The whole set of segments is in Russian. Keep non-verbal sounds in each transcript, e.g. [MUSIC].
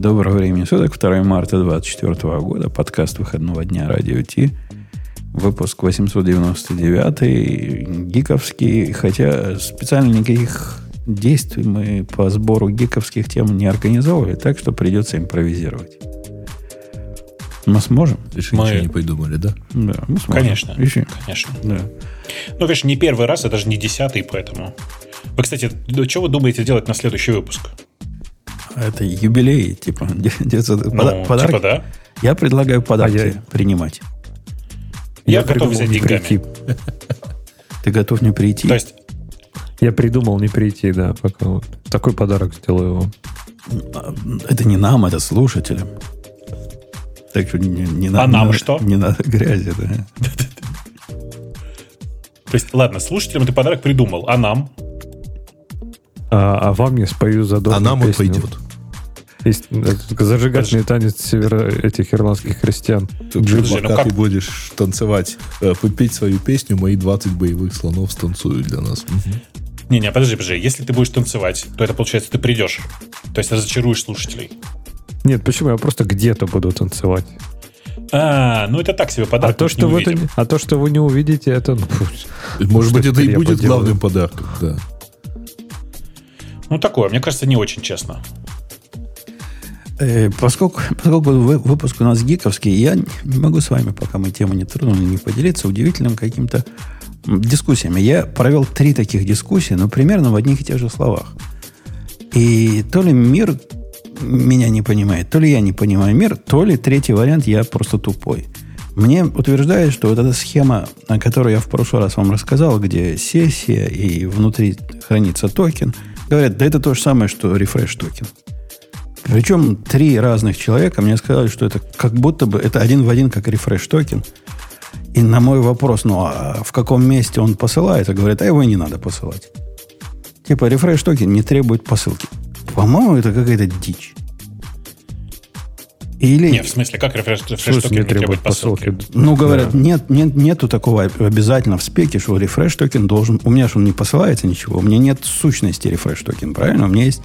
Доброго времени суток, 2 марта 2024 года, подкаст выходного дня Радио Ти, выпуск 899, гиковский, хотя специально никаких действий мы по сбору гиковских тем не организовывали, так что придется импровизировать. Мы сможем? Еще мы... ничего не придумали, да? Да, мы сможем. Конечно, Еще. конечно. Да. Ну, конечно, не первый раз, а даже не десятый, поэтому... Вы, кстати, что вы думаете делать на следующий выпуск? Это юбилей, типа, [LAUGHS] 900 ну, пода- подарки. Типа, да. Я предлагаю подарки а я... принимать. Я, я готов взять деньгами. Прийти. [LAUGHS] Ты готов не прийти? То есть я придумал не прийти, да, пока вот. Такой подарок сделаю вам. Это не нам, это слушателям. Так что не, не а нам надо, что? Не надо грязи, да. [LAUGHS] То есть, ладно, слушателям ты подарок придумал, а нам? А, а вам я спою задорную А нам он пойдет. Есть зажигательный танец северо этих ирландских христиан. Ты Подожди, ну как... ты будешь танцевать, э, попеть свою песню «Мои 20 боевых слонов станцуют для нас». Не-не, подожди, подожди. Если ты будешь танцевать, то это получается, ты придешь. То есть разочаруешь слушателей. Нет, почему? Я просто где-то буду танцевать. А, ну это так себе подарок. А то, что вы, это, а то, что вы не увидите, это... Ну, Может быть, это и будет поделаю. главным подарком, да. Ну, такое, мне кажется, не очень честно. Э, поскольку, поскольку выпуск у нас гиковский, я не могу с вами, пока мы тему не тронули, не поделиться удивительным каким-то дискуссиями. Я провел три таких дискуссии, но примерно в одних и тех же словах. И то ли мир меня не понимает, то ли я не понимаю мир, то ли третий вариант я просто тупой. Мне утверждает, что вот эта схема, о которой я в прошлый раз вам рассказал, где сессия и внутри хранится токен, говорят, да это то же самое, что refresh token. Причем три разных человека мне сказали, что это как будто бы это один в один, как refresh token. И на мой вопрос, ну а в каком месте он посылается, говорят, а его не надо посылать. Типа refresh токен не требует посылки. По-моему, это какая-то дичь. Или... Нет, в смысле, как refresh, refresh токен не требует посылки? посылки? Ну, говорят, да. нет, нет, нету такого обязательно в спеке, что refresh токен должен... У меня же он не посылается ничего. У меня нет сущности refresh токен, правильно? У меня есть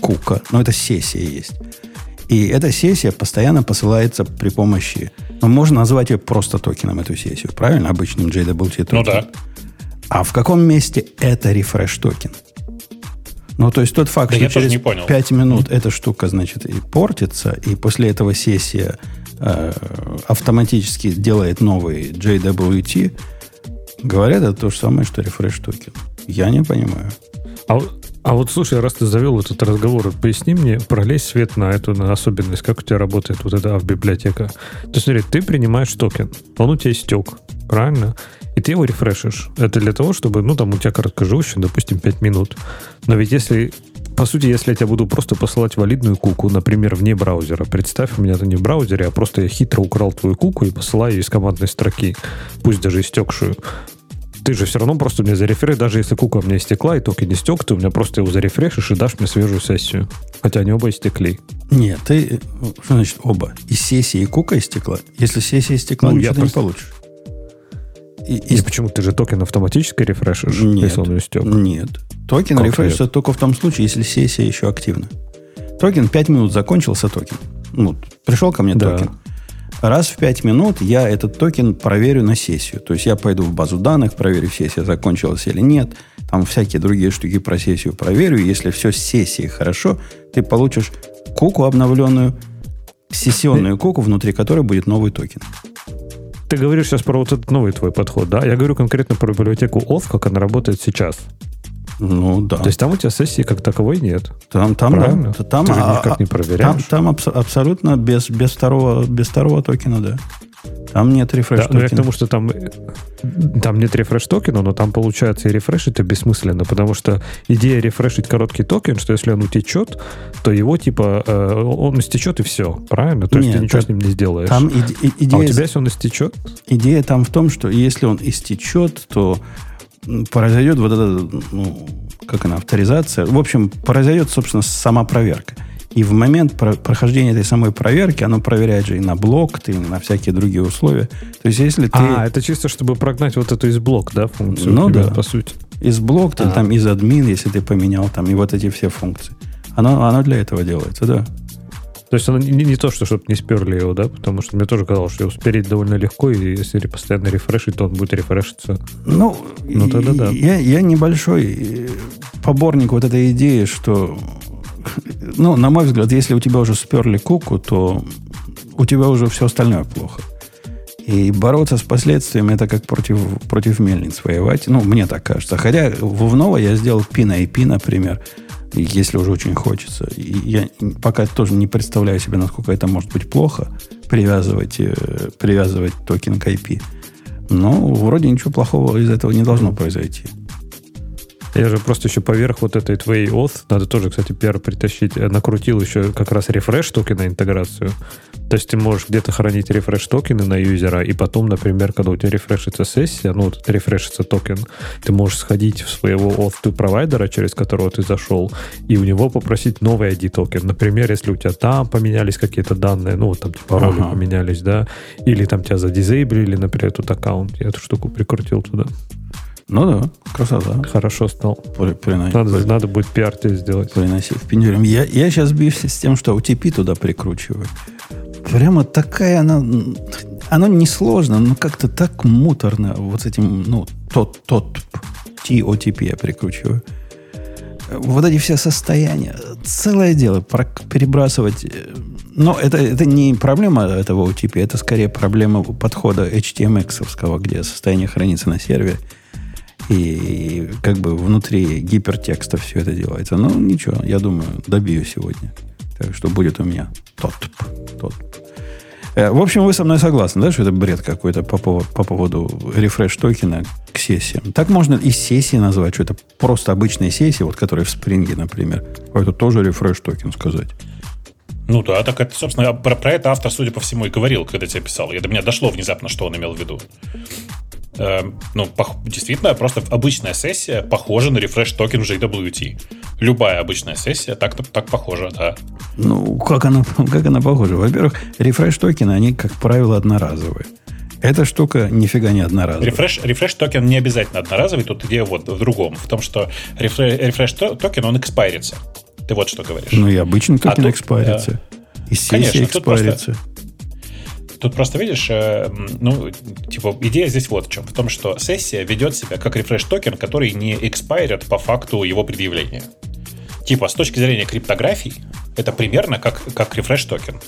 кука, но это сессия есть. И эта сессия постоянно посылается при помощи... Ну, можно назвать ее просто токеном, эту сессию, правильно? Обычным JWT токен. Ну да. А в каком месте это refresh токен? Ну, то есть тот факт, да что через 5 минут эта штука, значит, и портится, и после этого сессия э, автоматически делает новый JWT, говорят, это то же самое, что refresh токен. Я не понимаю. А, а вот слушай, раз ты завел этот разговор, поясни мне, пролей свет на эту на особенность, как у тебя работает вот эта библиотека. То смотри, ты принимаешь токен, он у тебя истек, правильно? И ты его рефрешишь. Это для того, чтобы, ну, там у тебя короткоживущий, допустим, 5 минут. Но ведь если по сути, если я тебе буду просто посылать валидную куку, например, вне браузера, представь, у меня это не в браузере, а просто я хитро украл твою куку и посылаю ее из командной строки, пусть даже истекшую. Ты же все равно просто мне зарефреш, даже если кука у меня истекла и токен не стек, ты у меня просто его зарефрешишь и дашь мне свежую сессию. Хотя они оба истекли. Нет, ты, что значит оба? И сессия, и кука истекла? Если сессия истекла, ну, ничего ты просто... не получишь. И, и... почему? Ты же токен автоматически рефрешишь, нет, если он истек? Нет. Токен как рефрешится только в том случае, если сессия еще активна. Токен 5 минут закончился токен. Ну, пришел ко мне да. токен. Раз в 5 минут я этот токен проверю на сессию. То есть я пойду в базу данных, проверю, сессия закончилась или нет. Там всякие другие штуки про сессию проверю. Если все с сессией хорошо, ты получишь куку обновленную, сессионную куку, внутри которой будет новый токен ты говоришь сейчас про вот этот новый твой подход, да? Я говорю конкретно про библиотеку OAuth, как она работает сейчас. Ну да. То есть там у тебя сессии как таковой нет. Там, там, Правильно? да. Там, Ты же никак а, не проверяешь. Там, там абс- абсолютно без, без, второго, без второго токена, да. Там нет refresh да, токена. Ну, я к тому, что там, там нет refresh токена, но там получается и refresh это бессмысленно, потому что идея рефрешить короткий токен, что если он утечет, то его типа э, он истечет и все, правильно? То нет, есть ты ничего с ним не сделаешь. Там иде- идея, а у тебя, если он истечет? Идея там в том, что если он истечет, то произойдет вот эта, ну, как она, авторизация. В общем, произойдет, собственно, сама проверка. И в момент про- прохождения этой самой проверки оно проверяет же и на блок, и на всякие другие условия. То есть, если ты... А, это чисто, чтобы прогнать вот эту из блок, да, функцию? Ну тебя, да. По сути. Из блок, а. там из админ, если ты поменял, там и вот эти все функции. Оно, оно для этого делается, да. То есть оно не, не то, что чтобы не сперли его, да, потому что мне тоже казалось, что его спереть довольно легко, и если постоянно рефрешить, то он будет рефрешиться. Ну, ну тогда да. Я, я небольшой э, поборник вот этой идеи, что, [LAUGHS] ну, на мой взгляд, если у тебя уже сперли куку, то у тебя уже все остальное плохо. И бороться с последствиями это как против, против мельниц воевать. Ну, мне так кажется. Хотя в Ново я сделал пина и пи, например если уже очень хочется. И я пока тоже не представляю себе, насколько это может быть плохо, привязывать, э, привязывать токен к IP. Но вроде ничего плохого из этого не должно произойти. Я же просто еще поверх вот этой твоей auth, надо тоже, кстати, PR притащить, накрутил еще как раз рефреш токена интеграцию. То есть ты можешь где-то хранить refresh токены на юзера, и потом, например, когда у тебя рефрешится сессия, ну, вот рефрешится токен, ты можешь сходить в своего auth провайдера, через которого ты зашел, и у него попросить новый ID токен. Например, если у тебя там поменялись какие-то данные, ну, вот там типа роли ага. поменялись, да, или там тебя задизейблили, например, тут аккаунт, я эту штуку прикрутил туда. Ну да, красота. Хорошо стал. При, приноси, надо, при, надо будет пиар сделать. Приноси в пиндюрем. Я, я сейчас бьюсь с тем, что OTP туда прикручиваю. Прямо такая она... Оно несложно, но как-то так муторно. Вот с этим, ну, тот, тот, TOTP я прикручиваю. Вот эти все состояния. Целое дело перебрасывать. Но это, это не проблема этого OTP, это скорее проблема подхода HTMX, где состояние хранится на сервере и как бы внутри гипертекста все это делается. Ну, ничего, я думаю, добью сегодня. Так что будет у меня тот, тот. Э, в общем, вы со мной согласны, да, что это бред какой-то по поводу, по поводу refresh токена к сессиям. Так можно и сессии назвать, что это просто обычные сессии, вот которые в Spring е, например. А это тоже refresh токен сказать. Ну да, так это, собственно, про, про это автор, судя по всему, и говорил, когда тебе писал. Я до меня дошло внезапно, что он имел в виду. Э, ну, действительно, просто обычная сессия похожа на refresh токен в JWT. Любая обычная сессия так, так похожа, да. Ну, как она, как она похожа? Во-первых, refresh токены, они, как правило, одноразовые. Эта штука нифига не одноразовая. Рефреш, рефреш токен не обязательно одноразовый. Тут идея вот в другом. В том, что refresh, refresh токен, он экспайрится. Ты вот что говоришь. Ну и обычный токен а экспайрится. Э, и сессия экспайрится. Тут просто видишь, э, ну, типа, идея здесь вот в чем. В том, что сессия ведет себя как refresh-токен, который не экспайрит по факту его предъявления. Типа, с точки зрения криптографии, это примерно как, как refresh-токен.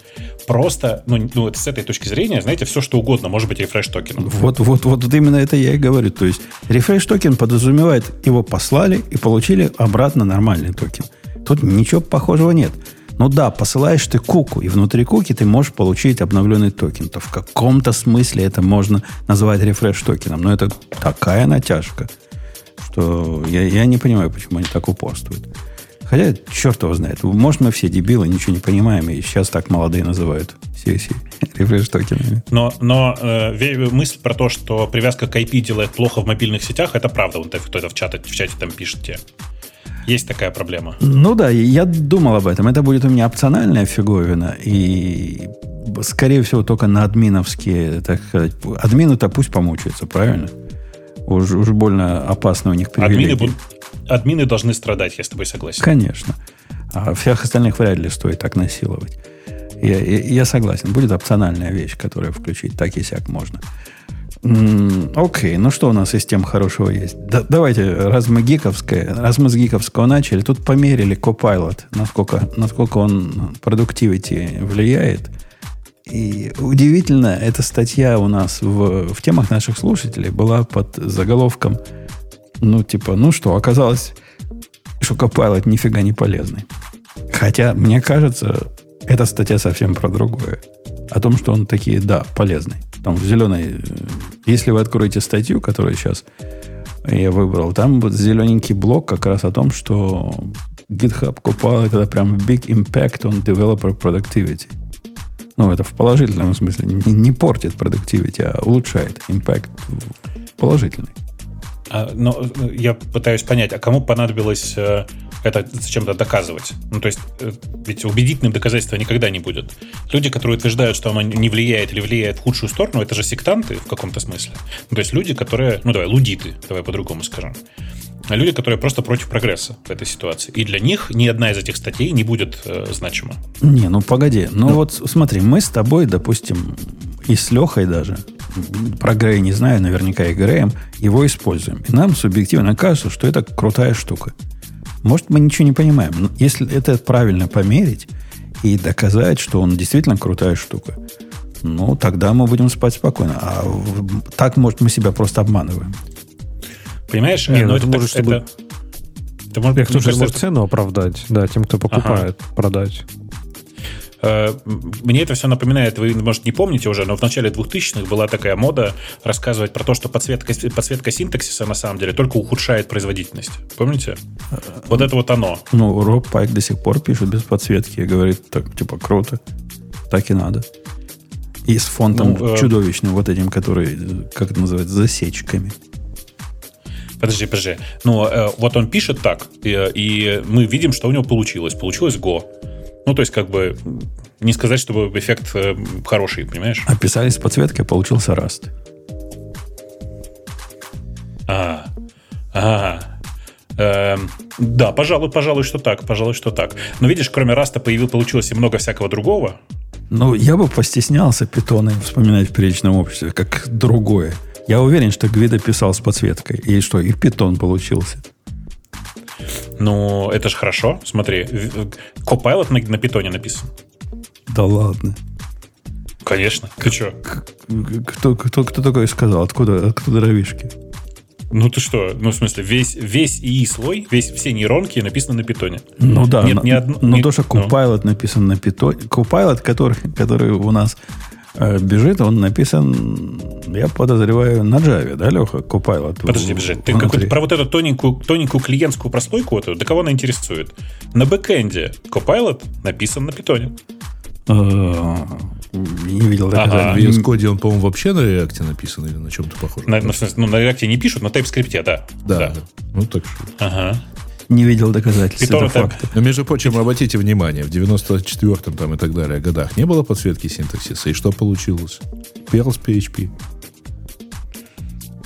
Просто, ну, ну, с этой точки зрения, знаете, все что угодно может быть refresh-токеном. Вот, вот, вот, вот именно это я и говорю. То есть, refresh-токен подразумевает, его послали и получили обратно нормальный токен. Тут ничего похожего нет. Ну да, посылаешь ты куку, и внутри куки ты можешь получить обновленный токен. То в каком-то смысле это можно назвать refresh токеном. Но это такая натяжка, что я, я не понимаю, почему они так упорствуют. Хотя, черт его знает. Может, мы все дебилы, ничего не понимаем, и сейчас так молодые называют сессии [LAUGHS] рефреш токенами. Но, но э, мысль про то, что привязка к IP делает плохо в мобильных сетях, это правда. Вот кто-то в чате, в чате там пишет есть такая проблема. Ну да, я думал об этом. Это будет у меня опциональная фиговина. И, скорее всего, только на админовские, так сказать. Админы-то пусть помучаются, правильно? Уж, уж больно опасно у них привилегии. Админы, админы должны страдать, я с тобой согласен. Конечно. А всех остальных вряд ли стоит так насиловать. Я, я, я согласен. Будет опциональная вещь, которую включить. Так и сяк можно. Окей, okay. ну что у нас из тем хорошего есть? Да, давайте, раз мы гиковское, раз мы с гиковского начали, тут померили Copilot, насколько, насколько он продуктивити влияет. И удивительно, эта статья у нас в, в темах наших слушателей была под заголовком, ну, типа, ну что, оказалось, что Copilot нифига не полезный. Хотя, мне кажется, эта статья совсем про другое. О том, что он такие, да, полезный там в зеленой... Если вы откроете статью, которую сейчас я выбрал, там вот зелененький блок как раз о том, что GitHub Copilot это прям big impact on developer productivity. Ну, это в положительном смысле. Не, не портит productivity, а улучшает impact положительный. А, но э, я пытаюсь понять, а кому понадобилось э, это зачем-то доказывать. Ну, то есть, э, ведь убедительным доказательства никогда не будет. Люди, которые утверждают, что оно не влияет или влияет в худшую сторону, это же сектанты в каком-то смысле. Ну, то есть люди, которые, ну давай, лудиты, давай по-другому скажем. люди, которые просто против прогресса в этой ситуации. И для них ни одна из этих статей не будет э, значима. Не, ну погоди. Ну, ну вот смотри, мы с тобой, допустим, и с Лехой даже, про Грея не знаю, наверняка и Греем, его используем. И нам субъективно кажется, что это крутая штука. Может, мы ничего не понимаем. Но если это правильно померить и доказать, что он действительно крутая штука, ну, тогда мы будем спать спокойно. А так, может, мы себя просто обманываем. Понимаешь? Не, ну, ну это, может, чтобы... Это, это может, Кто же может цену оправдать, да, тем, кто покупает, ага. продать. Э, мне это все напоминает, вы, может, не помните уже, но в начале 2000-х была такая мода рассказывать про то, что подсветка, подсветка синтаксиса на самом деле только ухудшает производительность. Помните? Вот это вот оно. Ну, Роб Пайк до сих пор пишет без подсветки и говорит, так, типа, круто. Так и надо. И с фонтом ну, э... чудовищным, вот этим, который, как это называется, засечками. Подожди, подожди. Ну, э, вот он пишет так, и, и мы видим, что у него получилось. Получилось Go. Ну, то есть, как бы, не сказать, чтобы эффект э, хороший, понимаешь? Описали с подсветкой, получился Rust. А, ага. Эм, да, пожалуй, пожалуй, что так, пожалуй, что так. Но видишь, кроме Раста появилось, получилось и много всякого другого. Ну, я бы постеснялся питоны вспоминать в приличном обществе, как другое. Я уверен, что Гвида писал с подсветкой. И что, и питон получился. Ну, это же хорошо. Смотри, Copilot на, на питоне написан. Да ладно. Конечно. Ты что? Кто, кто, кто такое сказал? Откуда, откуда дровишки? Ну ты что? Ну, в смысле, весь, весь ИИ слой, весь, все нейронки написаны на питоне. Ну да, Нет, ни одно, но ни, то, что Copilot ну. написан на питоне. Copilot, который, который у нас бежит, он написан, я подозреваю, на Java, да, Леха, Copilot? Подожди, бежит. Ты как, про вот эту тоненькую, тоненькую клиентскую прослойку, эту, да кого она интересует? На бэкэнде Copilot написан на питоне. Э, не видел доказательств. В VS Code он, по-моему, вообще на React написан или на чем-то похожем? На, ну, ну, на React не пишут, на TypeScript, да. Да, да. Ну, так что. Ага не видел доказательств этого факта. Но, между прочим, обратите внимание, в 94-м там и так далее годах не было подсветки синтаксиса. И что получилось? Perl с PHP.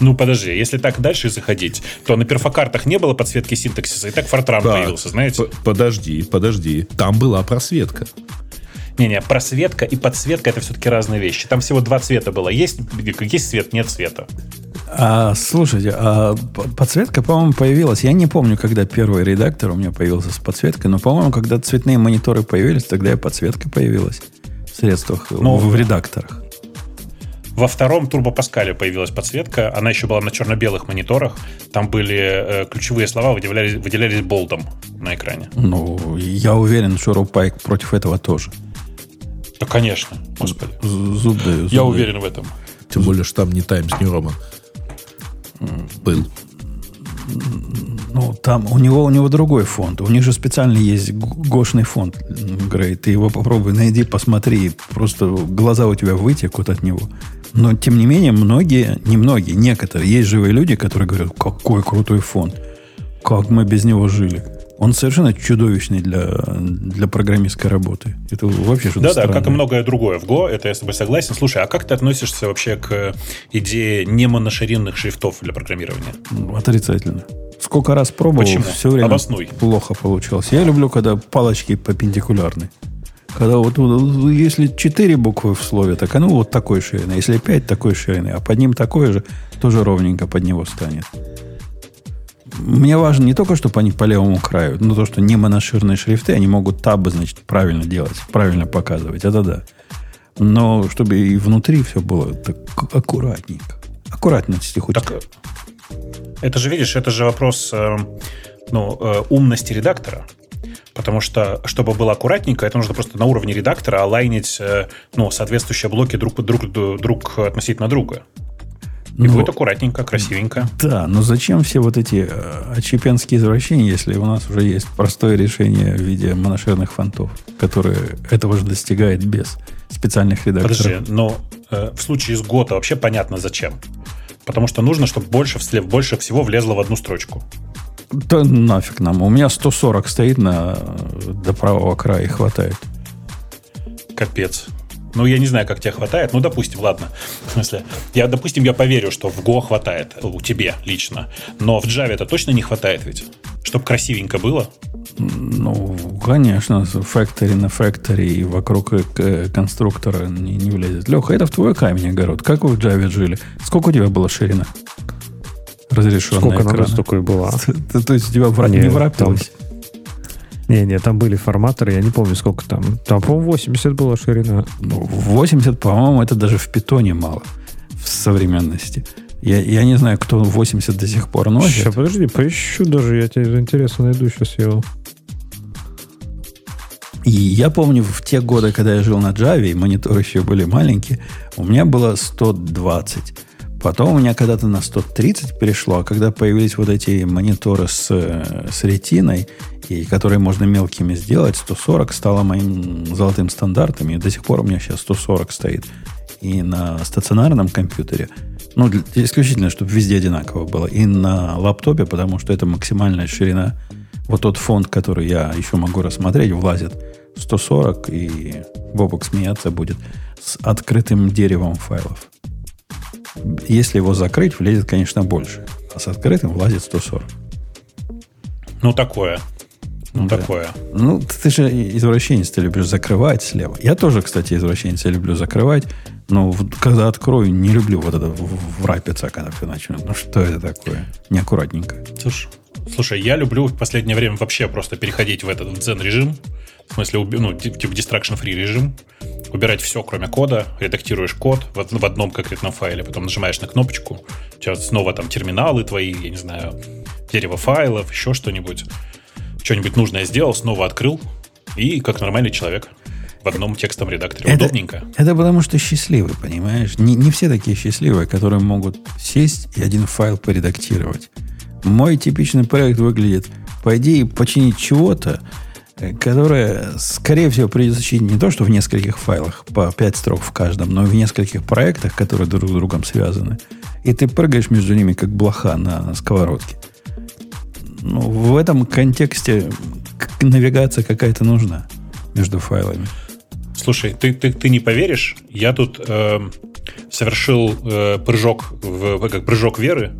Ну, подожди, если так дальше заходить, то на перфокартах не было подсветки синтаксиса, и так Fortran да, появился, знаете? Подожди, подожди. Там была просветка. Не-не, просветка и подсветка это все-таки разные вещи. Там всего два цвета было. Есть, есть свет, нет цвета. А, слушайте, а подсветка, по-моему, появилась. Я не помню, когда первый редактор у меня появился с подсветкой, но, по-моему, когда цветные мониторы появились, тогда и подсветка появилась в средствах, ну, в, в редакторах. Во втором Turbo Pascal появилась подсветка. Она еще была на черно-белых мониторах. Там были э, ключевые слова, выделялись, выделялись болдом на экране. Ну, я уверен, что Рупайк против этого тоже. Да, конечно, господи. Зуб даю, зуб Я уверен в этом. Тем более, что там не Times New Roman был. Ну, там у него, у него другой фонд. У них же специально есть гошный фонд, Грей. Ты его попробуй найди, посмотри. Просто глаза у тебя вытекут от него. Но, тем не менее, многие, не многие, некоторые, есть живые люди, которые говорят, какой крутой фонд. Как мы без него жили. Он совершенно чудовищный для, для программистской работы. Это вообще что-то Да-да, как и многое другое в Go, это я с тобой согласен. Слушай, а как ты относишься вообще к идее не моноширинных шрифтов для программирования? Отрицательно. Сколько раз пробовал, Почему? все время Обоснуй. плохо получалось. Я люблю, когда палочки перпендикулярны. Когда вот если четыре буквы в слове, так оно вот такой ширины. Если пять такой ширины, а под ним такое же, тоже ровненько под него станет. Мне важно не только, чтобы они по левому краю, но то, что не моноширные шрифты, они могут табы, значит, правильно делать, правильно показывать. Это да. Но чтобы и внутри все было так аккуратненько. Аккуратности хоть. Так, это же, видишь, это же вопрос э, ну, э, умности редактора. Потому что, чтобы было аккуратненько, это нужно просто на уровне редактора алайнить э, ну, соответствующие блоки друг, друг, друг относительно друга. И ну, будет аккуратненько, красивенько. Да, но зачем все вот эти э, отщепенские извращения, если у нас уже есть простое решение в виде моношерных фонтов, которое этого же достигает без специальных редакторов? Подожди, но э, в случае с Гота вообще понятно зачем. Потому что нужно, чтобы больше, вслед, больше всего влезло в одну строчку. Да нафиг нам. У меня 140 стоит на, до правого края и хватает. Капец. Ну, я не знаю, как тебе хватает. Ну, допустим, ладно. В смысле, я, допустим, я поверю, что в Go хватает у тебе лично. Но в Java это точно не хватает ведь? Чтобы красивенько было? Ну, конечно, factory на factory и вокруг э, конструктора не, не влезет. Леха, это в твой камень огород. Как вы в Java жили? Сколько у тебя была ширина? Разрешенная Сколько экрана? надо, столько и была. [LAUGHS] То есть у тебя не врапилось? Не-не, там были форматоры, я не помню, сколько там. Там, по-моему, 80 была ширина. Ну, 80, по-моему, это даже в питоне мало в современности. Я, я не знаю, кто 80 до сих пор носит. Сейчас, подожди, поищу даже, я тебе интересно найду сейчас его. И я помню, в те годы, когда я жил на Java, и мониторы еще были маленькие, у меня было 120. Потом у меня когда-то на 130 перешло, а когда появились вот эти мониторы с, э, с ретиной, и которые можно мелкими сделать, 140 стало моим золотым стандартом, и до сих пор у меня сейчас 140 стоит. И на стационарном компьютере, ну, для- исключительно, чтобы везде одинаково было, и на лаптопе, потому что это максимальная ширина вот тот фонд, который я еще могу рассмотреть, влазит 140, и Бобок смеяться будет с открытым деревом файлов. Если его закрыть, влезет, конечно, больше. А с открытым влазит 140. Ну, такое. Ну, Да. такое. Ну, ты же извращенец, ты любишь закрывать слева. Я тоже, кстати, извращенец, я люблю закрывать. Но в- когда открою, не люблю вот это в- в- врапиться, когда все начнут. Ну, что это такое? Неаккуратненько. Слушай, слушай, я люблю в последнее время вообще просто переходить в этот дзен-режим. В смысле, ну, тип- типа distraction-free режим. Убирать все, кроме кода. Редактируешь код в, в одном конкретном файле. Потом нажимаешь на кнопочку. У тебя снова там терминалы твои, я не знаю, дерево файлов, еще что-нибудь. Что-нибудь нужное сделал, снова открыл. И как нормальный человек в одном текстовом редакторе. Это- Удобненько. Это потому, что счастливый, понимаешь? Не, не все такие счастливые, которые могут сесть и один файл поредактировать. Мой типичный проект выглядит, по идее, починить чего-то, э, которое, скорее всего, придется чинить не то, что в нескольких файлах, по 5 строк в каждом, но и в нескольких проектах, которые друг с другом связаны. И ты прыгаешь между ними, как блоха на сковородке. Ну, в этом контексте навигация какая-то нужна между файлами. Слушай, ты, ты, ты не поверишь, я тут эм, совершил э, прыжок, в, как прыжок веры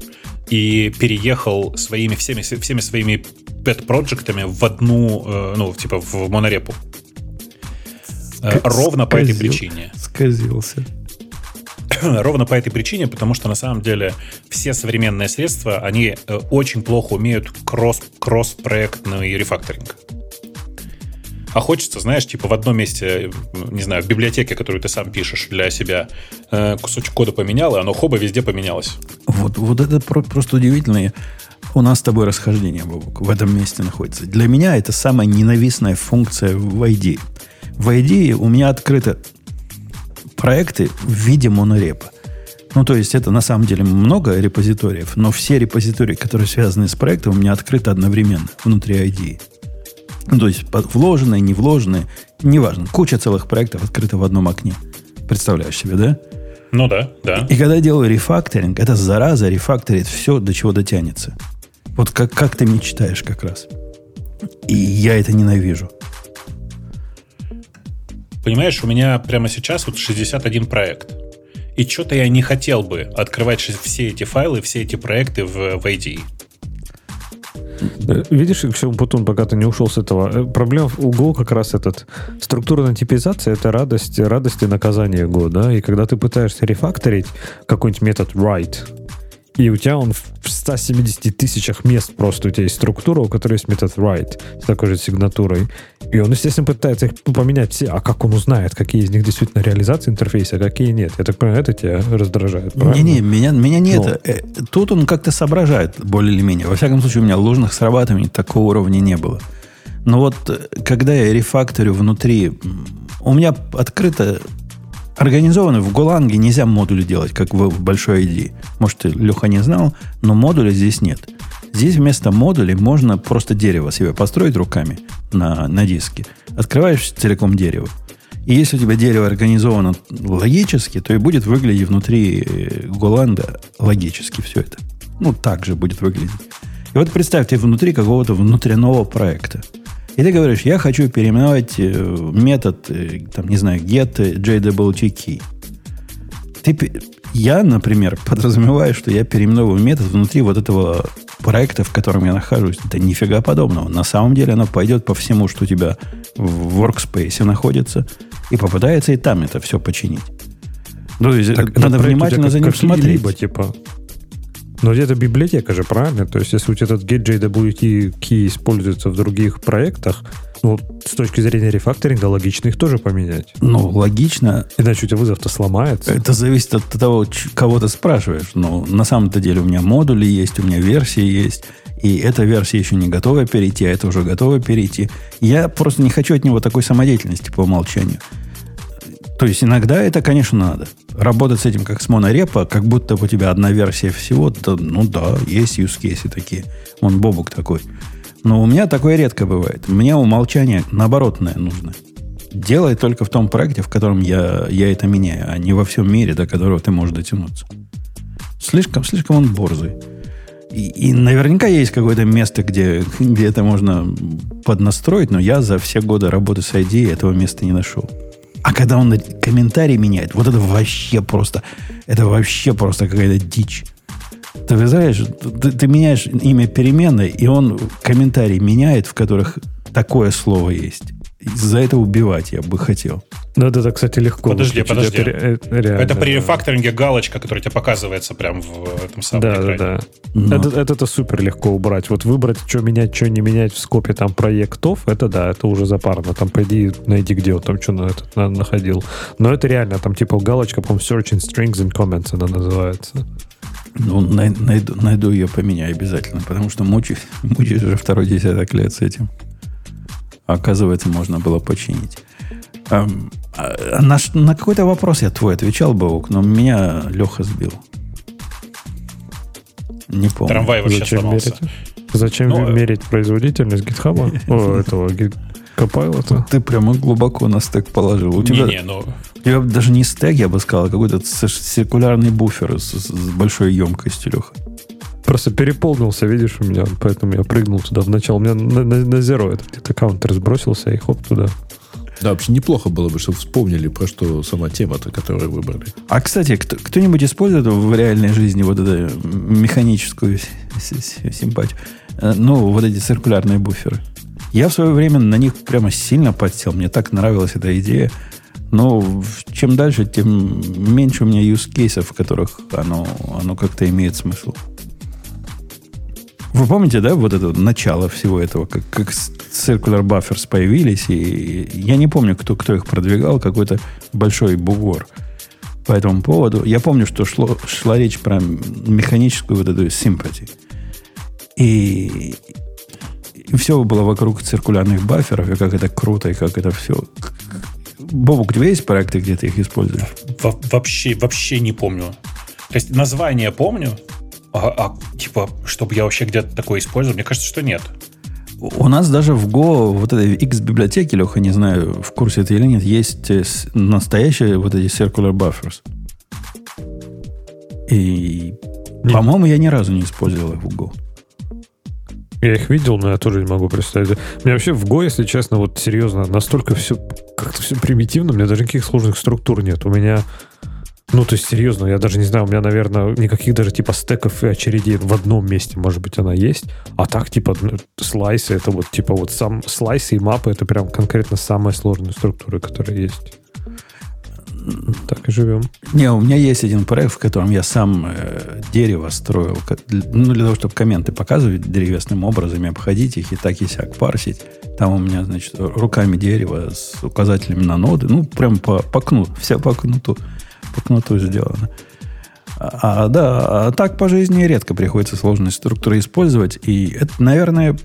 и переехал своими всеми, всеми своими пэт-проектами в одну, э, ну, типа в монорепу. Э, Как ровно по этой скользил. причине. Сказился. [COUGHS] Ровно по этой причине, потому что на самом деле все современные средства, они э, очень плохо умеют кросс, кросс-проектный рефакторинг. А хочется, знаешь, типа в одном месте, не знаю, в библиотеке, которую ты сам пишешь для себя, э, кусочек кода поменял, и оно хоба везде поменялось. Вот, вот это про- просто удивительное. У нас с тобой расхождение, Бобок, в этом месте находится. Для меня это самая ненавистная функция в ID. В ID у меня открыты проекты в виде монорепа. Ну, то есть это на самом деле много репозиториев, но все репозитории, которые связаны с проектом, у меня открыты одновременно внутри ID. Ну, то есть вложенные, не вложенные, неважно. Куча целых проектов открыта в одном окне. Представляешь себе, да? Ну да, да. И когда я делаю рефакторинг, эта зараза рефакторит все, до чего дотянется. Вот как, как ты мечтаешь как раз. И я это ненавижу. Понимаешь, у меня прямо сейчас вот 61 проект. И что-то я не хотел бы открывать все эти файлы, все эти проекты в, в IDE. Видишь, к чему Путун, пока ты не ушел с этого? Э, Проблема у Go как раз этот. Структурная типизация — это радость, радость и наказание Go, да? И когда ты пытаешься рефакторить какой-нибудь метод write, и у тебя он в 170 тысячах мест просто у тебя есть структура, у которой есть метод write с такой же сигнатурой. И он, естественно, пытается их поменять все. А как он узнает, какие из них действительно реализации интерфейса, а какие нет? Я так понимаю, это тебя раздражает? Не-не, меня, меня не Ну. это. Э, Тут он как-то соображает, более или менее. Во всяком случае, у меня ложных срабатываний такого уровня не было. Но вот э, когда я рефакторю внутри, у меня открыто организовано в Голанге нельзя модули делать, как в, большой ID. Может, Леха не знал, но модуля здесь нет. Здесь вместо модулей можно просто дерево себе построить руками на, на диске. Открываешь целиком дерево. И если у тебя дерево организовано логически, то и будет выглядеть внутри э, Голланда логически все это. Ну, так же будет выглядеть. И вот представьте, внутри какого-то внутреннего проекта. И ты говоришь, я хочу переименовать э, метод, э, там, не знаю, get JWT key. Ты, я, например, [LAUGHS] подразумеваю, что я переименовываю метод внутри вот этого проекта, в котором я нахожусь. Это нифига подобного. На самом деле оно пойдет по всему, что у тебя в workspace находится, и попытается и там это все починить. Ну, то есть так, надо внимательно за ним смотреть. Либо, типа, но это библиотека же, правильно? То есть, если у тебя этот GetJWT key используется в других проектах, ну, с точки зрения рефакторинга, логично их тоже поменять. Ну, логично. Иначе у тебя вызов-то сломается. Это зависит от того, кого ты спрашиваешь. Но на самом-то деле у меня модули есть, у меня версии есть. И эта версия еще не готова перейти, а это уже готова перейти. Я просто не хочу от него такой самодеятельности по умолчанию. То есть иногда это, конечно, надо. Работать с этим как с монорепа, как будто у тебя одна версия всего, то, ну да, есть use такие. Он бобук такой. Но у меня такое редко бывает. Мне умолчание наоборотное нужно. Делай только в том проекте, в котором я, я это меняю, а не во всем мире, до которого ты можешь дотянуться. Слишком, слишком он борзый. И, и наверняка есть какое-то место, где, где это можно поднастроить, но я за все годы работы с ID этого места не нашел. А когда он комментарий меняет, вот это вообще просто, это вообще просто какая-то дичь. Ты знаешь, ты, ты меняешь имя переменной, и он комментарий меняет, в которых такое слово есть. За это убивать я бы хотел. Ну, это, кстати, легко. Подожди, подожди. Это, реально, это при рефакторинге галочка, которая тебе показывается прямо в этом самом да, экране. Да, да, Но. Это, это, это супер легко убрать. Вот выбрать, что менять, что не менять в скопе там проектов, это да, это уже запарно. Там пойди, найди, где он там что на этот на, находил. Но это реально, там типа галочка, по-моему, Search in Strings and Comments она называется. Ну, найду, найду ее поменяю обязательно, потому что мучаюсь, [LAUGHS] мучаюсь уже второй десяток лет с этим. Оказывается, можно было починить. А, а, на, на какой-то вопрос я твой отвечал, Баук, но меня Леха сбил. Не помню. Трамвай вообще Зачем сломался. Мерить? Зачем ну, э, мерить производительность гитхаба? [LAUGHS] О, этого Copilot? Ты прямо глубоко на стек положил. У тебя, не, не, ну... у тебя даже не стек, я бы сказал, а какой-то циркулярный буфер с, с большой емкостью, Леха. Просто переполнился, видишь, у меня, поэтому я прыгнул туда вначале. У меня на, на, на zero этот где-то каунтер сбросился, и хоп, туда. Да, вообще неплохо было бы, чтобы вспомнили, про что сама тема-то, которую выбрали. А, кстати, кто, кто-нибудь использует в реальной жизни вот эту механическую симпатию? Э, ну, вот эти циркулярные буферы. Я в свое время на них прямо сильно подсел. Мне так нравилась эта идея. Но чем дальше, тем меньше у меня use кейсов, в которых оно, оно как-то имеет смысл. Вы помните, да, вот это начало всего этого, как, как Circular Buffers появились, и я не помню, кто, кто их продвигал, какой-то большой бугор по этому поводу. Я помню, что шло, шла речь про механическую вот эту sympathy. И, и все было вокруг циркулярных баферов, и как это круто, и как это все. Бобук, у тебя есть проекты, где ты их используешь? Во вообще, вообще не помню. То есть название помню, а, а типа, чтобы я вообще где-то такое использовал, мне кажется, что нет. У нас даже в Go, вот этой X-библиотеке, Леха, не знаю, в курсе это или нет, есть э, настоящие вот эти circular buffers. И, нет. по-моему, я ни разу не использовал их в Go. Я их видел, но я тоже не могу представить. Мне вообще в Go, если честно, вот серьезно, настолько все как-то все примитивно, у меня даже никаких сложных структур нет. У меня ну, то есть, серьезно, я даже не знаю, у меня, наверное, никаких даже типа стеков и очередей в одном месте, может быть, она есть. А так, типа, ну, слайсы, это вот, типа, вот сам слайсы и мапы, это прям конкретно самые сложные структуры, которые есть. Так и живем. Не, у меня есть один проект, в котором я сам э, дерево строил. Ну, для того, чтобы комменты показывать древесным образом, обходить их и так и сяк парсить. Там у меня, значит, руками дерево с указателями на ноды. Ну, прям по, по кнуту. Вся по кнуту по кнуту сделано. А, да, а так по жизни редко приходится сложные структуры использовать. И это, наверное,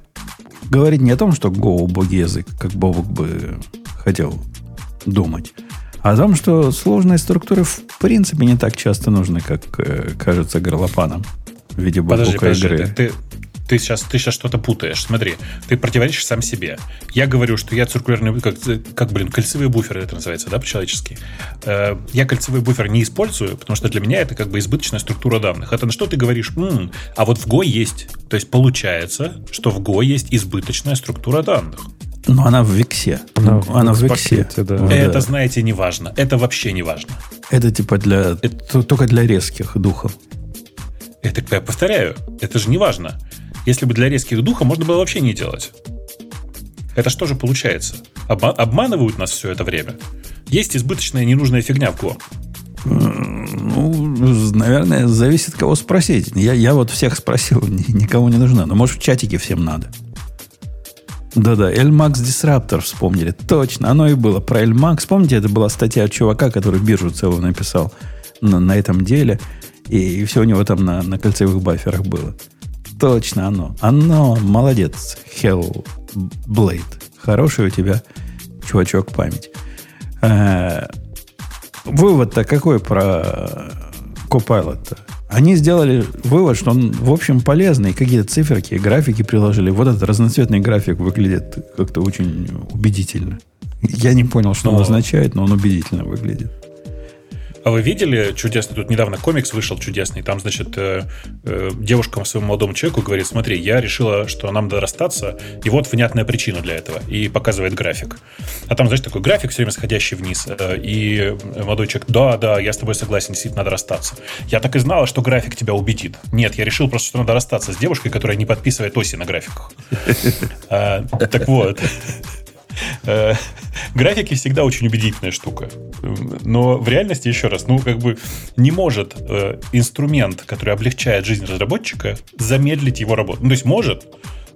говорит не о том, что Go убогий язык, как Бобок бы хотел думать, а о том, что сложные структуры в принципе не так часто нужны, как э, кажется горлопанам в виде подожди, подожди, игры. Ты, ты сейчас, ты сейчас что-то путаешь. Смотри, ты противоречишь сам себе. Я говорю, что я циркулярный, как, как блин, кольцевые буферы это называется, да, по-человечески. Э, я кольцевой буфер не использую, потому что для меня это как бы избыточная структура данных. Это на что ты говоришь? М-м, а вот в Go есть. То есть получается, что в Go есть избыточная структура данных. Ну, она в Виксе. Она Она, в Виксе. пакете, да. Ну, Это, да. знаете, не важно. Это вообще не важно. Это типа для... т- Только для резких духов. Это, я повторяю, это же не важно. Если бы для резких духа можно было вообще не делать. Это что же получается? Обма- обманывают нас все это время. Есть избыточная ненужная фигня в Go. Ну, наверное, зависит, кого спросить. Я, я вот всех спросил, ни- никому не нужна. Но, может, в чатике всем надо. Да-да, Elmax Disruptor вспомнили. Точно, оно и было про Elmax. Помните, это была статья от чувака, который биржу целую написал на, на этом деле. И, все у него там на, на кольцевых баферах было. Точно оно. Оно, молодец, Hellblade. Хороший у тебя, чувачок, память. Э, Вывод-то какой про Copilot-то? Они сделали вывод, что он, в общем, полезный. Какие-то циферки, графики приложили. Вот этот разноцветный график выглядит как-то очень убедительно. Я не понял, что он Но- означает, но он убедительно выглядит. А вы видели чудесный, тут недавно комикс вышел чудесный, там, значит, э, э, девушка своему молодому человеку говорит, смотри, я решила, что нам надо расстаться, и вот внятная причина для этого, и показывает график. А там, знаешь, такой график все время сходящий вниз, э, и молодой человек, да, да, я с тобой согласен, действительно надо расстаться. Я так и знала, что график тебя убедит. Нет, я решил просто, что надо расстаться с девушкой, которая не подписывает оси на графиках. А, Так вот. Э, Графики всегда очень убедительная штука. Но в реальности, еще раз, ну, как бы не может э, инструмент, который облегчает жизнь разработчика, замедлить его работу. Ну, то есть может,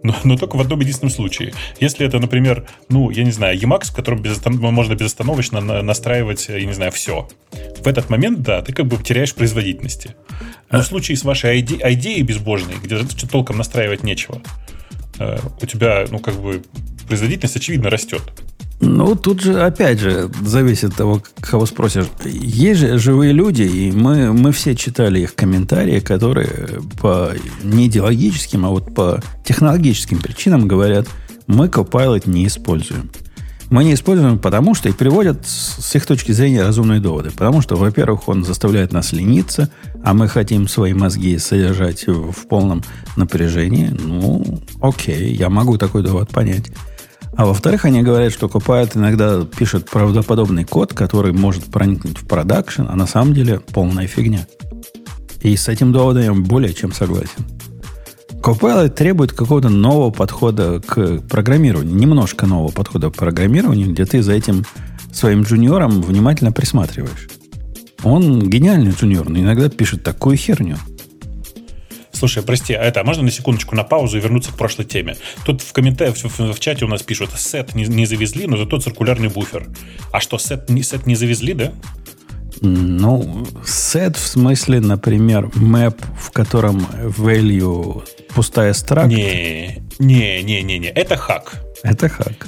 но, но только в одном единственном случае. Если это, например, ну, я не знаю, Emacs, в котором безостан- можно безостановочно на- настраивать, я не знаю, все. В этот момент, да, ты как бы теряешь производительности. Но в случае с вашей иде- идеей безбожной, где толком настраивать нечего, у тебя, ну, как бы, производительность, очевидно, растет. Ну, тут же, опять же, зависит от того, кого спросишь. Есть же живые люди, и мы, мы все читали их комментарии, которые по не идеологическим, а вот по технологическим причинам говорят, мы Copilot не используем. Мы не используем потому, что и приводят с их точки зрения разумные доводы. Потому что, во-первых, он заставляет нас лениться, а мы хотим свои мозги содержать в полном напряжении. Ну, окей, я могу такой довод понять. А во-вторых, они говорят, что Copilot иногда пишет правдоподобный код, который может проникнуть в продакшн, а на самом деле полная фигня. И с этим доводом я более чем согласен. Copilot требует какого-то нового подхода к программированию. Немножко нового подхода к программированию, где ты за этим своим джуниором внимательно присматриваешь. Он гениальный джуниор, но иногда пишет такую херню. Слушай, прости, а это, а можно на секундочку на паузу и вернуться к прошлой теме? Тут в комментариях, в, в- чате у нас пишут, сет не, не завезли, но зато циркулярный буфер. А что, сет, не- сет не завезли, да? Ну, сет в смысле, например, map, в котором value пустая строка. Не, не, не, не, не, это хак. Это хак.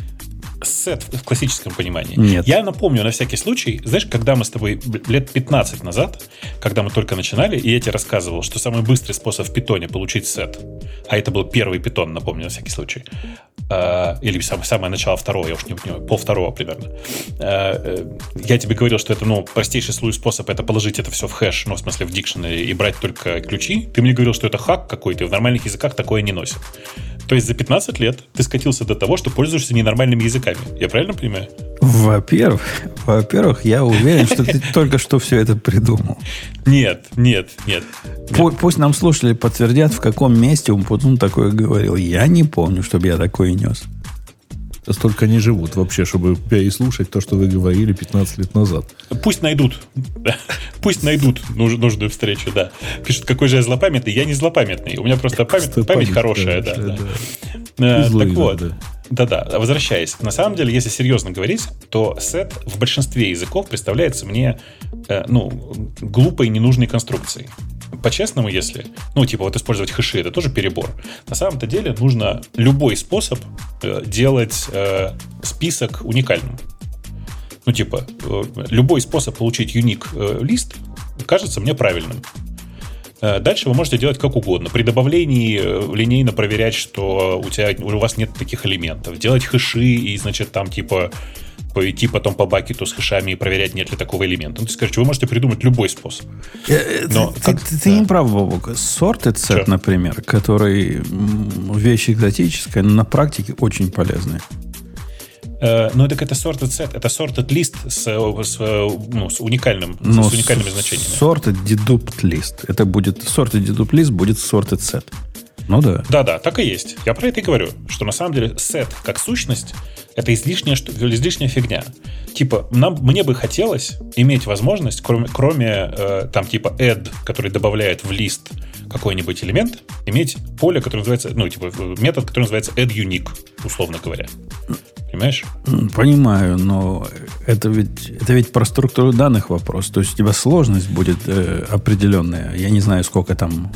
Сет в классическом понимании. Нет. Я напомню на всякий случай, знаешь, когда мы с тобой лет 15 назад, когда мы только начинали, и я тебе рассказывал, что самый быстрый способ в питоне получить сет, а это был первый питон, напомню на всякий случай, э, или сам- самое начало второго, я уж не помню, пол второго примерно. Э, э, я тебе говорил, что это, ну, простейший слой способ, это положить это все в хэш, ну, в смысле в дикшенери, и брать только ключи. Ты мне говорил, что это хак какой-то, и в нормальных языках такое не носит. То есть за 15 лет ты скатился до того, что пользуешься ненормальными языками. Я правильно понимаю? Во-первых, во-первых, я уверен, что ты [LAUGHS] только что все это придумал. Нет, нет, нет. Пу- Пусть нам слушатели подтвердят, в каком месте Умпутун такое говорил. Я не помню, чтобы я такое нес. Столько не живут вообще, чтобы переслушать то, что вы говорили 15 лет назад. Пусть найдут. [LAUGHS] Пусть найдут нуж- нужную встречу, да. Пишут, какой же я злопамятный. Я не злопамятный. У меня просто память, память память хорошая, да. да. Э, злой Так вот. иногда. Да-да, возвращаясь. На самом деле, если серьезно говорить, то сет в большинстве языков представляется мне, э, ну, глупой, ненужной конструкцией. По-честному, если, ну, типа, вот использовать хэши, это тоже перебор. На самом-то деле нужно любой способ э, делать э, список уникальным. Ну, типа, э, любой способ получить юник э, лист кажется мне правильным. Э, Дальше вы можете делать как угодно. При добавлении э, линейно проверять, что у тебя у вас нет таких элементов. Делать хэши и, значит, там типа пойти потом по бакету с хэшами и проверять, нет ли такого элемента. Ну, то есть, короче, вы можете придумать любой способ. Э, э, Но ты, как- ты- ты да. не прав, Бобок. Sorted set, Чё? например, который вещь экзотическая, но на практике очень полезная. Э, но это это sorted set, это sorted list с, с, ну, с уникальным, Но с уникальными значениями. Sorted dedupt list. Это будет sorted dedupt list будет sorted set. Ну да. Да-да, так и есть. Я про это и говорю, что на самом деле set как сущность это излишняя, что, излишняя фигня. Типа, нам, мне бы хотелось иметь возможность, кроме, кроме э, там типа add, который добавляет в лист какой-нибудь элемент, иметь поле, которое называется, ну, типа, метод, который называется add unique, условно говоря. Понимаешь? Понимаю, но это ведь, это ведь про структуру данных вопрос. То есть у тебя сложность будет э, определенная. Я не знаю, сколько там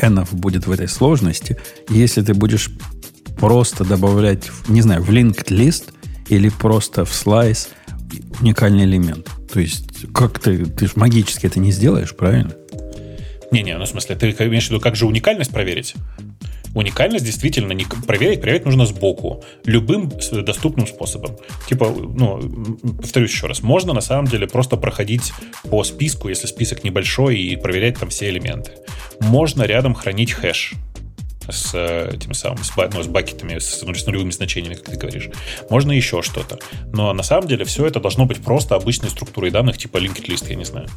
n будет в этой сложности. Если ты будешь просто добавлять, не знаю, в linked list или просто в слайс уникальный элемент. То есть, как ты, ты же магически это не сделаешь, правильно? Не-не, ну в смысле, ты имеешь в виду, как же уникальность проверить? Уникальность действительно не проверить, проверять нужно сбоку, любым доступным способом. Типа, ну, повторюсь еще раз, можно на самом деле просто проходить по списку, если список небольшой, и проверять там все элементы. Можно рядом хранить хэш с этими самыми, с, ну, с бакетами, с, с нулевыми значениями, как ты говоришь. Можно еще что-то. Но на самом деле все это должно быть просто обычной структурой данных, типа linked list, я не знаю.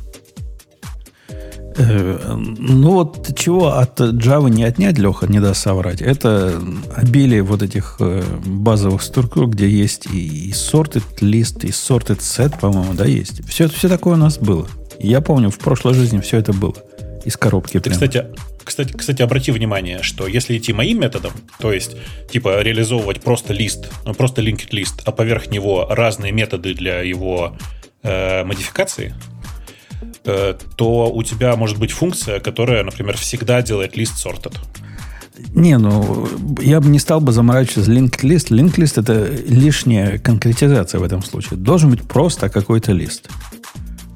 Э, ну вот чего от Java не отнять, Леха, не даст соврать, это обилие вот этих э, базовых структур, где есть и sorted list, и sorted set, по-моему, да, есть. Все, все такое у нас было. Я помню, в прошлой жизни все это было. Из коробки Ты, кстати, кстати, кстати, обрати внимание, что если идти моим методом, то есть, типа, реализовывать просто лист, ну, просто linked лист, а поверх него разные методы для его э, модификации, э, то у тебя может быть функция, которая, например, всегда делает лист sorted. Не, ну, я бы не стал бы заморачиваться linked list. Linked list это лишняя конкретизация в этом случае. Должен быть просто какой-то лист.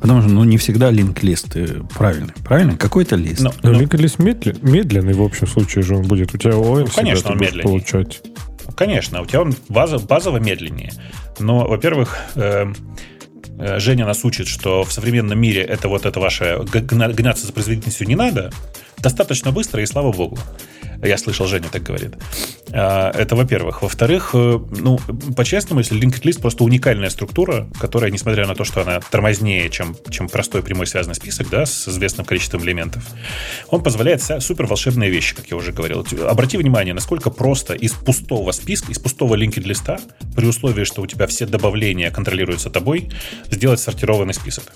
Потому что, ну, не всегда линк-лист правильный. Правильно? Какой-то лист. Но, но... линк-лист медлен, медленный в общем случае же он будет. У тебя OM ну, конечно, он медленнее. получать. Конечно, у тебя он базово, базово медленнее. Но, во-первых, э, э, Женя нас учит, что в современном мире это вот это ваше гнаться за производительностью не надо. Достаточно быстро, и слава богу. Я слышал, Женя так говорит. А, это, во-первых. Во-вторых, э, ну, по-честному, если linked list просто уникальная структура, которая, несмотря на то, что она тормознее, чем, чем простой прямой связанный список, да, с известным количеством элементов, он позволяет супер волшебные вещи, как я уже говорил. Обрати внимание, насколько просто из пустого списка, из пустого linked листа, при условии, что у тебя все добавления контролируются тобой, сделать сортированный список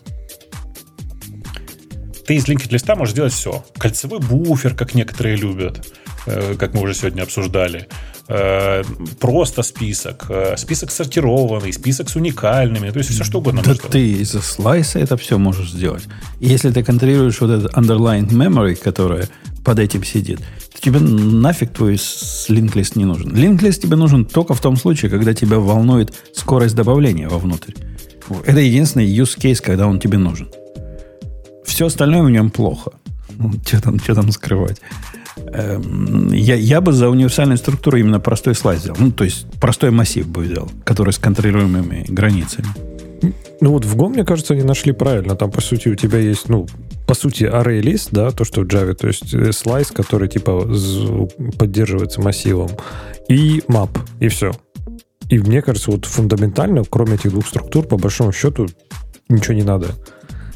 ты из linked листа можешь сделать все. Кольцевой буфер, как некоторые любят. Э, как мы уже сегодня обсуждали. Э, просто список, э, список сортированный, список с уникальными, то есть все что угодно. Да ты из-за слайса это все можешь сделать. И если ты контролируешь вот этот underlying memory, которая под этим сидит, то тебе нафиг твой list не нужен. List тебе нужен только в том случае, когда тебя волнует скорость добавления вовнутрь. Это единственный use case, когда он тебе нужен. Все остальное в нем плохо. Ну, что там, что там скрывать? Эм, я, я бы за универсальную структуру именно простой слайд взял. Ну, то есть простой массив бы взял, который с контролируемыми границами. Ну вот в Go, мне кажется, они нашли правильно. Там, по сути, у тебя есть, ну, по сути, array list, да, то, что в Java, то есть э, слайс, который, типа, поддерживается массивом, и map, и все. И мне кажется, вот фундаментально, кроме этих двух структур, по большому счету, ничего не надо.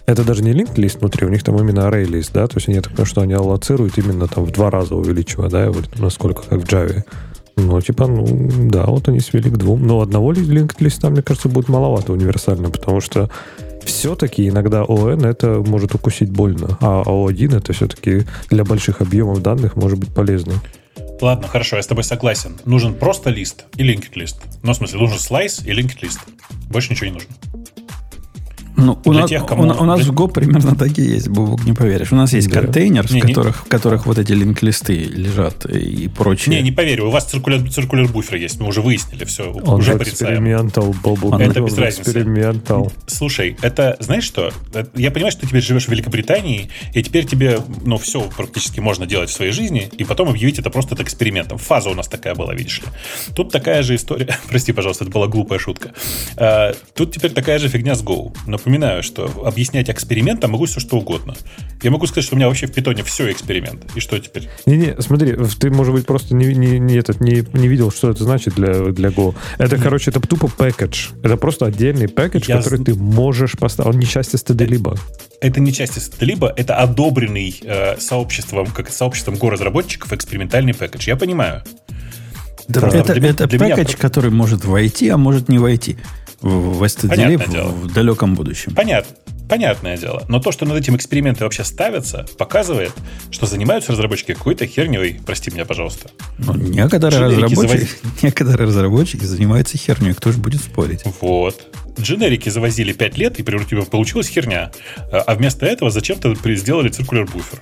Это даже не linked list внутри, у них там именно array list, да, то есть они, я так понимаю, что они аллоцируют именно там в два раза увеличивая, да, насколько как в Java. Ну, типа, ну, да, вот они свели к двум. Но одного linked листа, мне кажется, будет маловато универсально, потому что все-таки иногда ON это может укусить больно, а O1 это все-таки для больших объемов данных может быть полезно. Ладно, хорошо, я с тобой согласен. Нужен просто лист и linked лист. Ну, в смысле, нужен слайс и linked лист. Больше ничего не нужно. Ну, у, нас, тех, кому... у, у нас в Go примерно [LAUGHS] такие есть, Бубук, не поверишь. У нас есть да. контейнер, не, в, которых, не... в которых вот эти линк-листы лежат и прочее. Не, не поверю, у вас циркуляр, циркуляр буфер есть, мы уже выяснили все, он уже экспериментал, Бобук. Это без разницы. Экспериментал. Слушай, это, знаешь что, я понимаю, что ты теперь живешь в Великобритании, и теперь тебе, ну, все практически можно делать в своей жизни, и потом объявить это просто экспериментом. Фаза у нас такая была, видишь ли. Тут такая же история, [LAUGHS] прости, пожалуйста, это была глупая шутка. А, тут теперь такая же фигня с Go. Например, напоминаю, что объяснять экспериментом могу все что угодно. Я могу сказать, что у меня вообще в питоне все эксперимент. И что теперь? Не-не, смотри, ты, может быть, просто не, не, не, этот, не, не видел, что это значит для, для Go. Это, mm-hmm. короче, это тупо пакетч. Это просто отдельный пакетч, Я который з... ты можешь поставить. Он не часть стд-либо. Это не часть стд-либо, это одобренный э, сообществом, как сообществом Go-разработчиков экспериментальный пакетч. Я понимаю. Да, это для, это для пакетч, меня... который может войти, а может не войти в, STD в, в далеком будущем. Понятно. Понятное дело. Но то, что над этим эксперименты вообще ставятся, показывает, что занимаются разработчики какой-то херней. Прости меня, пожалуйста. Ну, некоторые разработчики, завоз... [LAUGHS] некоторые разработчики занимаются херней. Кто же будет спорить? Вот. Дженерики завозили 5 лет, и получилась херня. А вместо этого зачем-то сделали циркуляр буфер.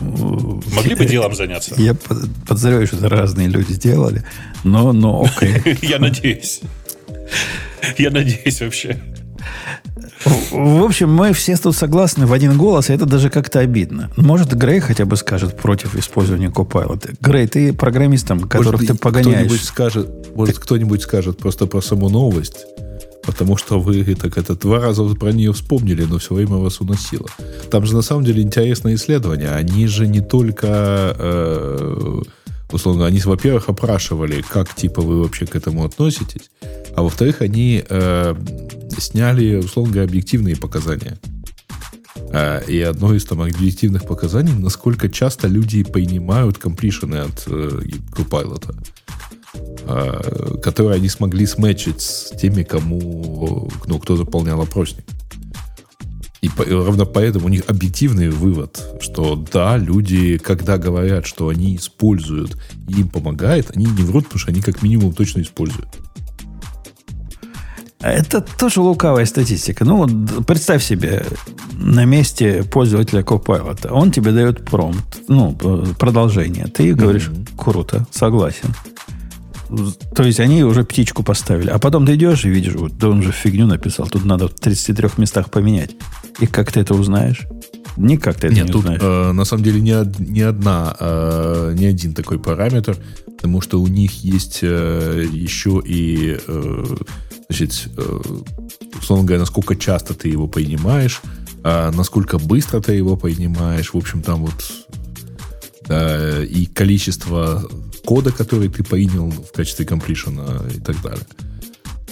Могли бы делом заняться. Я подозреваю, что это разные люди делали, но, но окей. [LAUGHS] Я надеюсь. Я надеюсь вообще. В общем, мы все тут согласны в один голос, и это даже как-то обидно. Может, Грей хотя бы скажет против использования Copilot. Грей, ты программистом, которых может, ты погоняешь. Кто-нибудь скажет, может, кто-нибудь скажет просто про саму новость, потому что вы так это два раза про нее вспомнили, но все время вас уносило. Там же на самом деле интересное исследование. Они же не только э, условно, они, во-первых, опрашивали, как типа вы вообще к этому относитесь, а во-вторых, они э, сняли, условно говоря, объективные показания. Э, и одно из там объективных показаний, насколько часто люди понимают комплишены от э, Copilot, э, которые они смогли сметчить с теми, кому, ну, кто заполнял опросник. И по, ровно поэтому у них объективный вывод, что да, люди, когда говорят, что они используют и им помогает, они не врут, потому что они как минимум точно используют. Это тоже лукавая статистика. Ну, вот представь себе на месте пользователя Copilot. Он тебе дает промпт, ну, продолжение. Ты говоришь, mm-hmm. круто, согласен. То есть они уже птичку поставили. А потом ты идешь и видишь, вот, да он же фигню написал. Тут надо в 33 местах поменять. И как ты это узнаешь? Никак ты это Нет, не тут, узнаешь. Э, на самом деле не, не одна, э, не один такой параметр, потому что у них есть э, еще и, э, значит, э, условно говоря, насколько часто ты его понимаешь, э, насколько быстро ты его понимаешь. В общем, там вот да, и количество кода, который ты принял в качестве комплишена и так далее.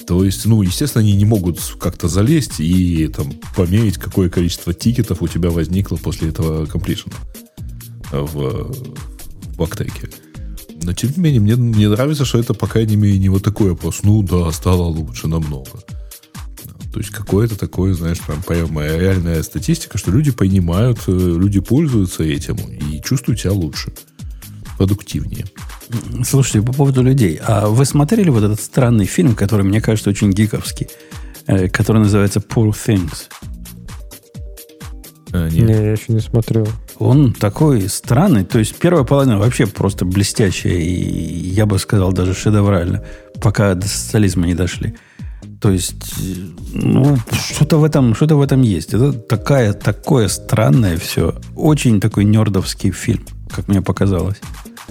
То есть, ну, естественно, они не могут как-то залезть и там померить, какое количество тикетов у тебя возникло после этого комплишена в, в бактеке. Но, тем не менее, мне, мне нравится, что это, по крайней мере, не вот такой вопрос. Ну, да, стало лучше намного. То есть, какое-то такое, знаешь, прям, прям реальная статистика, что люди понимают, э, люди пользуются этим и чувствуют себя лучше, продуктивнее. Слушайте, по поводу людей. А вы смотрели вот этот странный фильм, который, мне кажется, очень гиковский, э, который называется Poor Things? А, нет. Не, я еще не смотрел. Он такой странный. То есть первая половина вообще просто блестящая и, я бы сказал, даже шедеврально, пока до социализма не дошли. То есть, ну, что-то в этом, что-то в этом есть. Это такая, такое странное все. Очень такой нердовский фильм, как мне показалось.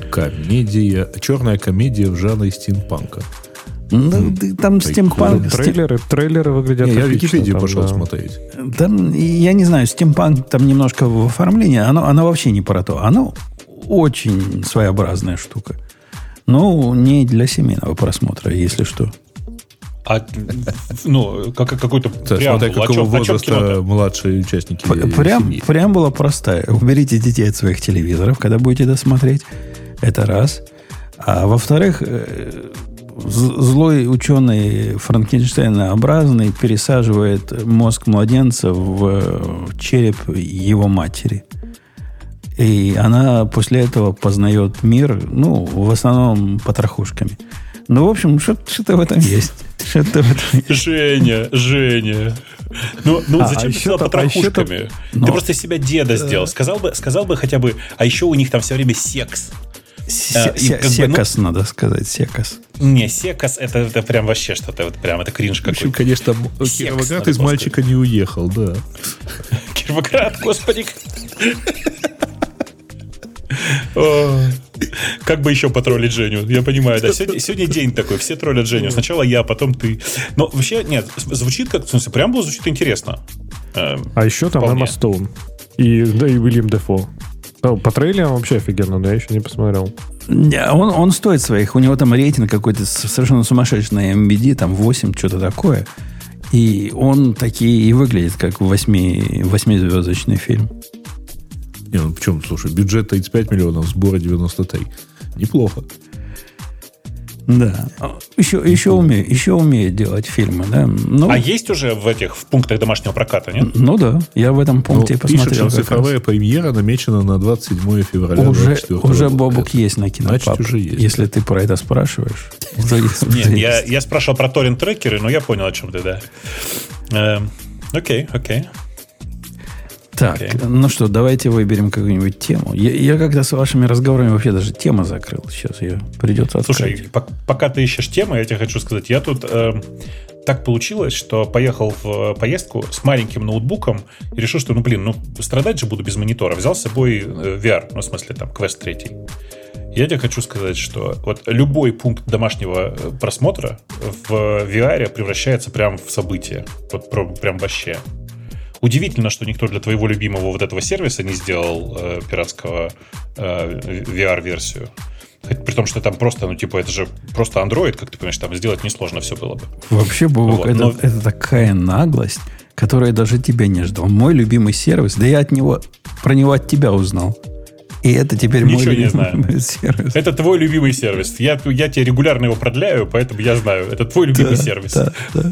Комедия, черная комедия в жанре стимпанка. Ну, там стимпанк... Трейлеры, трейлеры выглядят не, Я в Википедию пошел да. смотреть. Там, я не знаю, стимпанк там немножко в оформлении, оно, оно вообще не про то. Оно очень своеобразная штука. Ну, не для семейного просмотра, если что. А, ну, как, какой-то [LAUGHS] преамбул. Смотря какого возраста младшие участники Прям, семьи. Преамбула простая. Уберите детей от своих телевизоров, когда будете это смотреть. Это раз. А во-вторых, э, злой ученый Франкенштейнообразный пересаживает мозг младенца в череп его матери. И она после этого познает мир, ну, в основном потрохушками. Ну, в общем, что-то в этом есть. Что-то в этом есть. Женя, Женя. Ну, ну а, зачем а ты сказал потрохушками? А ты просто себя деда сделал. Сказал бы, сказал бы хотя бы, а еще у них там все время секс. А, секас, ну, надо сказать, секас. Не, секас это, это прям вообще что-то, вот прям это кринж какой-то. В общем, конечно, Кировоград из мальчика не уехал, да. Кировоград, господи. [LAUGHS] Как бы еще потроллить Женю? Я понимаю, да. Сегодня, сегодня день такой, все троллят Женю. Сначала я, потом ты. Но вообще, нет, звучит как, в смысле, прям было звучит интересно. Эм, а еще там Эмма Стоун. И, да, и Уильям Дефо. По трейлерам вообще офигенно, но я еще не посмотрел. Он, он стоит своих. У него там рейтинг какой-то совершенно сумасшедший на MBD, там 8, что-то такое. И он такие и выглядит, как восьми, восьмизвездочный фильм. Не, ну почему, слушай, бюджет 35 миллионов, сбора 93. Неплохо. Да. Еще, еще, умеет, еще умеет делать фильмы, да. Ну, а есть уже в этих в пунктах домашнего проката, нет? Ну да, я в этом пункте ну, посмотрел. Пишет, что цифровая раз. премьера намечена на 27 февраля Уже, уже Бобук это, есть на кинопап. Значит, уже есть. Если ты про это спрашиваешь. [LAUGHS] Нет, я, я спрашивал про торрент-трекеры, но я понял, о чем ты, да. Эм, окей, окей. Так, okay. ну что, давайте выберем какую-нибудь тему. Я, я когда с вашими разговорами вообще даже тему закрыл. Сейчас ее придется открыть. Слушай, по- пока ты ищешь тему, я тебе хочу сказать, я тут э, так получилось, что поехал в поездку с маленьким ноутбуком и решил, что, ну, блин, ну, страдать же буду без монитора. Взял с собой э, VR, ну, в смысле, там, Quest 3. Я тебе хочу сказать, что вот любой пункт домашнего э, просмотра в VR превращается прям в событие. Вот прям вообще. Удивительно, что никто для твоего любимого вот этого сервиса не сделал э, пиратского э, VR-версию. При том, что там просто, ну, типа, это же просто Android, как ты понимаешь, там сделать несложно все было бы. Вообще, Бобок, вот, это, но... это такая наглость, которая даже тебя не ждал. Мой любимый сервис, да я от него, про него от тебя узнал. И это теперь Ничего мой не знаю. [LAUGHS] сервис. Это твой любимый сервис. Я, я тебе регулярно его продляю, поэтому я знаю. Это твой любимый да, сервис. Да, да.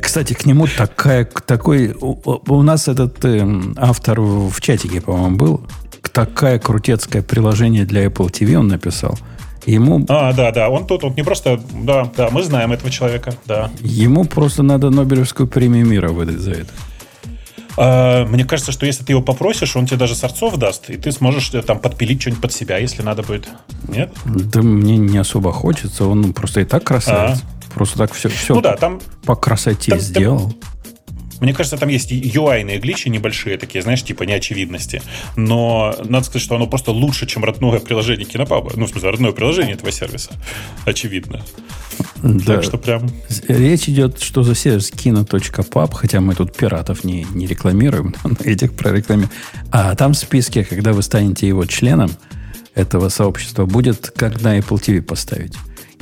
Кстати, к нему такая, такой... У, у нас этот э, автор в чатике, по-моему, был. Такая крутецкое приложение для Apple TV он написал. Ему... А, да, да, он тут, он не просто... Да, да, мы знаем этого человека, да. Ему просто надо Нобелевскую премию мира выдать за это. А, мне кажется, что если ты его попросишь, он тебе даже сорцов даст, и ты сможешь э, там подпилить что-нибудь под себя, если надо будет. Нет? Да мне не особо хочется. Он просто и так красавец. А-а. Просто так все, все ну, да, там, по красоте там, сделал. Там, мне кажется, там есть UI-ные гличи небольшие такие, знаешь, типа неочевидности. Но надо сказать, что оно просто лучше, чем родное приложение Кинопаба. Ну, в смысле, родное приложение этого сервиса. Очевидно. Да. Так что прям... Речь идет, что за сервис kino.pub, хотя мы тут пиратов не, не рекламируем, [LAUGHS] но этих прорекламируем. А там в списке, когда вы станете его членом этого сообщества, будет как на Apple TV поставить.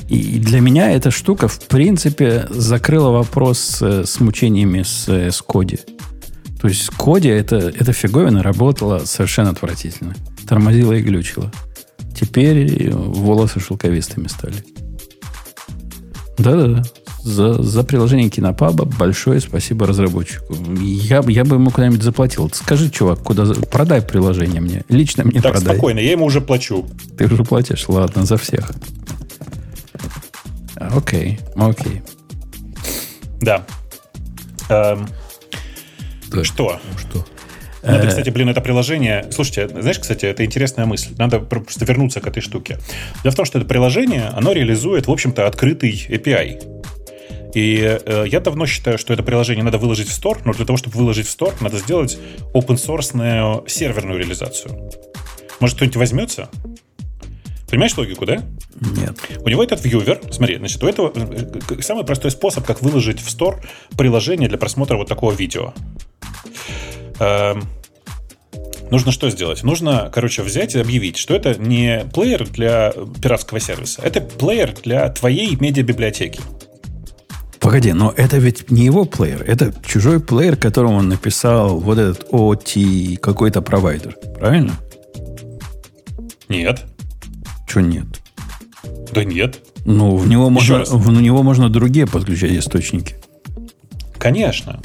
И для меня эта штука, в принципе, закрыла вопрос с, мучениями с, с Коди. То есть Коди эта, эта фиговина работала совершенно отвратительно. Тормозила и глючила. Теперь волосы шелковистыми стали. Да-да-да. За, за приложение Кинопаба большое спасибо разработчику. Я, я бы ему куда-нибудь заплатил. Скажи, чувак, куда продай приложение мне. Лично мне так, продай. спокойно, я ему уже плачу. Ты уже платишь? Ладно, за всех. Окей, окей. Да. Эм, да. Что? Что? Надо, кстати, блин, это приложение... Слушайте, знаешь, кстати, это интересная мысль. Надо просто вернуться к этой штуке. Дело в том, что это приложение, оно реализует, в общем-то, открытый API. И э, я давно считаю, что это приложение надо выложить в Store, но для того, чтобы выложить в Store, надо сделать open-source серверную реализацию. Может, кто-нибудь возьмется? Понимаешь логику, да? Нет. У него этот вьювер, смотри, значит, у этого э, самый простой способ, как выложить в Store приложение для просмотра вот такого видео. Эм, нужно что сделать? Нужно, короче, взять и объявить, что это не плеер для пиратского сервиса, это плеер для твоей медиабиблиотеки. Погоди, но это ведь не его плеер, это чужой плеер, которому он написал вот этот OT какой-то провайдер, правильно? Нет. Что нет? Да нет. Ну, в него, можно, в него можно другие подключать источники. Конечно.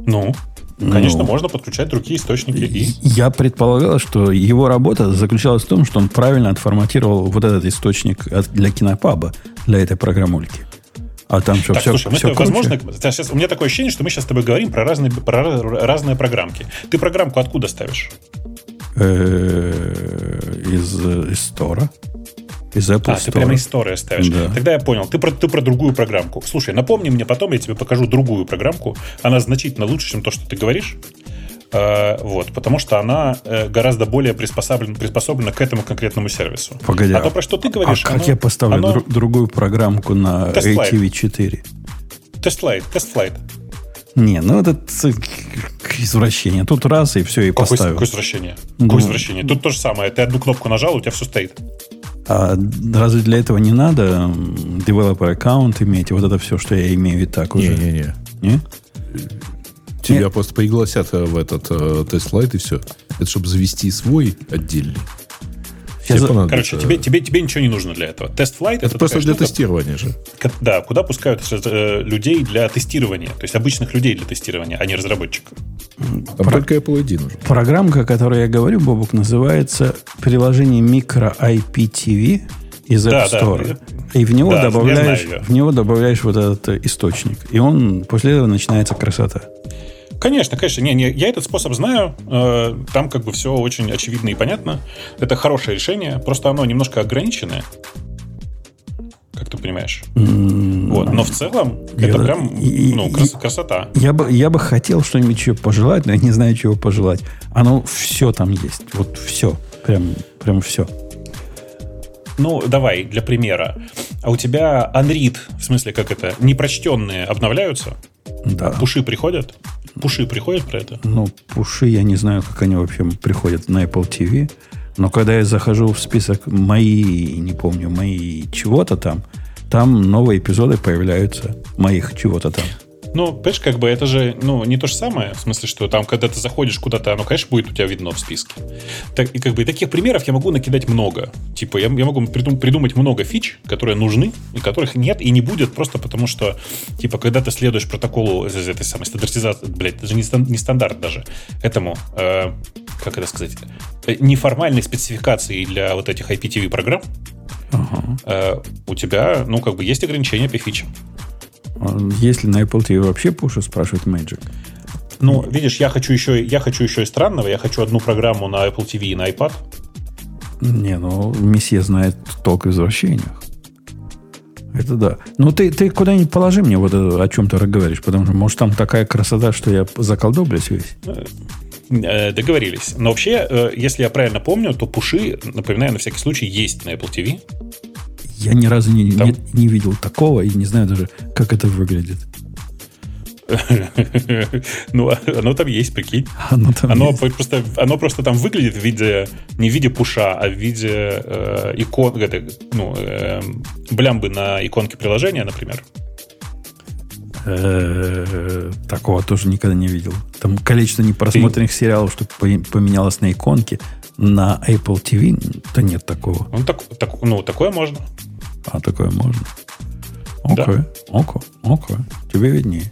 Ну, конечно, ну, можно подключать другие источники. И... Я предполагал, что его работа заключалась в том, что он правильно отформатировал вот этот источник для кинопаба, для этой программульки. А там что, так, все, слушай, все мы, возможно, сейчас, у меня такое ощущение, что мы сейчас с тобой говорим про разные, про разные программки. Ты программку откуда ставишь? Э, из, из стора. Из Apple а, Store. ты прямо из Store ставишь. Да. Тогда я понял. Ты про, ты про другую программку. Слушай, напомни мне потом, я тебе покажу другую программку. Она значительно лучше, чем то, что ты говоришь. Э, вот, потому что она э, гораздо более приспособлена, приспособлена к этому конкретному сервису. Погоди. А то, про что ты говоришь... А как оно, я поставлю оно... дру- другую программку на ATV4? TestFlight, TestFlight. Не, ну это извращение. Тут раз и все, и какое, поставил. Какое извращение? Какое ну, извращение? Тут то же самое. Ты одну кнопку нажал, у тебя все стоит. А разве для этого не надо developer аккаунт иметь? Вот это все, что я имею и так уже. Не-не-не. Не? Тебя Нет. просто пригласят в этот э, TestFlight и все. Это чтобы завести свой отдельный. Тебе за... Короче, тебе, тебе, тебе ничего не нужно для этого. TestFlight это, это просто для штука, тестирования же. Да, куда пускают э, людей для тестирования. То есть обычных людей для тестирования, а не разработчиков. Там Про... только Apple ID нужен. Программка, о которой я говорю, Бобук, называется приложение Micro IPTV из App да, Store. Да. И в него, да, добавляешь, в него добавляешь вот этот источник. И он после этого начинается красота. Конечно, конечно. Не, не, я этот способ знаю. Э, там как бы все очень очевидно и понятно. Это хорошее решение. Просто оно немножко ограниченное. Как ты понимаешь? Mm-hmm. Вот. Но в целом я, это прям ну, крас, красота. Я бы, я бы хотел что-нибудь еще пожелать, но я не знаю, чего пожелать. Оно все там есть. Вот все. Прям, прям все. Ну, давай, для примера. А у тебя Unread, в смысле, как это, непрочтенные обновляются? Да. Пуши приходят? Пуши приходят про это? Ну, пуши, я не знаю, как они вообще приходят на Apple TV. Но когда я захожу в список мои, не помню, мои чего-то там, там новые эпизоды появляются моих чего-то там. Ну, понимаешь, как бы это же ну, не то же самое, в смысле, что там, когда ты заходишь куда-то, оно, конечно, будет у тебя видно в списке. Так, и как бы и таких примеров я могу накидать много. Типа, я, я могу придум, придумать много фич, которые нужны, и которых нет и не будет, просто потому что, типа, когда ты следуешь протоколу этой самой стандартизации, блядь, это же не, стан, не стандарт даже, этому, э, как это сказать, э, неформальной спецификации для вот этих IPTV программ, uh-huh. э, у тебя, ну, как бы есть ограничения по фичам. Если на Apple TV вообще пушу, спрашивает Magic. Ну, видишь, я хочу еще, я хочу еще и странного. Я хочу одну программу на Apple TV и на iPad. Не, ну, месье знает толк в извращениях. Это да. Ну, ты, ты куда-нибудь положи мне вот это, о чем ты говоришь, потому что, может, там такая красота, что я заколдоблюсь весь. Э, договорились. Но вообще, э, если я правильно помню, то пуши, напоминаю, на всякий случай, есть на Apple TV. Я ни разу не, Там... не, не видел такого и не знаю даже, как это выглядит. [LAUGHS] Ну, оно там есть, прикинь. Оно, там оно, есть. Просто, оно просто там выглядит в виде, не в виде пуша, а в виде э, икон, это, ну, э, блямбы на иконке приложения, например. Э, такого тоже никогда не видел. Там количество непросмотренных сериалов, что поменялось на иконке, на Apple TV, то нет такого. Ну, так, так, ну такое можно. А такое можно? Окей, да. окей, окей. Тебе виднее.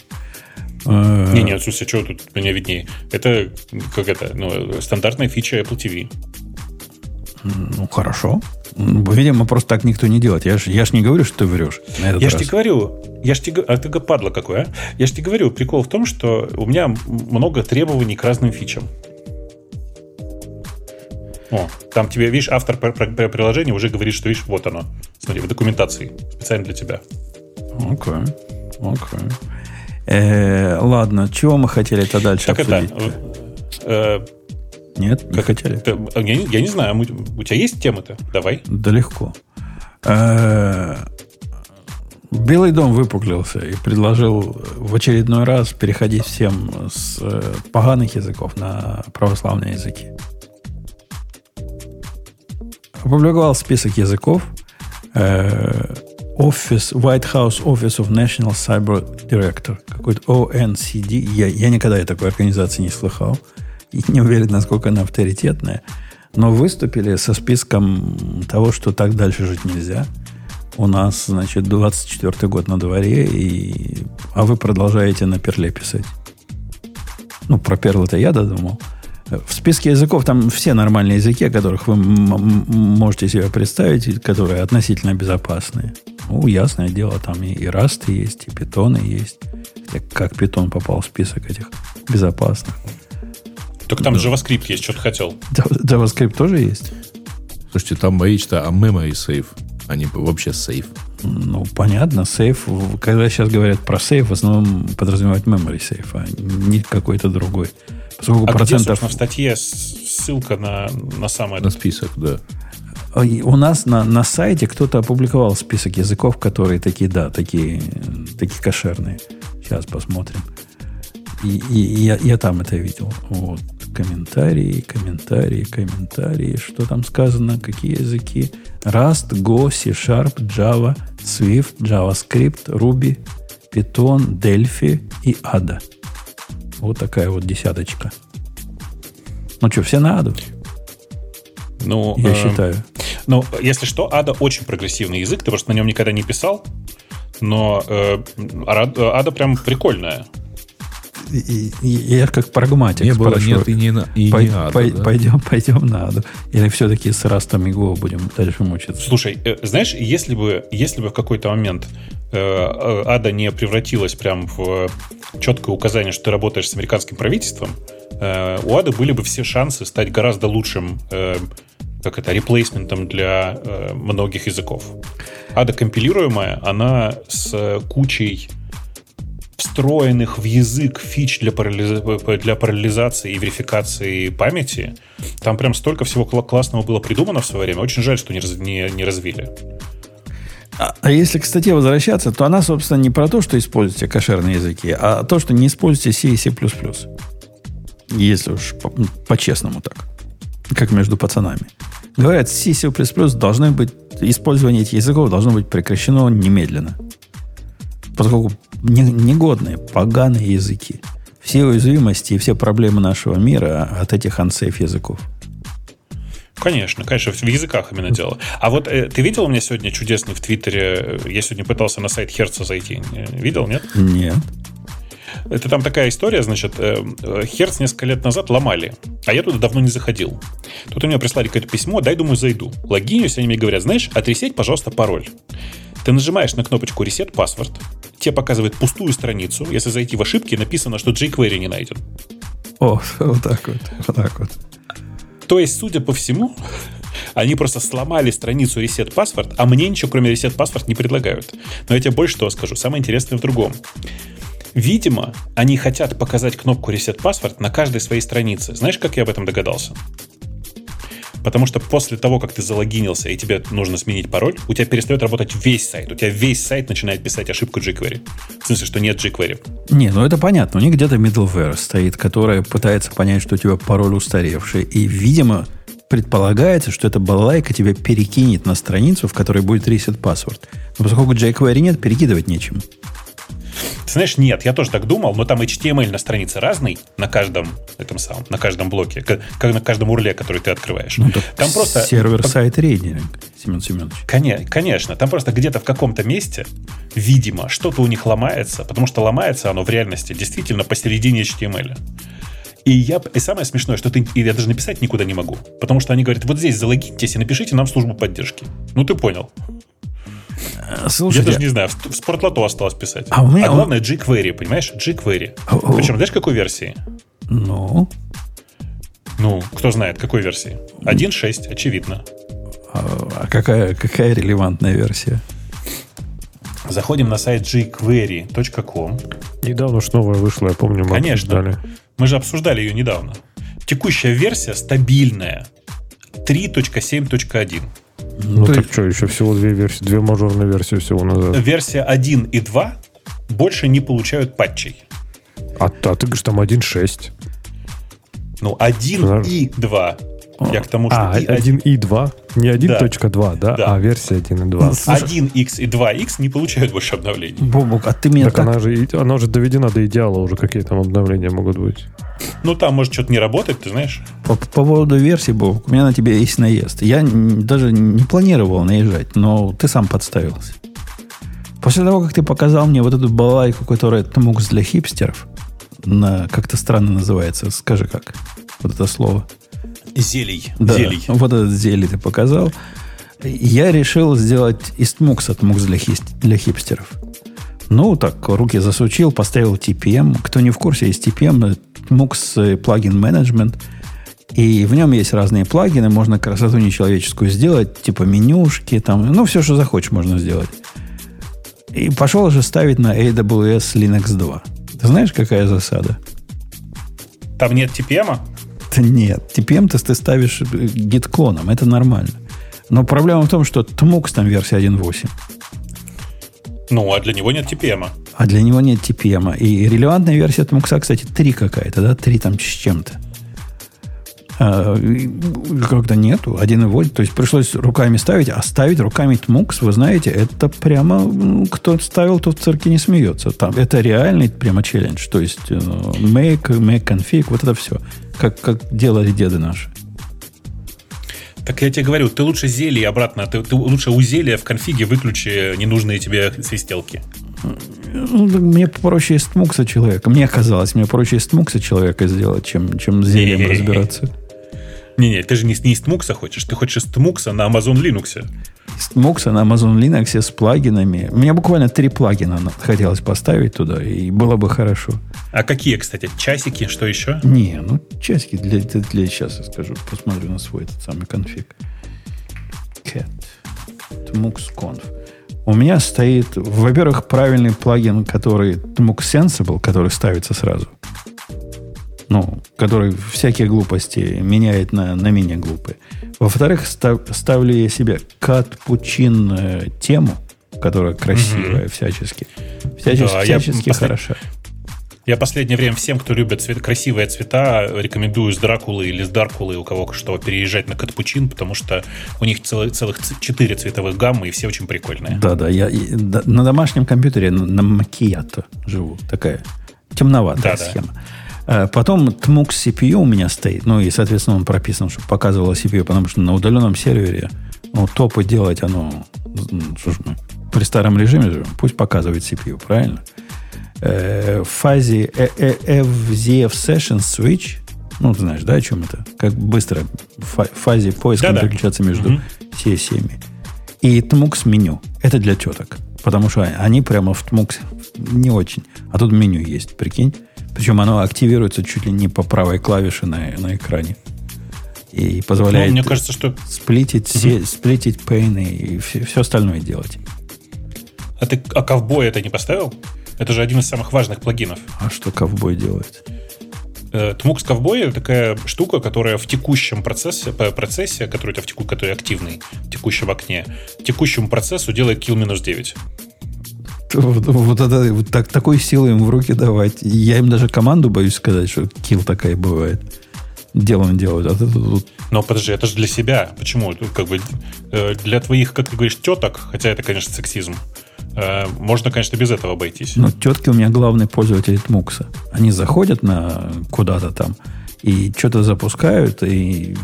Э, не, не, слушай, что тут мне виднее? Это как это, ну, стандартная фича Apple TV. Ну, хорошо. Видимо, просто так никто не делает. Я ж, я ж не говорю, что ты врешь. я же тебе говорю, я ж тебе, а ты падла какой, а? Я же тебе говорю, прикол в том, что у меня много требований к разным фичам. О, там тебе, видишь, автор приложения уже говорит, что, видишь, вот оно. Смотри, в документации. Специально для тебя. Окей. Okay. Окей. Okay. Э, ладно, чего мы хотели это дальше так обсудить? Это, э, Нет, не хотели. Это, я, я не знаю, у тебя есть темы-то? Давай. Да легко. Э, Белый дом выпуклился и предложил в очередной раз переходить всем с э, поганых языков на православные языки опубликовал список языков. Э, Office, White House Office of National Cyber Director, какой-то ONCD. Я, я никогда такой организации не слыхал. И не уверен, насколько она авторитетная. Но выступили со списком того, что так дальше жить нельзя. У нас, значит, 24 год на дворе, и... а вы продолжаете на перле писать. Ну, про перл это я додумал. В списке языков там все нормальные языки, о которых вы можете себе представить, которые относительно безопасные. Ну, ясное дело, там и, и Rust есть, и Python есть. Как Python попал в список этих безопасных. Только там да. JavaScript есть, что ты хотел. JavaScript тоже есть? Слушайте, там речь-то о memory save, а не вообще сейф. Ну, понятно, сейф. Когда сейчас говорят про сейф, в основном подразумевают memory сейф, а не какой-то другой Поскольку А где, процентов... собственно, в статье ссылка на, на самое... На список, да. И У нас на, на сайте кто-то опубликовал список языков, которые такие, да, такие, такие кошерные. Сейчас посмотрим. И, и- и я, я там это видел. Вот. Комментарии, комментарии, комментарии. Что там сказано? Какие языки? Rust, Go, C-Sharp, Java, Swift, JavaScript, Ruby, Python, Delphi и Ada. Вот такая вот десяточка. Ну что, все на Аду, Ну, я э, считаю. Ну, если что, Ада очень прогрессивный язык, ты просто на нем никогда не писал, но э, Ада прям прикольная. И- и- я как прагматик Не было, нет и не, и Пой- не ада, пой- да? пойдем, пойдем на Аду. Или все-таки с Растом и Go будем дальше мучиться? Слушай, э, знаешь, если бы, если бы в какой-то момент Ада не превратилась прям в четкое указание, что ты работаешь с американским правительством, э, у Ады были бы все шансы стать гораздо лучшим э, как это, реплейсментом для э, многих языков. Ада компилируемая, она с кучей встроенных в язык фич для, парализа- для параллелизации и верификации памяти. Там прям столько всего кла- классного было придумано в свое время. Очень жаль, что не, раз- не, не развили. А, если к статье возвращаться, то она, собственно, не про то, что используйте кошерные языки, а то, что не используйте C и C++. Если уж по- по-честному так. Как между пацанами. Говорят, C и C++ должны быть, использование этих языков должно быть прекращено немедленно. Поскольку не- негодные, поганые языки. Все уязвимости и все проблемы нашего мира от этих unsafe языков. Конечно, конечно, в языках именно дело. А вот э, ты видел у меня сегодня чудесный в Твиттере, э, я сегодня пытался на сайт Херца зайти. Видел, нет? Нет. Это там такая история, значит, э, э, Херц несколько лет назад ломали, а я туда давно не заходил. Тут у меня прислали какое-то письмо, дай, думаю, зайду. Логинюсь, они мне говорят, знаешь, отресеть, пожалуйста, пароль. Ты нажимаешь на кнопочку Reset Password, тебе показывает пустую страницу. Если зайти в ошибки, написано, что jQuery не найден. О, [LAUGHS] вот так вот. Вот так вот. То есть, судя по всему, они просто сломали страницу Reset Password, а мне ничего, кроме Reset Password, не предлагают. Но я тебе больше того скажу. Самое интересное в другом. Видимо, они хотят показать кнопку Reset Password на каждой своей странице. Знаешь, как я об этом догадался? Потому что после того, как ты залогинился и тебе нужно сменить пароль, у тебя перестает работать весь сайт. У тебя весь сайт начинает писать ошибку jQuery. В смысле, что нет jQuery. Не, ну это понятно. У них где-то middleware стоит, которая пытается понять, что у тебя пароль устаревший. И, видимо, предполагается, что эта балалайка тебя перекинет на страницу, в которой будет reset password. Но поскольку jQuery нет, перекидывать нечем. Ты знаешь, нет, я тоже так думал, но там HTML на странице разный на каждом этом самом, на каждом блоке, как, на каждом урле, который ты открываешь. Ну, там просто сервер-сайт рейдинг, Семен Семенович. Коне- Конечно, там просто где-то в каком-то месте, видимо, что-то у них ломается, потому что ломается оно в реальности действительно посередине HTML. И, я, и самое смешное, что ты, я даже написать никуда не могу. Потому что они говорят, вот здесь залогиньтесь и напишите нам службу поддержки. Ну, ты понял. Э, Слушайте, я даже не знаю, в, в спортлото осталось писать. А у меня- главное, jQuery, понимаешь? jQuery. Причем, знаешь, какой версии? ну, Ну, кто знает, какой версии? 1.6, очевидно. а а какая, какая релевантная версия? Заходим на сайт jQuery.com. Недавно ж новая вышла, я помню, мы Конечно. обсуждали. Мы же обсуждали ее недавно. Текущая версия стабильная. 3.7.1. Ну то так есть- что, еще всего две версии, две мажорные версии всего назад. Версия 1 и 2 больше не получают патчей. А, а ты говоришь, там 1.6. Ну, 1 Подожди. и 2. Я к тому, что А, и 1, 1 и 2? Не 1.2, да? Да. А версия 1 и 2. Слушай, 1x и 2x не получают больше обновлений. Бобук, а ты меня Так так... она же, она уже доведена до идеала, уже какие там обновления могут быть. Ну, там может что-то не работать, ты знаешь. По, по поводу версии, Бобук, у меня на тебя есть наезд. Я даже не планировал наезжать, но ты сам подставился. После того, как ты показал мне вот эту балайку, которая Тмукс для хипстеров, на, как-то странно называется, скажи как, вот это слово. Зелий. Да, Зелий. вот этот зелий ты показал. Я решил сделать из Тмукса Тмукс для, хист- для хипстеров. Ну, так, руки засучил, поставил TPM. Кто не в курсе, есть TPM, Tmux э, плагин менеджмент. И в нем есть разные плагины, можно красоту нечеловеческую сделать, типа менюшки, там, ну, все, что захочешь, можно сделать. И пошел же ставить на AWS Linux 2. Ты знаешь, какая засада? Там нет TPM? Да нет, TPM ты ставишь гитконом, это нормально. Но проблема в том, что TMUX там версия 1.8. Ну, а для него нет TPM. А для него нет TPM. И релевантная версия TMUX, кстати, 3 какая-то, да? 3 там с чем-то. А, когда нету, 1.8. То есть пришлось руками ставить, а ставить руками TMUX, вы знаете, это прямо ну, кто ставил, тот в цирке не смеется. Там, это реальный прямо челлендж. То есть э, make, make config, вот это все. Как, как делали деды наши. Так я тебе говорю, ты лучше зелье обратно, ты, ты лучше у зелья в конфиге выключи ненужные тебе свистелки. Ну, мне проще из тмукса человека. Мне казалось, мне проще из тмукса человека сделать, чем, чем зельем разбираться. Не-не, ты же не, не из Tmux хочешь, ты хочешь из Tmux на Amazon Linux. Из Tmux на Amazon Linux с плагинами. У меня буквально три плагина хотелось поставить туда, и было бы хорошо. А какие, кстати? Часики, что еще? Не, ну часики для, для, для сейчас я скажу. Посмотрю на свой этот самый конфиг. Cat. Tmux Conf. У меня стоит, во-первых, правильный плагин, который Tmux Sensible, который ставится сразу ну, который всякие глупости меняет на, на менее глупые. Во-вторых, став, ставлю я себе кат-пучин э, тему, которая красивая угу. всячески. Всячески, да, всячески я хороша. Я последнее время всем, кто любит цвет, красивые цвета, рекомендую с Дракулы или с Даркулы у кого что переезжать на Катпучин, потому что у них целых, целых четыре цветовых гаммы, и все очень прикольные. Да-да, я да, на домашнем компьютере на, на Макиято живу. Такая темноватая да, схема. Э, потом TMUX CPU у меня стоит. Ну, и, соответственно, он прописан, чтобы показывало CPU, потому что на удаленном сервере ну, топы делать оно... Что ж мы, при старом режиме же пусть показывает CPU, правильно? Э, в фазе FZF Session Switch, ну, ты знаешь, да, о чем это? Как быстро в фазе поиска да, переключаться между mm CSM. И TMUX меню. Это для теток. Потому что они прямо в TMUX не очень. А тут меню есть, прикинь. Причем оно активируется чуть ли не по правой клавише на, на экране. И позволяет ну, мне кажется, что... сплитить, угу. сплитить пейны и все, все остальное делать. А ты а ковбой это не поставил? Это же один из самых важных плагинов. А что ковбой делает? Tmux э, Ковбой такая штука, которая в текущем процессе, процессе который у тебя в теку, который активный, в текущем окне, текущему процессу делает kill минус 9. Вот, вот, это, вот так, такой силы им в руки давать. Я им даже команду боюсь сказать, что килл такая бывает. Дело он делает. А ты тут... Но подожди, это же для себя. Почему? Как бы э, для твоих, как ты говоришь, теток, хотя это, конечно, сексизм, э, можно, конечно, без этого обойтись. Но тетки у меня главные пользователи Тмукса. Они заходят на куда-то там и что-то запускают, и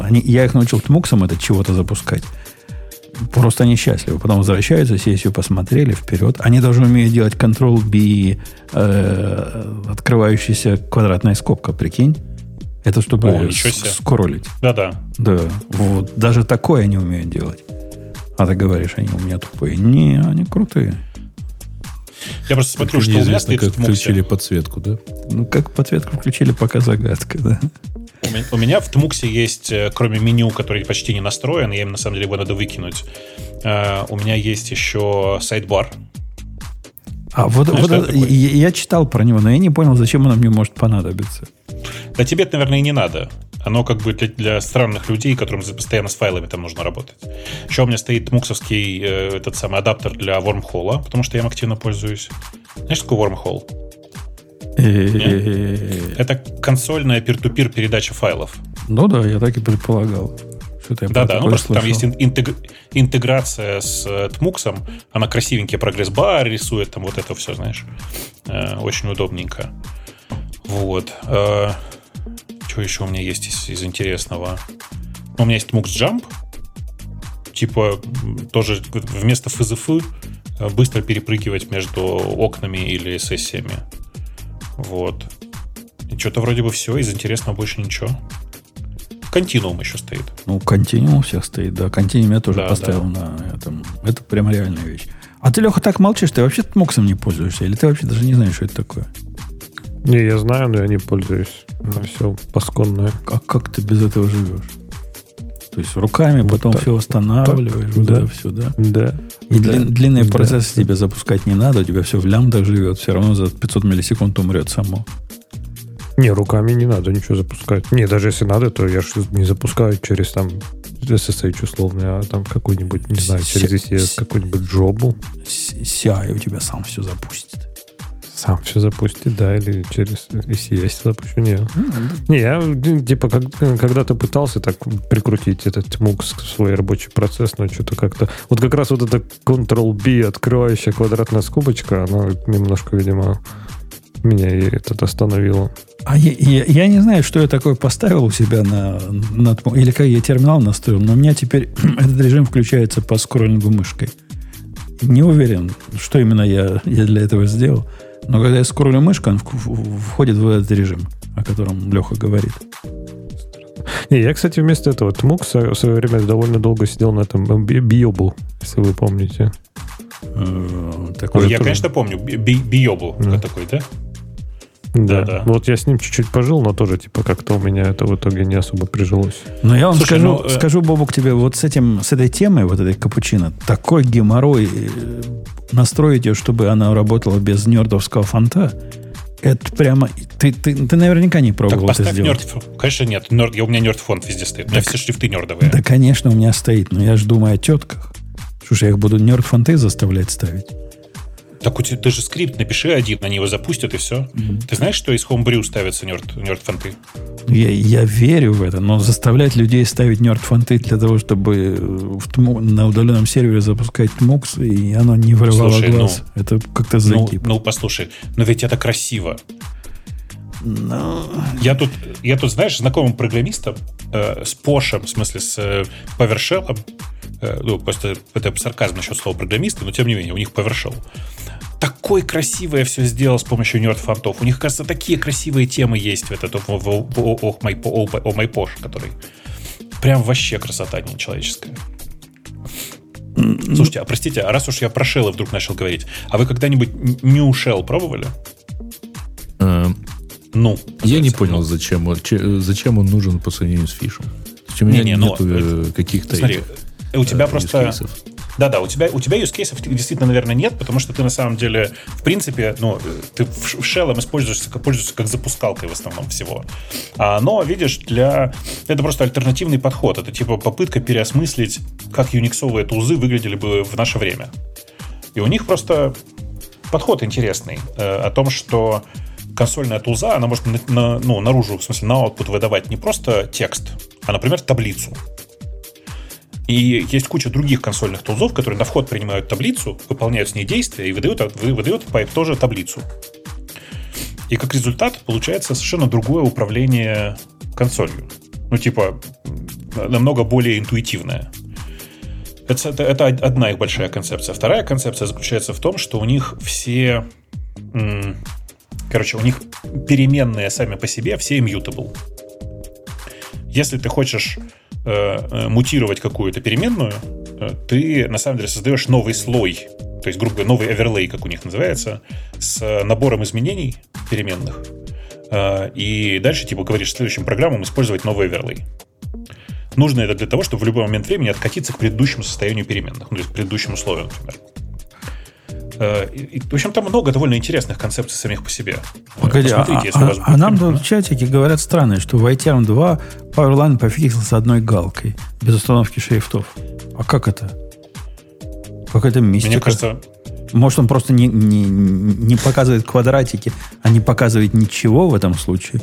они, я их научил Тмуксом это чего-то запускать просто они счастливы. Потом возвращаются, сессию посмотрели, вперед. Они должны уметь делать Ctrl-B, э, открывающаяся квадратная скобка, прикинь. Это чтобы О, скроллить. Да-да. Да. Вот. Даже такое они умеют делать. А ты говоришь, они у меня тупые. Не, они крутые. Я просто смотрю, что у меня стоит как включили подсветку, да? Ну, как подсветку включили, пока загадка, да. У меня в Тмуксе есть, э, кроме меню, который почти не настроен, я им на самом деле его надо выкинуть, э, у меня есть еще сайт-бар. А вот, Знаешь, вот это, я, я читал про него, но я не понял, зачем оно мне может понадобиться. Да тебе это, наверное, и не надо. Оно как бы для, для странных людей, которым постоянно с файлами там нужно работать. Еще у меня стоит муксовский э, этот самый адаптер для Wormhole, потому что я им активно пользуюсь. Знаешь, что такое Wormhole? Это консольная пир-ту-пир передача файлов. Ну да, я так и предполагал. Да-да, ну просто слышал. там есть интег... интеграция с Tmux, она красивенький прогресс-бар рисует, там вот это все, знаешь. Э, очень удобненько. Вот. Э, что еще у меня есть из, из интересного? У меня есть Tmux Jump. Типа, тоже вместо FZF э, быстро перепрыгивать между окнами или сессиями. Вот. И что-то вроде бы все, из интересного больше ничего. Континуум еще стоит. Ну, континуум у всех стоит, да. Континуум я тоже да, поставил да. на этом. Это прям реальная вещь. А ты, Леха, так молчишь, ты вообще моксом не пользуешься? Или ты вообще даже не знаешь, что это такое? Не, я знаю, но я не пользуюсь. На все пасконное. А как ты без этого живешь? То есть руками вот потом так, все восстанавливаешь, вот да. все, да? Да. И да, длин, длинные да, процессы да. тебе запускать не надо, у тебя все в лямбдах живет, все равно за 500 миллисекунд умрет само. Не, руками не надо ничего запускать. Не, даже если надо, то я же не запускаю через там SSH условно, а там какой-нибудь, не знаю, через ECS какой-нибудь джобу. CI у тебя сам все запустит. Сам все запустит, да, или через ECS запущу. Не, не я типа как, когда-то пытался так прикрутить этот MOOC в свой рабочий процесс, но что-то как-то... Вот как раз вот это Ctrl-B открывающая квадратная скобочка, она немножко, видимо, меня и это остановило. А я, я, я не знаю, что я такое поставил у себя на, на или как я терминал настроил, но у меня теперь [CLEARS THROAT] этот режим включается по скроллингу мышкой. Не уверен, что именно я, я для этого сделал. Но когда я скроллю мышкой, он входит в этот режим, о котором Леха говорит. Не, я, кстати, вместо этого Тмук в свое время довольно долго сидел на этом Биобу, если вы помните. Э, такой я, конечно, помню. Биобу да. такой, да? Да, да. Вот я с ним чуть-чуть пожил, но тоже, типа, как-то у меня это в итоге не особо прижилось. Но я вам Слушай, скажу, ну, э... скажу, Бобук, тебе вот с этим, с этой темой, вот этой капучино, такой геморрой э, настроить ее, чтобы она работала без нердовского фонта, это прямо... Ты, ты, ты наверняка не пробовал так, это сделать. Нерд, конечно, нет. Нерд, я, у меня нерд фонд везде стоит. У меня так, все шрифты нердовые. Да, конечно, у меня стоит. Но я же думаю о тетках. Слушай, я их буду нерд фонты заставлять ставить. Так у тебя, ты же скрипт напиши один, они его запустят и все. Mm-hmm. Ты знаешь, что из Homebrew ставятся нерд, нерд фонты? Я, я верю в это, но заставлять людей ставить нерд фонты для того, чтобы в тму, на удаленном сервере запускать тмукс, и оно не вырывало Слушай, глаз. Ну, это как-то загиб. Ну, ну, послушай, но ведь это красиво. Но... Я тут, я тут, знаешь, знакомым программистом э, с Пошем, в смысле с э, PowerShell, э, ну, просто это сарказм насчет слова программисты, но тем не менее, у них PowerShell такое красивое все сделал с помощью нерд-фонтов. У них, кажется, такие красивые темы есть в этот о, май, о, о май пош, который прям вообще красота нечеловеческая. Слушайте, а простите, а раз уж я про шеллы вдруг начал говорить, а вы когда-нибудь New Shell пробовали? А, ну, я не понял, ну. зачем зачем он нужен по сравнению с фишем. У меня не, не, нет ну, каких-то смотри, у тебя э, просто. Да-да, у тебя, у тебя use кейсов действительно, наверное, нет, потому что ты на самом деле, в принципе, ну, ты в шеллом используешься, пользуешься как запускалкой в основном всего. А, но, видишь, для... Это просто альтернативный подход. Это типа попытка переосмыслить, как юниксовые тулзы выглядели бы в наше время. И у них просто подход интересный э, о том, что консольная тулза, она может на, на, ну, наружу, в смысле, на output выдавать не просто текст, а, например, таблицу. И есть куча других консольных тулзов, которые на вход принимают таблицу, выполняют с ней действия и выдают, выдают Pipe тоже таблицу. И как результат получается совершенно другое управление консолью. Ну, типа, намного более интуитивное. Это, это, это одна их большая концепция. Вторая концепция заключается в том, что у них все... Короче, у них переменные сами по себе все immutable. Если ты хочешь Э, э, мутировать какую-то переменную, э, ты на самом деле создаешь новый слой, то есть, грубо говоря, новый оверлей, как у них называется, с набором изменений переменных. И дальше, типа, говоришь следующим программам использовать новый оверлей. Нужно это для того, чтобы в любой момент времени откатиться к предыдущему состоянию переменных, ну, то есть к предыдущему условию, например. Э, и, в общем, там много довольно интересных концепций самих по себе. Погоди, а, а, а нам в чатике говорят странное, что в ITM 2 Powerline пофиксился одной галкой, без установки шрифтов. А как это? Как это мистика? Мне кажется... Может, он просто не, не, не показывает квадратики, а не показывает ничего в этом случае?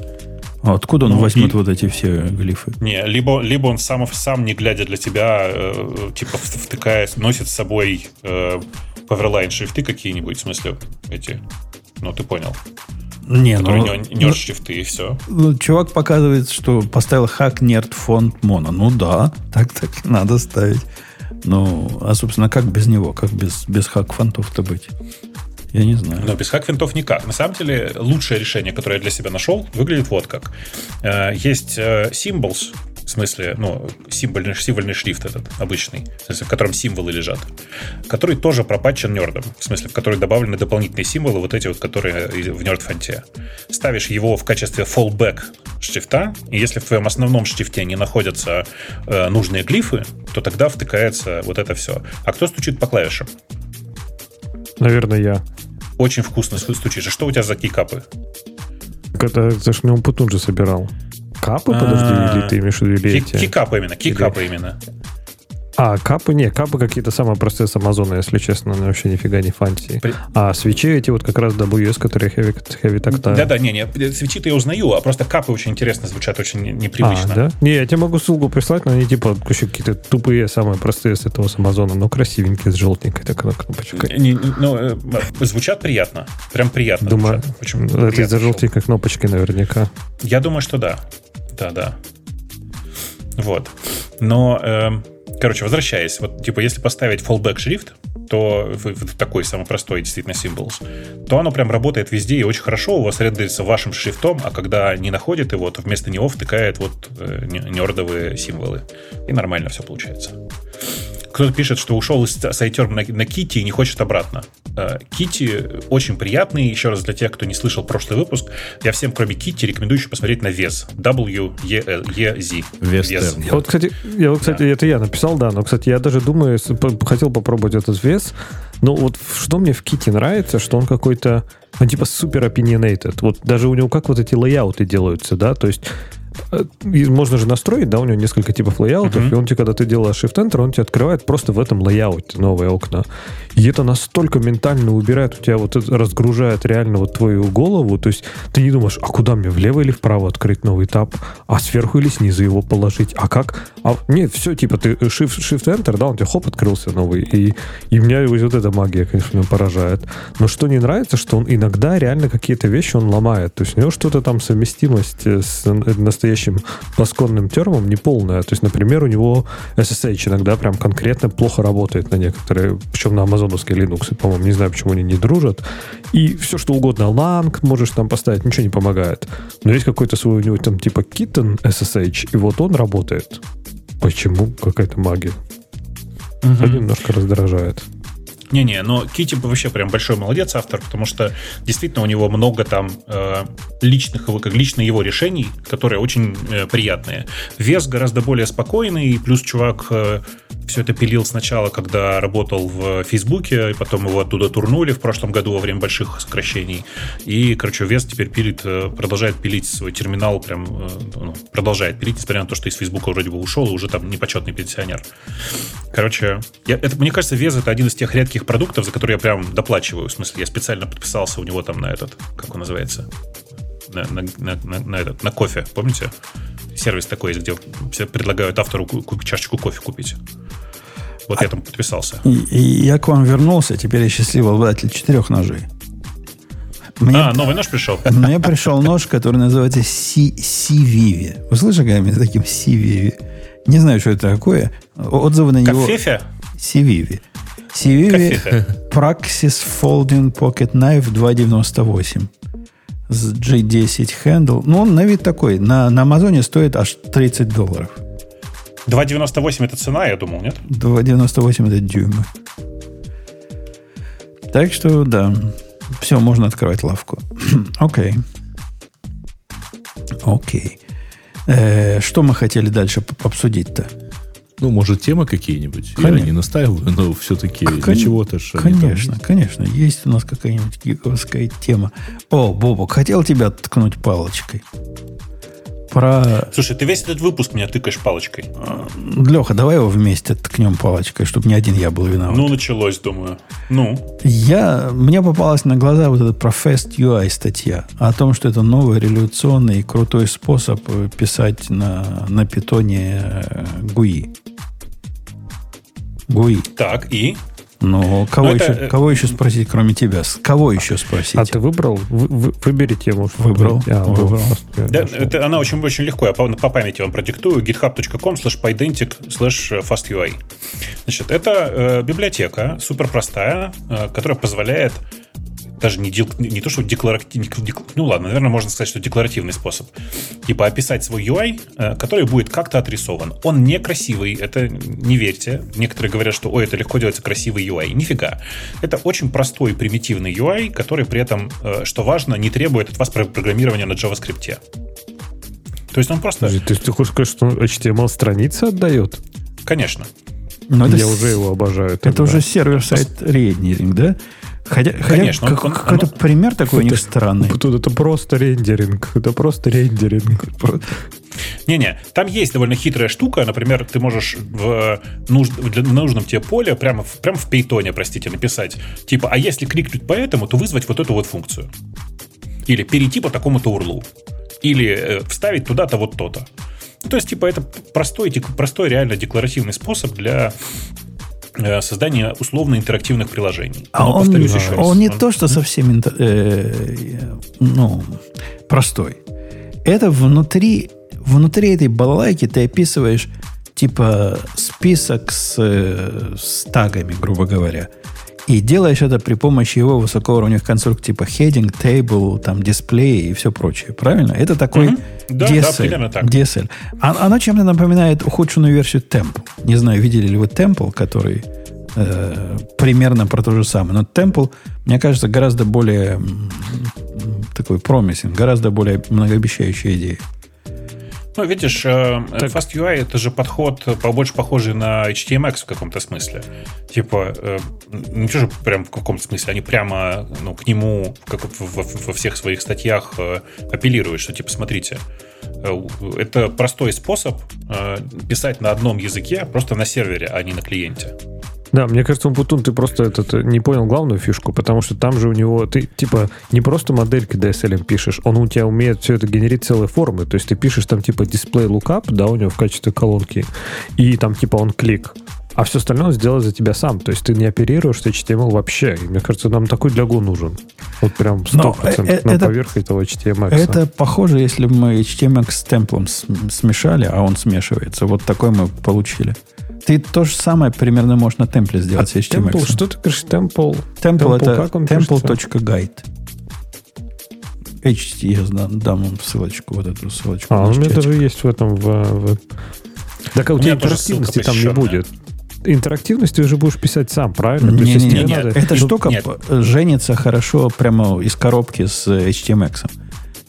А откуда он ну, возьмет и... вот эти все глифы? Не, либо, либо он сам, сам, не глядя для тебя, э, типа втыкая, носит с собой э, Powerline шрифты какие-нибудь, в смысле, эти, ну, ты понял. Не, ну, нерд шрифты и все. Ну, чувак показывает, что поставил хак нерд фонд моно. Ну да, так так [LAUGHS] надо ставить. Ну, а собственно, как без него? Как без, без хак фонтов-то быть? Я не знаю. Но без хак винтов никак. На самом деле, лучшее решение, которое я для себя нашел, выглядит вот как. Э, есть э, symbols, в смысле, ну, символьный, символьный шрифт этот обычный, в, смысле, в котором символы лежат, который тоже пропатчен нердом, в смысле, в который добавлены дополнительные символы, вот эти вот, которые в нерд-фонте. Ставишь его в качестве fallback шрифта, и если в твоем основном шрифте не находятся э, нужные глифы, то тогда втыкается вот это все. А кто стучит по клавишам? Наверное, я. Очень вкусно стучишь. А что у тебя за кикапы? Это, это ж не он Путун же собирал. Капы, подожди, А, или ты имеешь в виду или эти? Кикапы именно, кикапы именно. А, капы, не, капы какие-то самые простые с Амазона, если честно, они вообще нифига не фанси. При- А свечи эти вот как раз WS, которые heavy, heavy tactile. Да-да, не, не, свечи-то я узнаю, а просто капы очень интересно звучат, очень непривычно. А, да? Не, я тебе могу ссылку прислать, но они типа вообще какие-то тупые, самые простые с этого с Амазона, но красивенькие, с желтенькой такой кнопочкой. Не- ну, э, звучат приятно. Прям приятно. Думаю, звучат. Очень это из-за желтенькой кнопочки наверняка. Я думаю, что да. Да, да. Вот. Но, эм, короче, возвращаясь, вот, типа, если поставить fallback шрифт, то в, такой самый простой действительно symbols, то оно прям работает везде и очень хорошо. У вас рендерится вашим шрифтом, а когда не находит его, то вместо него втыкает вот э, не- нердовые символы. И нормально все получается. Кто-то пишет, что ушел из сайтерм на, на Кити и не хочет обратно. Кити очень приятный. Еще раз для тех, кто не слышал прошлый выпуск, я всем, кроме Кити, рекомендую еще посмотреть на Вез. W-E-Z. Вестерн. Я вот, кстати, я вот, кстати, это я написал, да, но, кстати, я даже думаю, хотел попробовать этот вес. Но вот что мне в Ките нравится, что он какой-то, он типа супер opinionated. Вот даже у него как вот эти лейауты делаются, да, то есть э, можно же настроить, да, у него несколько типов лейаутов, Мгм. и он тебе, когда ты делаешь Shift-Enter, он тебе открывает просто в этом лейауте новые окна. И это настолько ментально убирает, у тебя вот это разгружает реально вот твою голову, то есть ты не думаешь, а куда мне, влево или вправо открыть новый таб, а сверху или снизу его положить, а как? А нет, все, типа ты Shift, Shift-Enter, да, он тебе хоп, открылся новый, и, и меня вот эта магия, конечно, меня поражает. Но что не нравится, что он иногда реально какие-то вещи он ломает, то есть у него что-то там совместимость э, с э, настоящим пасконным термом неполная, то есть, например, у него SSH иногда прям конкретно плохо работает на некоторые, причем на амазоновские Linux, по-моему, не знаю, почему они не дружат. И все, что угодно, lang можешь там поставить, ничего не помогает. Но есть какой-то свой у него там типа kitten SSH, и вот он работает. Почему? Какая-то магия. Это немножко раздражает. Не-не, но Кити вообще прям большой молодец автор, потому что действительно у него много там э, личных как лично его решений, которые очень э, приятные. Вес гораздо более спокойный, плюс чувак э, все это пилил сначала, когда работал в Фейсбуке, и потом его оттуда турнули в прошлом году во время больших сокращений. И, короче, Вес теперь пилит, э, продолжает пилить свой терминал, прям э, ну, продолжает пилить, несмотря на то, что из Фейсбука вроде бы ушел, и уже там непочетный пенсионер. Короче, я, это, мне кажется, Вез это один из тех редких продуктов, за которые я прям доплачиваю. В смысле, я специально подписался у него там на этот, как он называется, на, на, на, на- на этот, на кофе, помните? Сервис такой есть, где предлагают автору ку- ку- чашечку кофе купить. Вот я там подписался. Я к вам вернулся, теперь я счастливый обладатель четырех ножей. Мне, А, новый нож пришел. [LAUGHS] мне пришел нож, который называется Си- Си-Виви. Вы слышали когда-нибудь таким Си-Виви? Не знаю, что это такое. Отзывы на него... Кофефе? Си-Виви. Си-Виви. Praxis Folding Pocket Knife 2.98 с G10 handle. Ну, он на вид такой. На, на Амазоне стоит аж 30 долларов. 2,98 это цена, я думал, нет? 2,98 это дюймы. Так что, да. Все, можно открывать лавку. [CLEARS THROAT] Окей. Окей. Э, Что мы хотели дальше обсудить-то? Ну, может, темы какие-нибудь? Конечно. Я не настаиваю, но все-таки Кон- для чего-то ж они там Конечно, конечно. Есть у нас какая-нибудь гиковская тема. О, Бобок, хотел тебя ткнуть палочкой. Про... Слушай, ты весь этот выпуск меня тыкаешь палочкой. Леха, давай его вместе ткнем палочкой, чтобы не один я был виноват. Ну, началось, думаю. Ну, Я, мне попалась на глаза вот эта про Fast UI статья о том, что это новый революционный и крутой способ э, писать на, на питоне э, GUI. GUI. так, и? Ну, кого, Ну, это, еще, э, кого еще спросить, кроме тебя? С кого еще спросить? А ты выбрал? Вы- вы- выбери тему. Выбрал. А, Выбрал. Да, это, она очень, очень легко. Я по, по памяти вам продиктую. github.com slash pydentic slash fastui. Значит, это э, библиотека, супер простая, э, которая позволяет даже не, дел- не то, что декларативный, ну ладно, наверное, можно сказать, что декларативный способ. Типа описать свой UI, э, который будет как-то отрисован. Он некрасивый, это не верьте. Некоторые говорят, что ой, это легко делается красивый UI. Нифига. Это очень простой примитивный UI, который при этом, э, что важно, не требует от вас про- программирования на JavaScript. То есть он просто... То есть ты хочешь сказать, что он HTML страницы отдает? Конечно. Ну, это Я с- уже его обожаю. Это тогда. уже сервер-сайт рейднеринг, да? Хотя, хотя Конечно, он- как- он- какой-то оно- пример такой у них странный. Тут это просто рендеринг. Это просто рендеринг. Не-не, там есть довольно хитрая штука. Например, ты можешь в, нуж- в нужном тебе поле прямо в, прямо в пейтоне, простите, написать, типа, а если кликнуть по этому, то вызвать вот эту вот функцию. Или перейти по такому-то урлу. Или э, вставить туда-то вот то-то. Ну, то есть, типа, это простой, простой реально декларативный способ для э, создания условно-интерактивных приложений. А Но, он, повторюсь еще раз, он не он- то, что совсем инт- э, ну, простой. Это внутри, внутри этой балалайки ты описываешь типа список с, э, с тагами, грубо говоря. И делаешь это при помощи его высокоуровневых конструкций типа heading, table, там, дисплей и все прочее. Правильно? Это такой Мгм. Да, да, DSL. примерно так. DSL. А- оно чем-то напоминает ухудшенную версию Temple. Не знаю, видели ли вы Temple, который э, примерно про то же самое. Но Temple, мне кажется, гораздо более такой промисинг, гораздо более многообещающая идея. Ну, видишь, э, Так. Fast UI это же подход побольше похожий на HTMX в каком-то смысле. Типа, э, не что прям в каком-то смысле, они прямо ну, к нему как во всех своих статьях э, апеллируют, что типа, смотрите, э, это простой способ э, писать на одном языке, просто на сервере, а не на клиенте. Да, мне кажется, Путун, ты просто этот, э, не понял главную фишку, потому что там же у него, ты типа не просто модельки DSL пишешь, он у тебя умеет все это генерить целые формы, то есть ты пишешь там типа display lookup, да, у него в качестве колонки, и там типа он клик, а все остальное он сделает за тебя сам, то есть ты не оперируешь HTML вообще, и мне кажется, нам такой Длягу нужен, вот прям Но, 100% э, э, на это- поверх этого HTML. Это похоже, если бы мы HTMX с темплом смешали, а он смешивается. Вот такой мы получили. Ты то же самое примерно можешь на темпле сделать с HTMX. Temple, что ты говоришь, Temple? Temple, Temple, это temple.guide. HT, я дам, вам ссылочку, вот эту ссылочку. А, у меня даже есть в этом... В, в- Так а у, тебя интерактивности там не будет. Интерактивность ты уже будешь писать сам, правильно? То есть, если Не-не-не, тебе надо- эта штука нет. женится хорошо прямо из коробки с HTMX.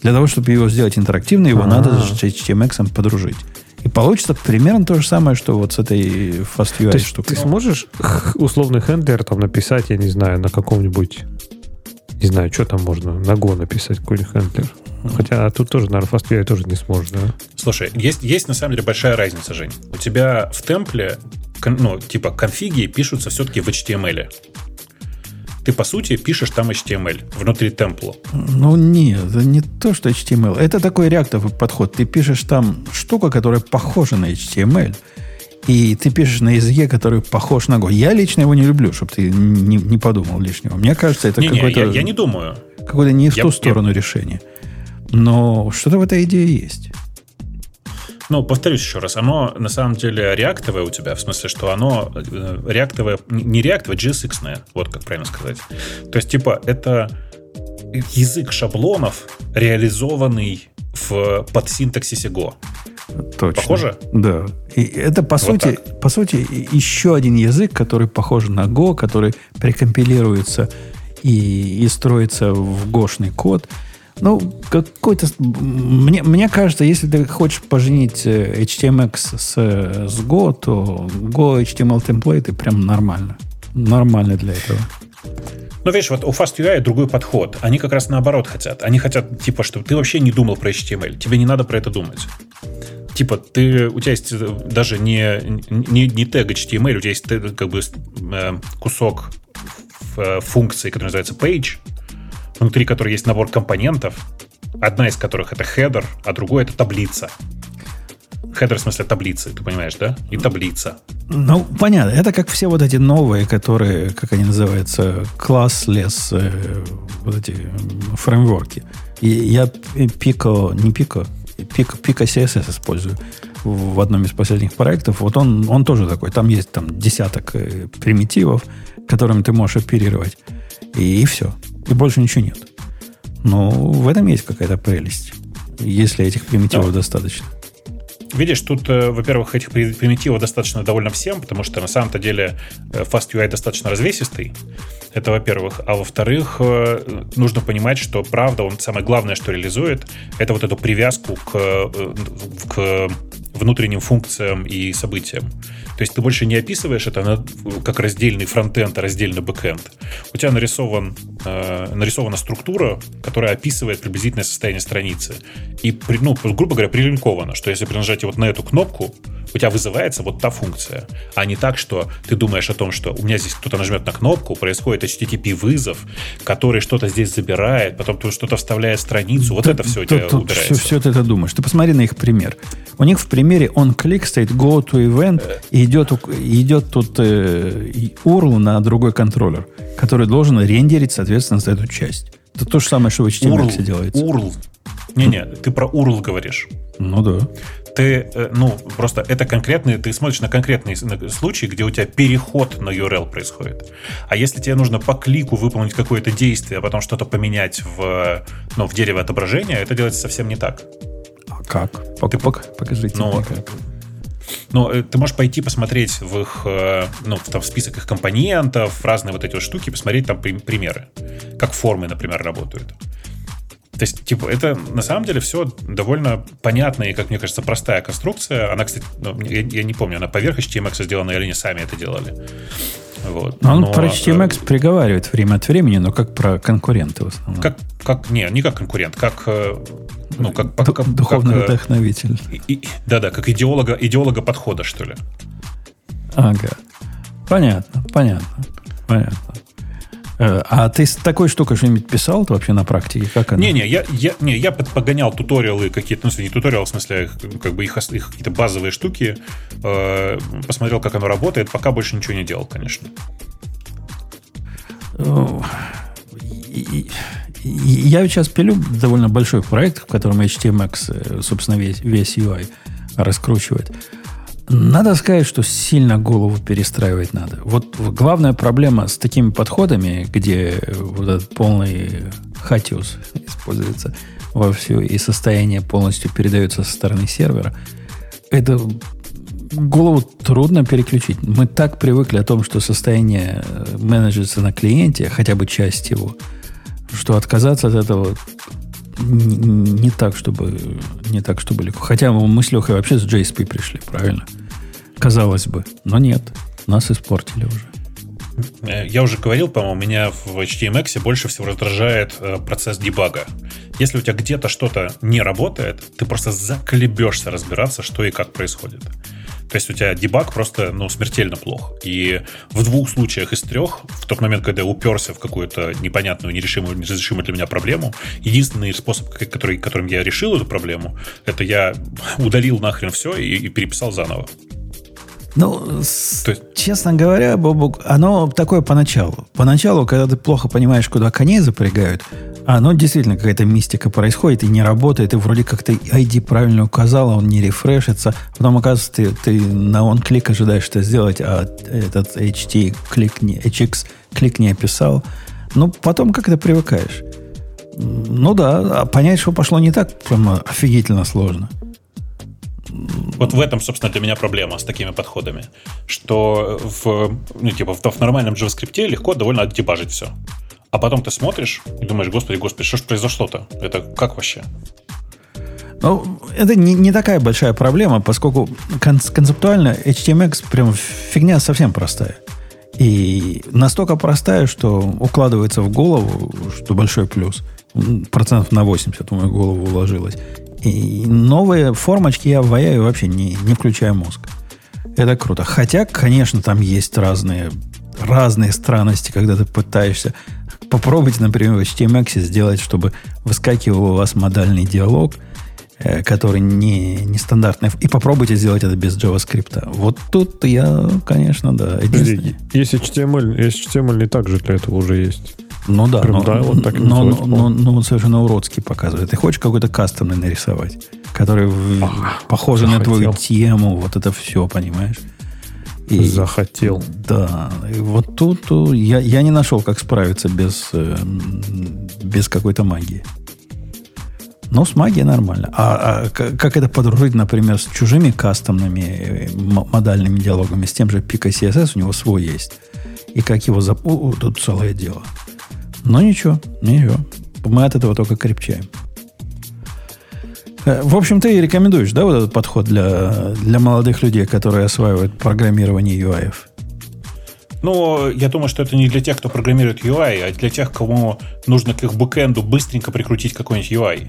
Для того, чтобы его сделать интерактивным, его А. надо с HTMX подружить. И получится примерно то же самое, что вот с этой FastUI То есть штукой. ты сможешь условный хендлер там написать, я не знаю, на каком-нибудь... Не знаю, что там можно, на Go написать какой-нибудь хендлер. Хотя тут тоже, наверное, FastUI тоже не сможешь, да? Слушай, есть, есть на самом деле большая разница, Жень. У тебя в темпле, ну, типа, конфиги пишутся все-таки в HTML. Ты, по сути, пишешь там HTML внутри темпла. Ну, нет, это не то, что HTML. Это такой реактовый подход. Ты пишешь там штука, которая похожа на HTML, и ты пишешь на языке, который похож на Go. Я лично его не люблю, чтобы ты не, не подумал лишнего. Мне кажется, это Не-не, какой-то, я, я не думаю. какое-то не в Я- ту я- сторону решение. Но что-то в этой идее есть. Ну, повторюсь еще раз, оно на самом деле реактовое у тебя, в смысле, что оно э, реактовое, не реактовое, JSX-ное, вот как правильно сказать. То есть, типа, это язык шаблонов, реализованный в подсинтаксисе Go. Точно. Похоже? Да. И это, по, Вот сути, по сути, еще один язык, который похож на Go, который прикомпилируется и, и строится в гошный код. Ну, какой-то... Мне, мне кажется, если ты хочешь поженить э, HTMX с, э, с Go, то Go HTML темплейты прям нормально. Нормально для этого. Ну, видишь, вот у FastUI другой подход. Они как раз наоборот хотят. Они хотят, типа, чтобы ты вообще не думал про HTML. Тебе не надо про это думать. Типа, ты, у тебя есть э, даже не, не, не тег HTML, у тебя есть тег, как бы э, кусок э, функции, который называется page, внутри которой есть набор компонентов, одна из которых это header, а другой это таблица. Header в смысле таблицы, ты понимаешь, да? И таблица. Ну, понятно. Это как все вот эти новые, которые, как они называются, classless, э, вот эти фреймворки. И я Pico, не Pico, Pico, Pico CSS использую в одном из последних проектов. Вот он, он тоже такой. Там есть там десяток э, примитивов, которыми ты можешь оперировать. И, и все. И больше ничего нет. Но в этом есть какая-то прелесть. Если этих примитивов Ну, достаточно. Видишь, тут, э, во-первых, этих при- примитивов достаточно довольно всем, потому что на самом-то деле э, FastUI достаточно развесистый. Это во-первых. А во-вторых, э, нужно понимать, что правда, он самое главное, что реализует, это вот эту привязку к, к внутренним функциям и событиям. То есть ты больше не описываешь это как раздельный фронтенд, а раздельный бэкенд. У тебя нарисован, э, нарисована структура, которая описывает приблизительное состояние страницы. И, ну, грубо говоря, прилинковано, что если при нажатии вот на эту кнопку, у тебя вызывается вот та функция. А не так, что ты думаешь о том, что у меня здесь кто-то нажмет на кнопку, происходит HTTP-вызов, который что-то здесь забирает, потом тут что-то вставляет в страницу. Вот Ты- это все у ты- тебя тут убирается. Все, все ты это думаешь. Ты посмотри на их пример. У них в примере он клик стоит go to event, и идет, у- идет тут э, URL на другой контроллер, который должен рендерить, соответственно, за эту часть. Это то же самое, что в HTML URL. делается. URL. Не-не, ты про URL говоришь. Ну да. Ты, э, ну, просто это конкретный, ты смотришь на конкретный с- на случай, где у тебя переход на URL происходит. А если тебе нужно по клику выполнить какое-то действие, а потом что-то поменять в, ну, в дерево отображения, это делается совсем не так. А как? Пок- Ты пок- покажите Ну, мне как. Но э, ты можешь пойти посмотреть в их, э, ну, там, в список их компонентов, разные вот эти вот штуки, посмотреть там при- примеры, как формы, например, работают. То есть, типа, это на самом деле все довольно понятная и, как мне кажется, простая конструкция. Она, кстати, ну, я, я не помню, она поверх HTMX сделана или они сами это делали. Вот. Но он Но, про э, HTMX приговаривает время от времени, но как про конкуренты в основном. Как, как, не, не как конкурент, как, э, ну, как, Ду- как- Духовный как, э, вдохновитель. и- и- да-да, как идеолога, идеолога подхода, что ли. Ага. Понятно, понятно, понятно. Э, А ты с такой штукой что-нибудь писал вообще на практике? Как она? Не-не, я, я, не, я погонял туториалы какие-то, ну, не туториал, в смысле, как бы их, их какие-то базовые штуки, э, посмотрел, как оно работает, пока больше ничего не делал, конечно. Э, Я сейчас пилю довольно большой проект, в котором HTMX, э, собственно, весь, весь UI раскручивает. Надо сказать, что сильно голову перестраивать надо. Вот главная проблема с такими подходами, где вот этот полный хатиус используется вовсю, и состояние полностью передается со стороны сервера, это голову трудно переключить. Мы так привыкли о том, что состояние э, менеджерится на клиенте, хотя бы часть его, что отказаться от этого не, так, чтобы не так, чтобы легко. Хотя мы с Лехой вообще с JSP пришли, правильно? Казалось бы. Но нет. Нас испортили уже. Я уже говорил, по-моему, меня в HTMX больше всего раздражает э, процесс дебага. Если у тебя где-то что-то не работает, ты просто заколебешься разбираться, что и как происходит. То есть у тебя дебаг просто ну, смертельно плох. И в двух случаях из трех, в тот момент, когда я уперся в какую-то непонятную, нерешимую, неразрешимую для меня проблему, единственный способ, который, которым я решил эту проблему, это я удалил нахрен все и, и переписал заново. Ну, То есть- честно говоря, Бобук, оно такое поначалу. Поначалу, когда ты плохо понимаешь, куда коней запрягают, оно действительно какая-то мистика происходит и не работает, и вроде как ты ID правильно указал, а он не рефрешится. Потом, оказывается, ты, ты на он клик ожидаешь что сделать, а этот HT клик не, HX клик не описал. Ну, потом как-то привыкаешь. М, Ну да, а понять, что пошло не так, прямо офигительно сложно. Вот в этом, собственно, для меня проблема с такими подходами. Что в, ну, типа, в, в нормальном JavaScript легко довольно отдебажить все. А потом ты смотришь и думаешь, господи, господи, что ж произошло-то? Это как вообще? Ну, это не, не такая большая проблема, поскольку кон- концептуально HTMX прям фигня совсем простая. И настолько простая, что укладывается в голову, что большой плюс. Процентов на 80 в мою голову уложилось. И новые формочки я ваяю вообще не, не включая мозг. Это круто. Хотя, конечно, там есть разные, разные странности, когда ты пытаешься... Попробуйте, например, в HTMX сделать, чтобы выскакивал у вас модальный диалог, э, который не, не стандартный. И попробуйте сделать это без JavaScript. Вот тут я, конечно, да. Подожди, Есть HTML, есть HTML не так же для этого уже есть. Ну да, Прям но, да, вот так но, но- по-моему. но он совершенно уродский показывает. Ты хочешь какой-то кастомный нарисовать, который А, похожий на твою тему, вот это все, понимаешь? И- Захотел. Да, и вот тут э, я, я не нашел, как справиться без, э, без какой-то магии. Но с магией нормально. А, а как это подружить, например, с чужими кастомными э, модальными диалогами, с тем же Pico CSS, у него свой есть. И как его зап... О, о, тут целое дело. Но ничего, ничего. Мы от этого только крепчаем. Э, В общем, ты рекомендуешь, да, вот этот подход для, для молодых людей, которые осваивают программирование UI? Ну, я думаю, что это не для тех, кто программирует UI, а для тех, кому нужно к их бэкэнду быстренько прикрутить какой-нибудь UI.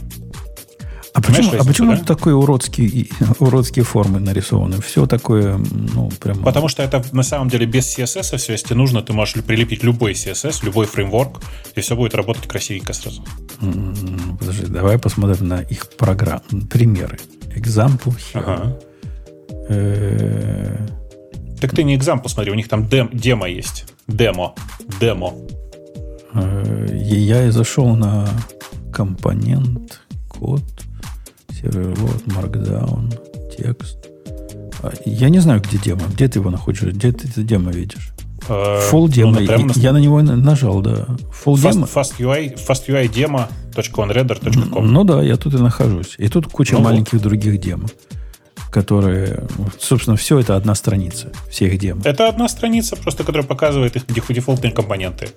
А почему, а почему да? такие уродские, уродские формы нарисованы? Все такое, ну, прям... Потому что это на самом деле без CSS все, если нужно, ты можешь прилепить любой CSS, любой фреймворк, и все будет работать красивенько сразу. М, Подожди, давай посмотрим на их программ, примеры. Example here. Ага. Э, Так ты не экзампл смотри, у них там дем, демо есть. Демо. Демо. Я и зашел на компонент, код, сервер, вот, markdown, текст. А, Я не знаю, где демо. Где ты его находишь? Где ты это демо видишь? Э, Full ну, демо. ну, я на него на- нажал, да. Full Fast, демо. fast UI, fast UI demo.onreader.com. Ну да, я тут и нахожусь. И тут куча Ну вот. маленьких других демо, которые, собственно, все это одна страница всех демо. Это одна страница, просто которая показывает их деф- дефолтные компоненты.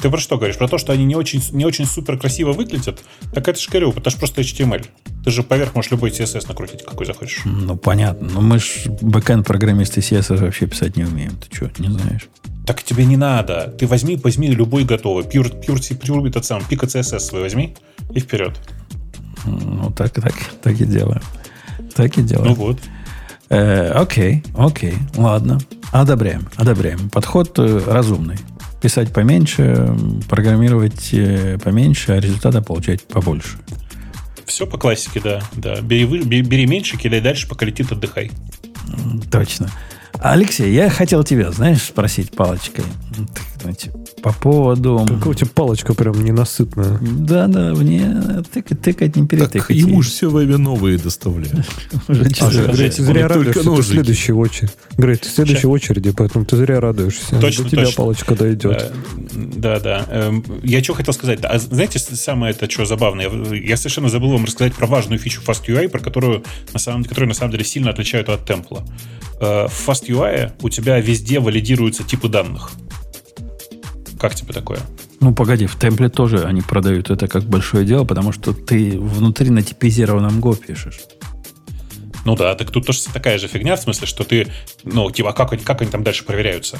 Ты про что говоришь? Про то, что они не очень, не очень супер красиво выглядят? Так это же говорю, это же просто HTML. Ты же поверх можешь любой CSS накрутить, какой захочешь. Ну, понятно. Но мы ж бэкэнд-программисты CSS вообще писать не умеем. Ты что, не знаешь? Так тебе не надо. Ты возьми, возьми любой готовый. Pure, Pure, Pure этот сам, пика CSS свой возьми и вперед. Ну, так, так, так и делаем. Так и Ну делаем. вот. Э, окей, окей, ладно. Одобряем, одобряем. Подход э, разумный. Писать поменьше, программировать э, поменьше, а результата получать побольше. Все по классике, да. да. Бери, бери, бери меньше, кидай дальше, пока летит, отдыхай. Точно. Алексей, я хотел тебя, знаешь, спросить палочкой. М, так, знаете, По поводу... Какая у тебя палочка прям ненасытная. Да-да, мне тыкать, тыкать не Так перетыкать. ему же все время новые доставляют. [LAUGHS] Зря радуешься, ты в следующей очереди. Грей, ты в следующей очереди, поэтому ты зря радуешься. Точно, До тебя палочка дойдет. Э, Да, да. Эм, Я что хотел сказать? А знаете, самое это что забавное? Я- совершенно забыл вам рассказать про важную фичу FastUI, про которую на самом, которую на самом деле сильно отличают от темпла. Э, В FastUI у тебя везде валидируются типы данных. Как тебе такое? Ну, погоди, в темпле тоже они продают это как большое дело, потому что ты внутри на типизированном Go пишешь. Ну да, так тут тоже такая же фигня, в смысле, что ты, ну, типа, а как, они- как они там дальше проверяются?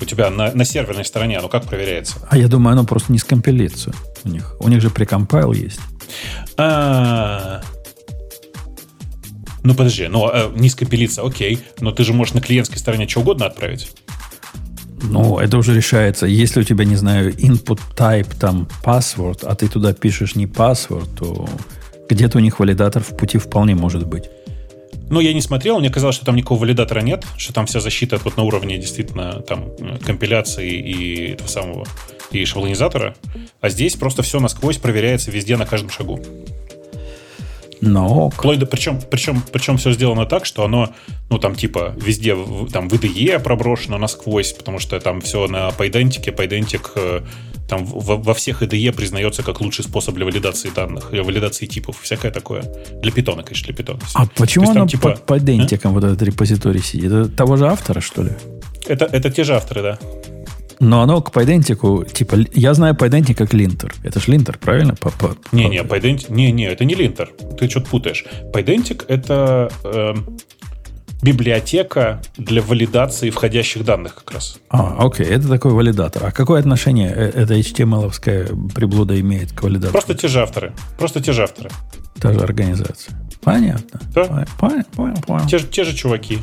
У тебя на, на серверной стороне, оно как проверяется? А я думаю, оно просто не скомпилится у них. У них же прекомпайл есть. А. Ну подожди, ну э, не скопилиться, окей, но ты же можешь на клиентской стороне что угодно отправить. Ну, это уже решается. Если у тебя, не знаю, input type, там, password, а ты туда пишешь не password, то где-то у них валидатор в пути вполне может быть. Ну, я не смотрел, мне казалось, что там никакого валидатора нет, что там вся защита вот на уровне действительно там э, компиляции и этого самого и шаблонизатора, а здесь просто все насквозь проверяется везде на каждом шагу. Но Вплоть до, причем, причем, причем все сделано так, что оно, ну, там, типа, везде, там, в IDE проброшено насквозь, потому что там все на пайдентике, пайдентик э, там в- во всех IDE признается как лучший способ для валидации данных, для валидации типов, всякое такое. Для питона, конечно, для питона. а почему оно типа, под, под дентиком вот этот репозиторий сидит? Это того же автора, что ли? Это, это те же авторы, да. Но оно к пайдентику, типа, я знаю пайдентик как линтер. Это ж линтер, правильно? По- по- Не-не, по- Pydantic, не-не, это не линтер. Ты что-то путаешь. Pydantic — это эм, библиотека для валидации входящих данных как раз. А, окей, это такой валидатор. А какое отношение э- эта HTML-овская приблуда имеет к валидатору? Просто те же авторы. Просто те же авторы. Та же организация. Понятно. Да. Пон- Понял, понял, понял. Те же, те же чуваки.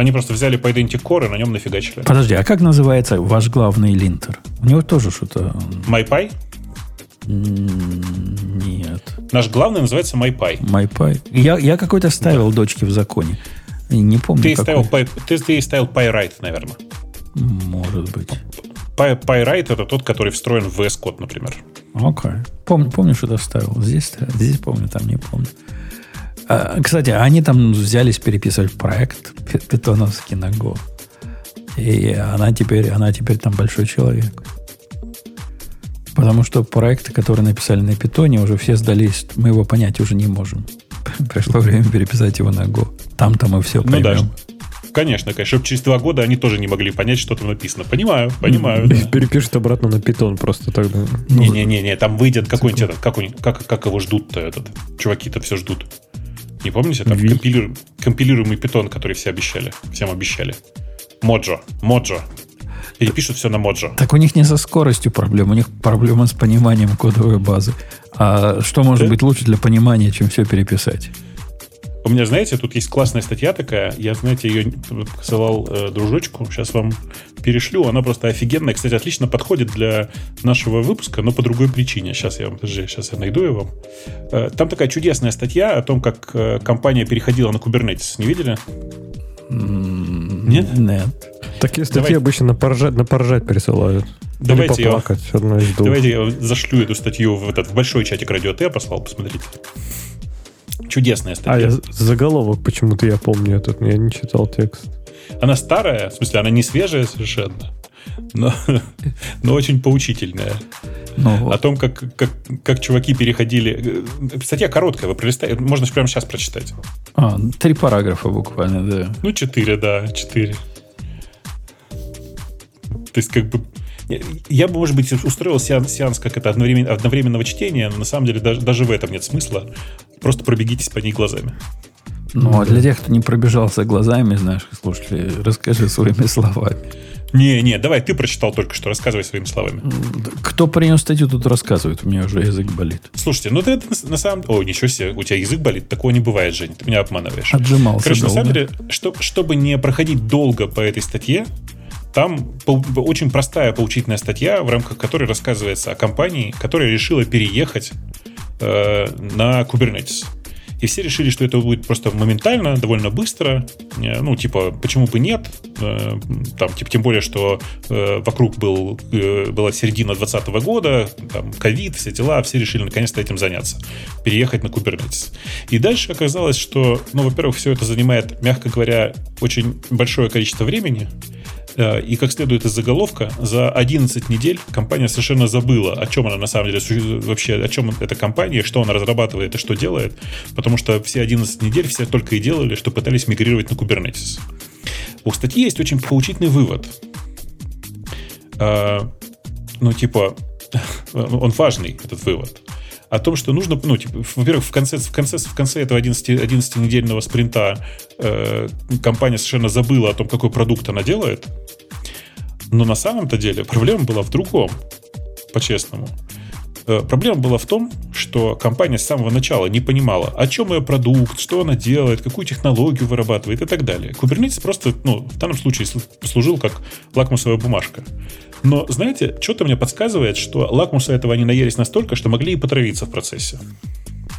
Они просто взяли Pydantic Core и на нем нафигачили. Подожди, а как называется ваш главный линтер? У него тоже что-то... MyPy? Нет. Наш главный называется MyPy. MyPy. Я, я какой-то ставил дочке в законе. Не помню, Ты какой. ставил, ты, ты ставил PyWrite, наверное. Может быть. Py, PyWrite это тот, который встроен в VS Code, например. Окей. Помню, помню, что ставил. Здесь, здесь помню, там не помню. А, кстати, они там взялись переписывать проект пи- питоновский на Go. И она теперь, она теперь там большой человек. Потому что проекты, которые написали на питоне, уже все сдались. Мы его понять уже не можем. [LAUGHS] Пришло время переписать его на Go. Там-то мы все Ну да. поймем. Конечно, конечно. Чтобы через два года они тоже не могли понять, что там написано. Понимаю, понимаю. да. Перепишет обратно на питон просто тогда. Не-не-не, там выйдет какой-нибудь этот, как, как, как его ждут-то этот. Чуваки-то все ждут. Не помните? Там Ви. компилиру- компилируемый питон, который все обещали. Всем обещали. Моджо. Моджо. Перепишут все на Моджо. Так у них не со скоростью проблема, у них проблема с пониманием кодовой базы. А что может Да? быть лучше для понимания, чем все переписать? У меня, знаете, тут есть классная статья такая. Я, знаете, ее посылал э, дружочку. Сейчас вам перешлю. Она просто офигенная. Кстати, отлично подходит для нашего выпуска, но по другой причине. Сейчас я вам, подожди, сейчас я найду вам. Э, там такая чудесная статья о том, как э, компания переходила на Kubernetes. Не видели? Нет? Нет. Такие статьи Давай. обычно на поржать, на поржать присылают. Давайте я-. Одно из двух. Давайте я зашлю эту статью в этот в большой чатик радио Т послал, посмотрите. Чудесная А, статья. я заголовок почему-то я помню этот, я не читал текст. Она старая, в смысле, она не свежая совершенно, но, [LAUGHS] но очень поучительная. Ну, О вот. том, как, как, как чуваки переходили... э, Статья короткая, вы пролистаете, можно прямо сейчас прочитать. А, три параграфа буквально, да. Ну, четыре, да, четыре. То есть, как бы... я- Я бы, может быть, устроил сеанс, сеанс как это одновременно, одновременного чтения, но на самом деле даже, даже в этом нет смысла. Просто пробегитесь по ней глазами. Ну, а для тех, кто не пробежался глазами, знаешь, слушатели, расскажи своими [LAUGHS] словами. Не, не, давай, ты прочитал только что, рассказывай своими словами. Кто принес статью, тут рассказывает. У меня уже язык болит. Слушайте, ну ты это на, на самом... О, ничего себе, у тебя язык болит, такого не бывает, Жень, ты меня обманываешь. Отжимался Короче, на долго. самом деле, что- чтобы не проходить долго по этой статье, там очень простая поучительная статья, в рамках которой рассказывается о компании, которая решила переехать э, на Kubernetes. И все решили, что это будет просто моментально, довольно быстро. Э, Ну, типа, почему бы нет? Э, Там, типа, тем более, что э, вокруг был, была середина 2020 года, там, ковид, все дела, все решили наконец-то этим заняться. Переехать на Kubernetes. И дальше оказалось, что, ну, во-первых, все это занимает, мягко говоря, очень большое количество времени. Э, И как следует из заголовка, за 11 недель компания совершенно забыла, о чем она на самом деле вообще, о чем эта компания, что она разрабатывает и что делает, потому что все 11 недель все только и делали, что пытались мигрировать на Kubernetes. У статьи есть очень поучительный вывод. Э, Ну, типа, [LAUGHS] он важный, этот вывод. О том, что нужно, ну, типа, во-первых, в конце, в конце, в конце этого 11, 11-недельного спринта э, компания совершенно забыла о том, какой продукт она делает. Но на самом-то деле проблема была в другом, по-честному. Э, Проблема была в том, что компания с самого начала не понимала, о чем ее продукт, что она делает, какую технологию вырабатывает и так далее. Kubernetes просто, ну, в данном случае слу- послужил как лакмусовая бумажка. Но, знаете, что-то мне подсказывает, что лакмуса этого они наелись настолько, что могли и потравиться в процессе.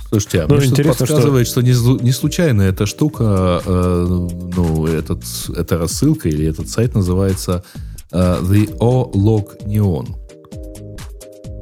Слушайте, а Ну, мне что-то интересно, подсказывает, что, не, злу- не случайно эта штука, э, ну, этот, эта рассылка или этот сайт называется э, The O-Log Neon.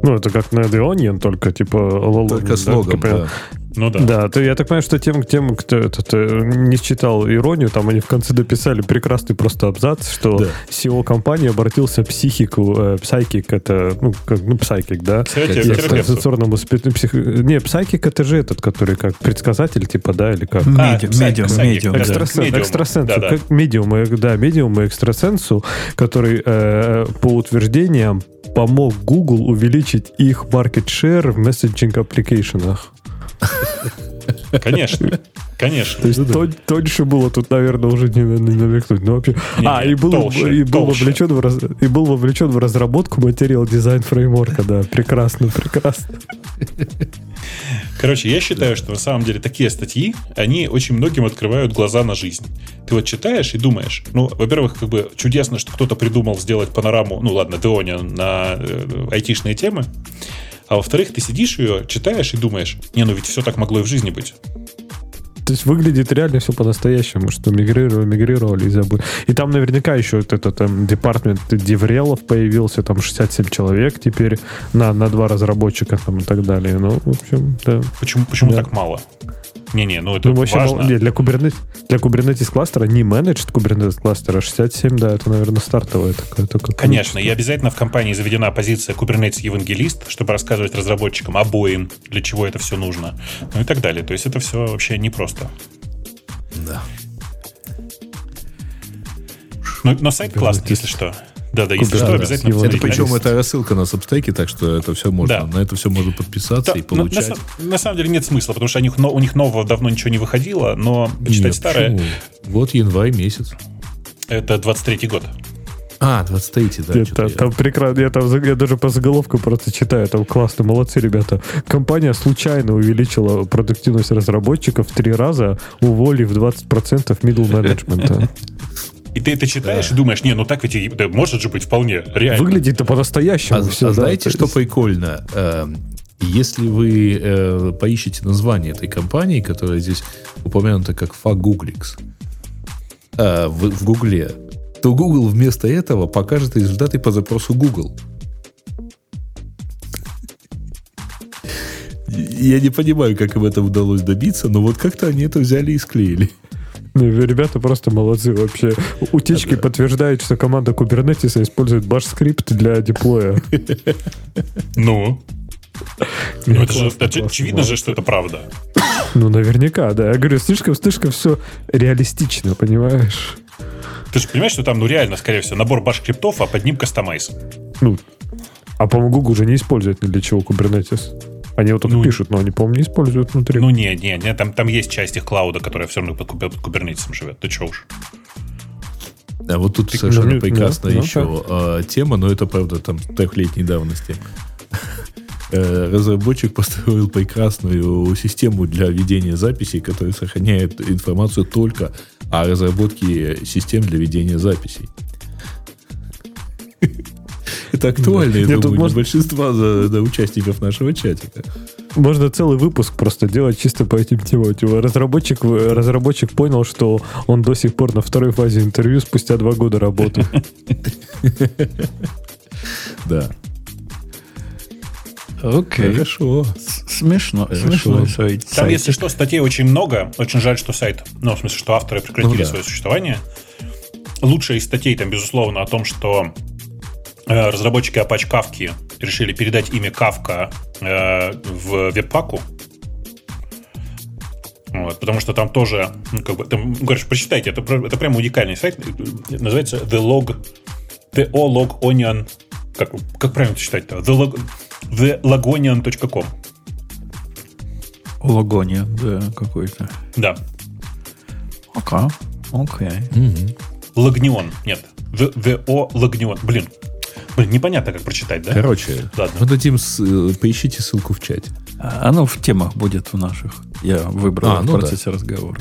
Ну, это как на The Onion, только типа лоло, Только да, с логом, да. Ну да. Да, то я так понимаю, что тем, тем кто этот, э, не считал иронию, там они в конце дописали прекрасный просто абзац, что Да. SEO компании обратился к психику, э, психик это, ну, как, ну, психик, да? Терапевту. экстрасенсорному спи- псих... Не, психик это же этот, который как предсказатель, типа, да, или как? А, Медиум, медиум, медиум, да. Экстрасенсу, Да-да. как медиум, э, да, медиум и экстрасенсу, который э, по утверждениям помог Google увеличить их market share в месседжинг аппликейшенах. [LAUGHS] Конечно. Конечно. То есть тон- тоньше было тут, наверное, уже не, не намекнуть. Но вообще... Не, а, и был, толще, и, был толще. вовлечен в раз- и был вовлечен в разработку материал дизайн фреймворка, да. Прекрасно, прекрасно. Короче, я считаю, что на самом деле такие статьи, они очень многим открывают глаза на жизнь. Ты вот читаешь и думаешь, ну, во-первых, как бы чудесно, что кто-то придумал сделать панораму, ну ладно, Деоня на э, айтишные темы, а во-вторых, ты сидишь ее, читаешь и думаешь, не, ну ведь все так могло и в жизни быть. То есть выглядит реально все по-настоящему, что мигрировали, мигрировали и забыли. И там наверняка еще вот этот там департмент деврелов появился, там 67 человек теперь на, на два разработчика там и так далее. Ну, в общем, да. Почему, почему Да. так мало? Не-не, ну это Ну, вообще, важно. мол- не, для Kubernetes, для Kubernetes кластера, не менеджд Kubernetes кластера, 67, да, это, наверное, стартовая такая. такая Конечно, и обязательно в компании заведена позиция Kubernetes евангелист, чтобы рассказывать разработчикам обоим, для чего это все нужно, ну и так далее. То есть это все вообще непросто. Да. Но, но сайт классный, если что. Да, да, если Да, что, да, обязательно его- Это причем это рассылка на сабстеке, так что это все можно, Да. на это все можно подписаться Да, и ну, на, получать. са- на самом деле нет смысла, потому что у них, но- у них нового давно ничего не выходило, но почитать Нет, старое, почему? Вот январь месяц. это 23-й год. А, 23 да. Это- что-то я- там прекрасно, я, там, я даже по заголовку просто читаю, там классно, молодцы ребята. Компания случайно увеличила продуктивность разработчиков в три раза, уволив 20% middle менеджмента. [LAUGHS] И ты это читаешь и думаешь, не, ну так ведь и- да, может же быть вполне реально. Выглядит-то по-настоящему А, все. а да, знаете, то что есть- прикольно? Эм, Если вы э, поищете название этой компании, которая здесь упомянута как Fagooglix, э, в, в Гугле, то Google вместо этого покажет результаты по запросу Google. Я не понимаю, как им это удалось добиться, но вот как-то они это взяли и склеили. Ну, Ребята просто молодцы вообще. Утечки подтверждают, что команда Kubernetes использует баш-скрипт для деплоя. Ну, ну это же это очевидно же, что это правда. Ну, наверняка, да. Я говорю, слишком, слишком все реалистично, понимаешь? Ты же понимаешь, что там, ну реально, скорее всего, набор баш-криптов, а под ним кастомайз. Ну, а, по-моему, Google уже не использует ни для чего Kubernetes. Они его только Ну, пишут, но они, по-моему, не используют внутри. Ну не, не, не, там, там есть часть их клауда, которая все равно под, под кубернетисом живет. Ты че уж. А вот тут ну, совершенно ну, прекрасная ну, еще а, тема, но это, правда, там трехлетней давности. Э, Разработчик построил прекрасную систему для ведения записей, которая сохраняет информацию только о разработке систем для ведения записей. [LAUGHS] Это актуально, я думаю, для большинства участников нашего чатика. Можно целый выпуск просто делать чисто по этим темам. Разработчик, разработчик понял, что он до сих пор на второй фазе интервью спустя два года работы. [LAUGHS] [LAUGHS] Да. Окей. Хорошо. Смешно. Смешно. сайт. Там, если что, статей очень много. Очень жаль, что сайт, ну, в смысле, что авторы прекратили Ну свое существование. Лучшая из статей там, безусловно, о том, что разработчики Apache Kafka решили передать имя Kafka э, в веб-паку. Вот, потому что там тоже, ну, как бы, там, короче, прочитайте, это, это прям уникальный сайт, э, называется The Log, The O Log Onion, как, как правильно это читать-то? The, Log, TheLogonian.com. Логония, да, какой-то. Да, Окей. Окей. Логнион, нет, The, the O Lognion, блин, блин, непонятно, как прочитать, да? Короче, Ладно. мы дадим, с- э, поищите ссылку в чате. А, Оно в темах будет в наших. Я выбрал А, в ну процессе разговора.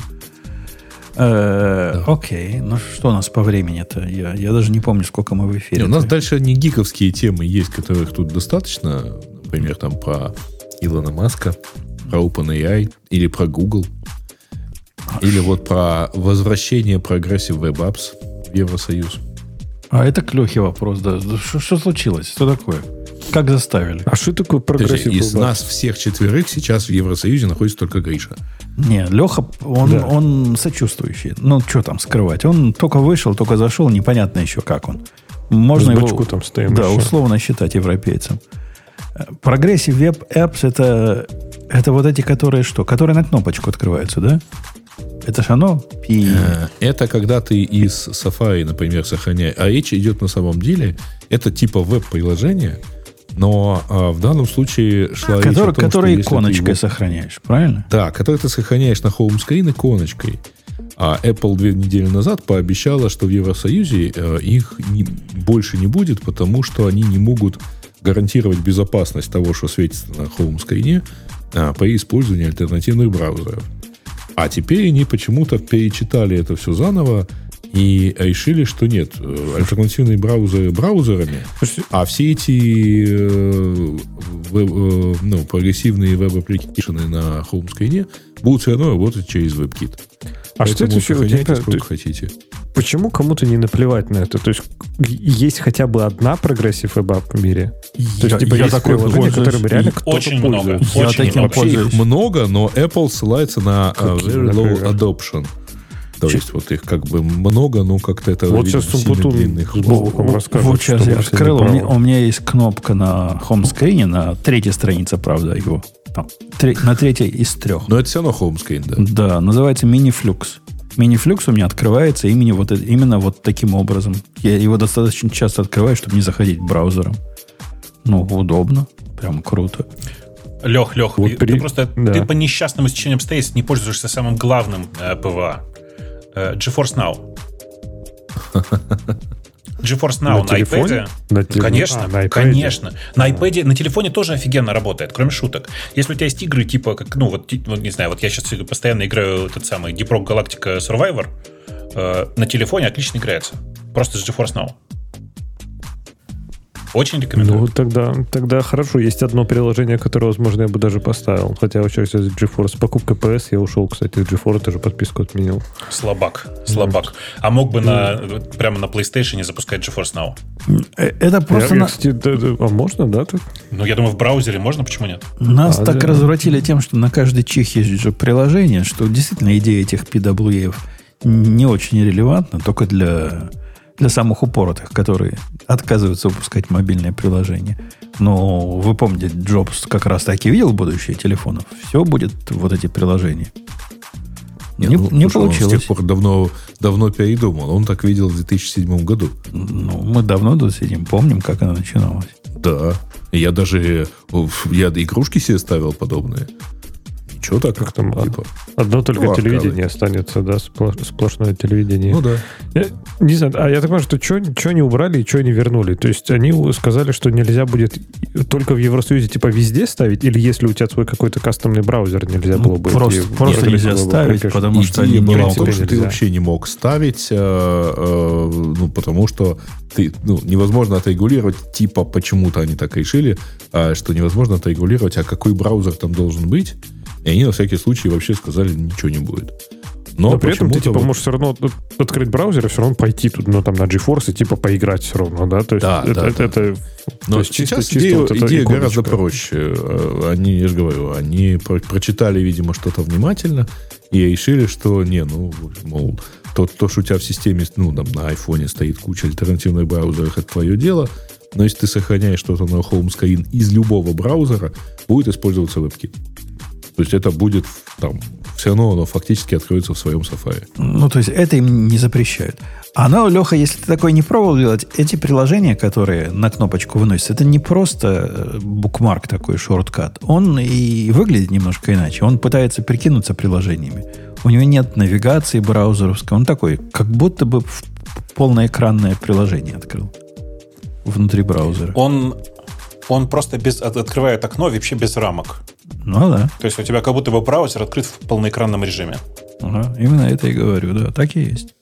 Э, Окей. Ну что у нас по времени-то? Я, я даже не помню, сколько мы в эфире. Не, у нас дальше не гиковские темы есть, которых тут достаточно. Например, там про Илона Маска, про OpenAI или про Google. Или вот про возвращение Progressive Web Apps в Евросоюз. А это к Лехе вопрос, да. Что, случилось? Что такое? Как заставили? А что такое Progressive? из нас всех четверых сейчас в Евросоюзе находится только Гриша. Не, Леха, он, Да. он сочувствующий. Ну, что там скрывать? Он только вышел, только зашел, непонятно еще как он. Можно С его там стоим да, еще. условно считать европейцем. Progressive web apps это, это вот эти, которые что? Которые на кнопочку открываются, да? Это ж оно? Пи. Э, Это когда ты из Safari, например, сохраняешь. А речь идет на самом деле, это типа веб-приложение, но а, в данном случае шла речь о Который, том, который что иконочкой его- сохраняешь, правильно? Да, который ты сохраняешь на home screen иконочкой. А Apple две недели назад пообещала, что в Евросоюзе э, их не- больше не будет, потому что они не могут гарантировать безопасность того, что светится на home screen'е а, при использовании альтернативных браузеров. А теперь они почему-то перечитали это все заново и решили, что нет, э, альтернативные браузеры браузерами, а все эти э, веб- э, ну, прогрессивные веб- application'ы на home screen'е будут все равно работать через WebKit. А что это еще? не сколько хотите. Почему кому-то не наплевать на это? То есть есть хотя бы одна Progressive Web в мире? То есть, типа, я есть такой приложение, пользуюсь. которым реально кто-то очень много. пользуется. Я Очень таким много. Вообще их пользуюсь. много, но Apple ссылается на э, Какие, very low например? adoption. То Че- есть вот их как бы много, но как-то это Вот видно, сейчас Субботун. Бобуком расскажет. Вот сейчас я открыл. У меня, у меня есть кнопка на home screen'е, на третьей странице, правда, его. Там, тре- на третьей из трех. Но это все равно home screen, да. Да, называется Miniflux. Miniflux у меня открывается именно вот, именно вот таким образом. Я его достаточно часто открываю, чтобы не заходить браузером. Ну, удобно. Прям круто. Лех, Лех, Вот ты при- просто да. ты по несчастному стечению обстоятельств не пользуешься самым главным э, PWA. Э, GeForce Now. [LAUGHS] GeForce Now На на, телефоне? iPad. На теле- Конечно, а, на iPad? конечно. На iPad, на телефоне тоже офигенно работает, кроме шуток. Если у тебя есть игры типа, как, ну, вот, вот не знаю, вот я сейчас постоянно играю этот самый Deep Rock Galactic Survivor, э, на телефоне отлично играется. Просто с GeForce Now. Очень рекомендую. Ну, тогда, тогда хорошо. Есть одно приложение, которое, возможно, я бы даже поставил. Хотя вот сейчас GeForce. Покупка PS я ушел, кстати, из GeForce даже подписку отменил. Слабак, слабак. А мог бы на, прямо на PlayStation запускать GeForce Now? Э, Это просто Я- я, на- кстати, да- да- а можно, да? Так? Ну, я думаю, в браузере можно, почему нет? нас А, так да. развратили тем, что на каждый чих есть же приложение, что действительно идея этих PWA не очень релевантна, только для, для самых упоротых, которые отказываются выпускать мобильное приложение. Но вы помните, Джобс как раз таки видел будущее телефонов. Все будет вот эти приложения. Не, не ну, слушай, он получилось. с тех пор давно, давно передумал. Он так видел в 2007 году. Ну, мы давно тут сидим, помним, как она начиналась. Да. Я даже уф, я игрушки себе ставил подобные. Ничего так. Как там, типа. Одно только Ну, телевидение останется, да, спло- сплошное телевидение. Ну да. Я не знаю, а я так понимаю, что что не убрали и что не вернули. То есть они сказали, что нельзя будет только в Евросоюзе типа везде ставить, или если у тебя свой какой-то кастомный браузер нельзя Ну, было бы... просто- и- просто и- нельзя было бы ставить, прикрыть. потому что они не в том, что ты вообще не мог ставить, э, э, ну, потому что ты, ну, невозможно отрегулировать, типа, почему-то они так решили, а, что невозможно отрегулировать, а какой браузер там должен быть. И они на всякий случай вообще сказали, ничего не будет. Но, Но, при этом ты типа вот- можешь все равно от- открыть браузер и все равно пойти тут, ну, там, на GeForce и типа поиграть все равно, да? То есть Да, это, да, это, да. это- Но то есть сейчас чисто- чисто идея, вот идея гораздо проще. Э, Они, я же говорю, они про- прочитали, видимо, что-то внимательно и решили, что не, ну, мол, то, то, что у тебя в системе, ну, там, на айфоне стоит куча альтернативных браузеров, это твое дело. Но если ты сохраняешь что-то на home screen из любого браузера, будет использоваться WebKit. То есть это будет там, все равно оно фактически откроется в своем Safari. Ну, то есть это им не запрещают. Оно, Леха, если ты такое не пробовал делать, эти приложения, которые на кнопочку выносятся, это не просто э, букмарк такой, шорткат. Он и выглядит немножко иначе. Он пытается прикинуться приложениями. У него нет навигации браузеровской. Он такой, как будто бы полноэкранное приложение открыл внутри браузера. Он, он просто без, от- открывает окно вообще без рамок. Ну да, То есть у тебя как будто бы браузер открыт в полноэкранном режиме. Ага, именно это и говорю, да, так и есть.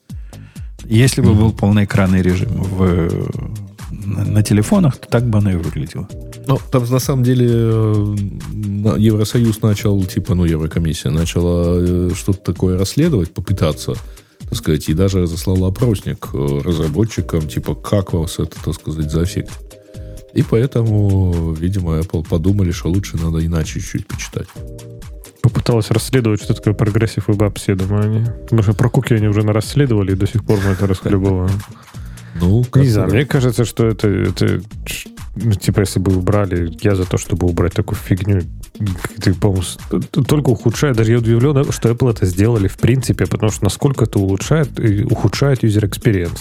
Если бы был полноэкранный режим в, на, на телефонах, то так бы оно и выглядело. Ну, там на самом деле э, Евросоюз начал, типа, ну, Еврокомиссия начала э, что-то такое расследовать, попытаться, так сказать, и даже разослала опросник э, разработчикам, типа, как вас это, так сказать, за affect'ит. И поэтому, видимо, Apple подумали, что лучше надо иначе чуть-чуть почитать. попыталась расследовать, что такое Progressive Web Apps, я думаю, они. Потому что про куки они уже расследовали, и до сих пор мы это [LAUGHS] расхлебываем. Ну, Не знаю, мне кажется, что это, это ну, типа, если бы убрали, я за то, чтобы убрать такую фигню. Ты, по-моему, только ухудшает. Даже я удивлен, что Apple это сделали в принципе, потому что насколько это улучшает и ухудшает user experience.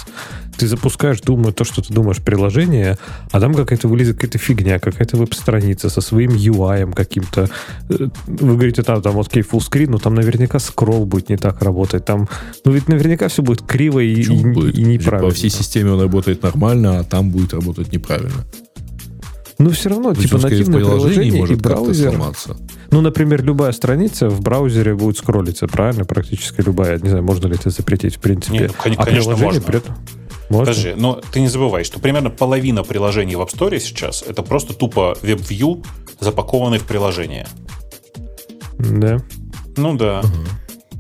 Ты запускаешь, думаю, то, что ты думаешь, приложение, а там какая-то вылезет какая-то фигня, какая-то веб-страница со своим UI каким-то. Вы говорите, там, там, окей, full screen, но там наверняка скролл будет не так работать. Там, ну ведь наверняка все будет криво и, и, будет? и неправильно. По всей системе он работает нормально, а там будет работать неправильно. Но все равно, То есть типа нативное приложение и может как-то браузер. сломаться. Ну, например, любая страница в браузере будет скроллиться, правильно? Практически любая. Не знаю, можно ли это запретить, в принципе. Не, ну, а конечно, приложение можно. при этом... Можно? Подожди, но ты не забывай, что примерно половина приложений в App Store сейчас это просто тупо WebView, запакованный в приложение. Да. Ну да,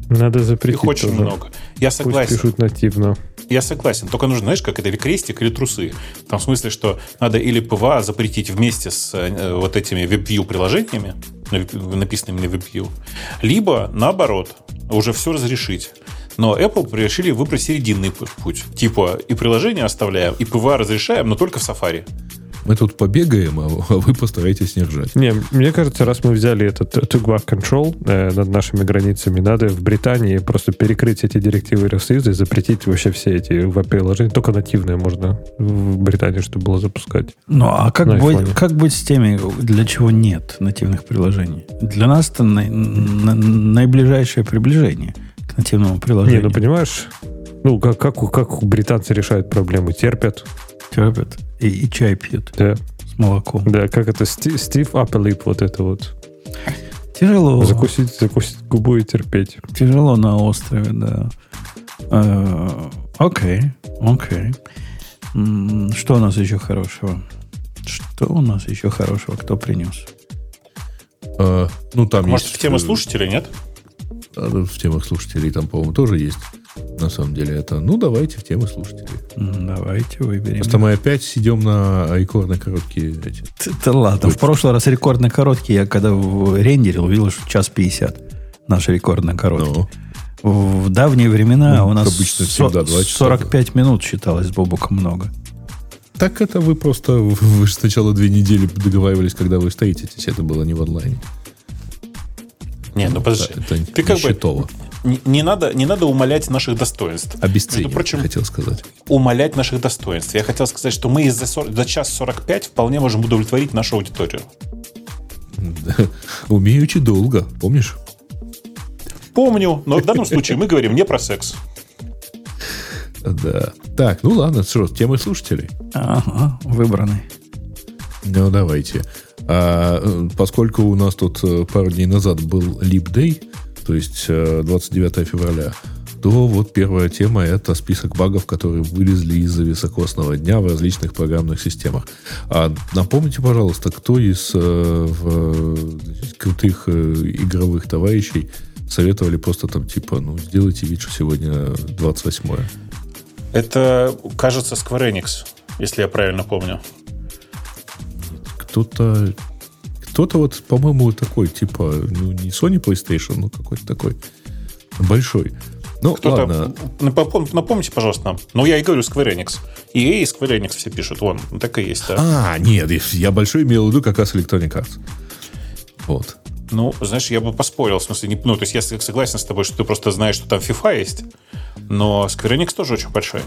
Надо запретить их очень тоже. много. Я Пусть согласен. пишут нативно. Я согласен. Только нужно, знаешь, как это, или крестик, или трусы. Там в смысле, что надо или PWA запретить вместе с э, вот этими WebView приложениями, написанными на WebView, либо, наоборот, уже все разрешить. Но Apple решили выбрать серединный путь. Типа, и приложение оставляем, и PWA разрешаем, но только в Safari. Мы тут побегаем, а а вы постараетесь не ржать. Не, мне кажется, раз мы взяли этот took back control э, над нашими границами, надо в Британии просто перекрыть эти директивы Евросоюза и запретить вообще все эти веб-приложения. Только нативные можно в Британии, чтобы было запускать. Ну, а как, На быть, как быть с теми, для чего нет нативных приложений? Для нас это най- на- наиближайшее приближение к нативному Не, приложению. ну понимаешь, ну как, как, у- как у британцы решают проблемы? Терпят, Терпят и, и чай пьют да. с молоком. Да, как это, Сти- Стив Аппелип, вот это вот. Тяжело. Закусить, закусить губу и терпеть. Тяжело на острове, да. Э, Окей, окей. Что у нас еще хорошего? Что у нас еще хорошего? Кто принес? А, ну, там Может, есть... в темы э, слушателей, нет? А, В темах слушателей там, по-моему, тоже есть. На самом деле это... Ну, давайте в темы слушателей. Давайте выберем. Просто мы опять идем на рекордно короткие эти. Да ладно, в прошлый раз рекордно короткий, я когда рендерил, увидел, что час 50. Наш рекордно короткий. Ну, В давние времена Ну, у нас обычно всегда два часа, 45 минут считалось Бобуком много. так это вы просто... [LAUGHS] Вы сначала две недели договаривались, когда вы встретитесь. Это было не в онлайне. Не, ну подожди. Это Ты как бы не, не надо, не надо умалять наших достоинств. Обесценивать, Между прочим, хотел сказать. умалять наших достоинств. Я хотел сказать, что мы за, 40 за час 45 вполне можем удовлетворить нашу аудиторию. Умеючи долго, помнишь? Помню, но в данном случае мы говорим не про секс. Да. Так, ну ладно, что, темы слушателей. Ага, выбранный. Ну, давайте. А, э, поскольку у нас тут э, пару дней назад был Leap Day, то есть э, 29 февраля, то вот первая тема – это список багов, которые вылезли из-за високосного дня в различных программных системах. А напомните, пожалуйста, кто из э, в, крутых э, игровых товарищей советовали просто там типа, ну, сделайте вид, что сегодня 28-е. Это, кажется, Square Enix, если я правильно помню. Кто-то кто-то вот, по-моему, такой, типа, ну, не Sony PlayStation, но какой-то такой большой. Ну, Кто-то, ладно. напом- напомните, пожалуйста, нам. Ну, я и говорю Square Enix. EA и Square Enix все пишут. Вон, так и есть, да. А, нет, я большой имел в виду как раз Electronic Arts. Вот. Ну, знаешь, я бы поспорил. В смысле, не, ну, то есть я согласен с тобой, что ты просто знаешь, что там FIFA есть. Но Square Enix тоже очень большой.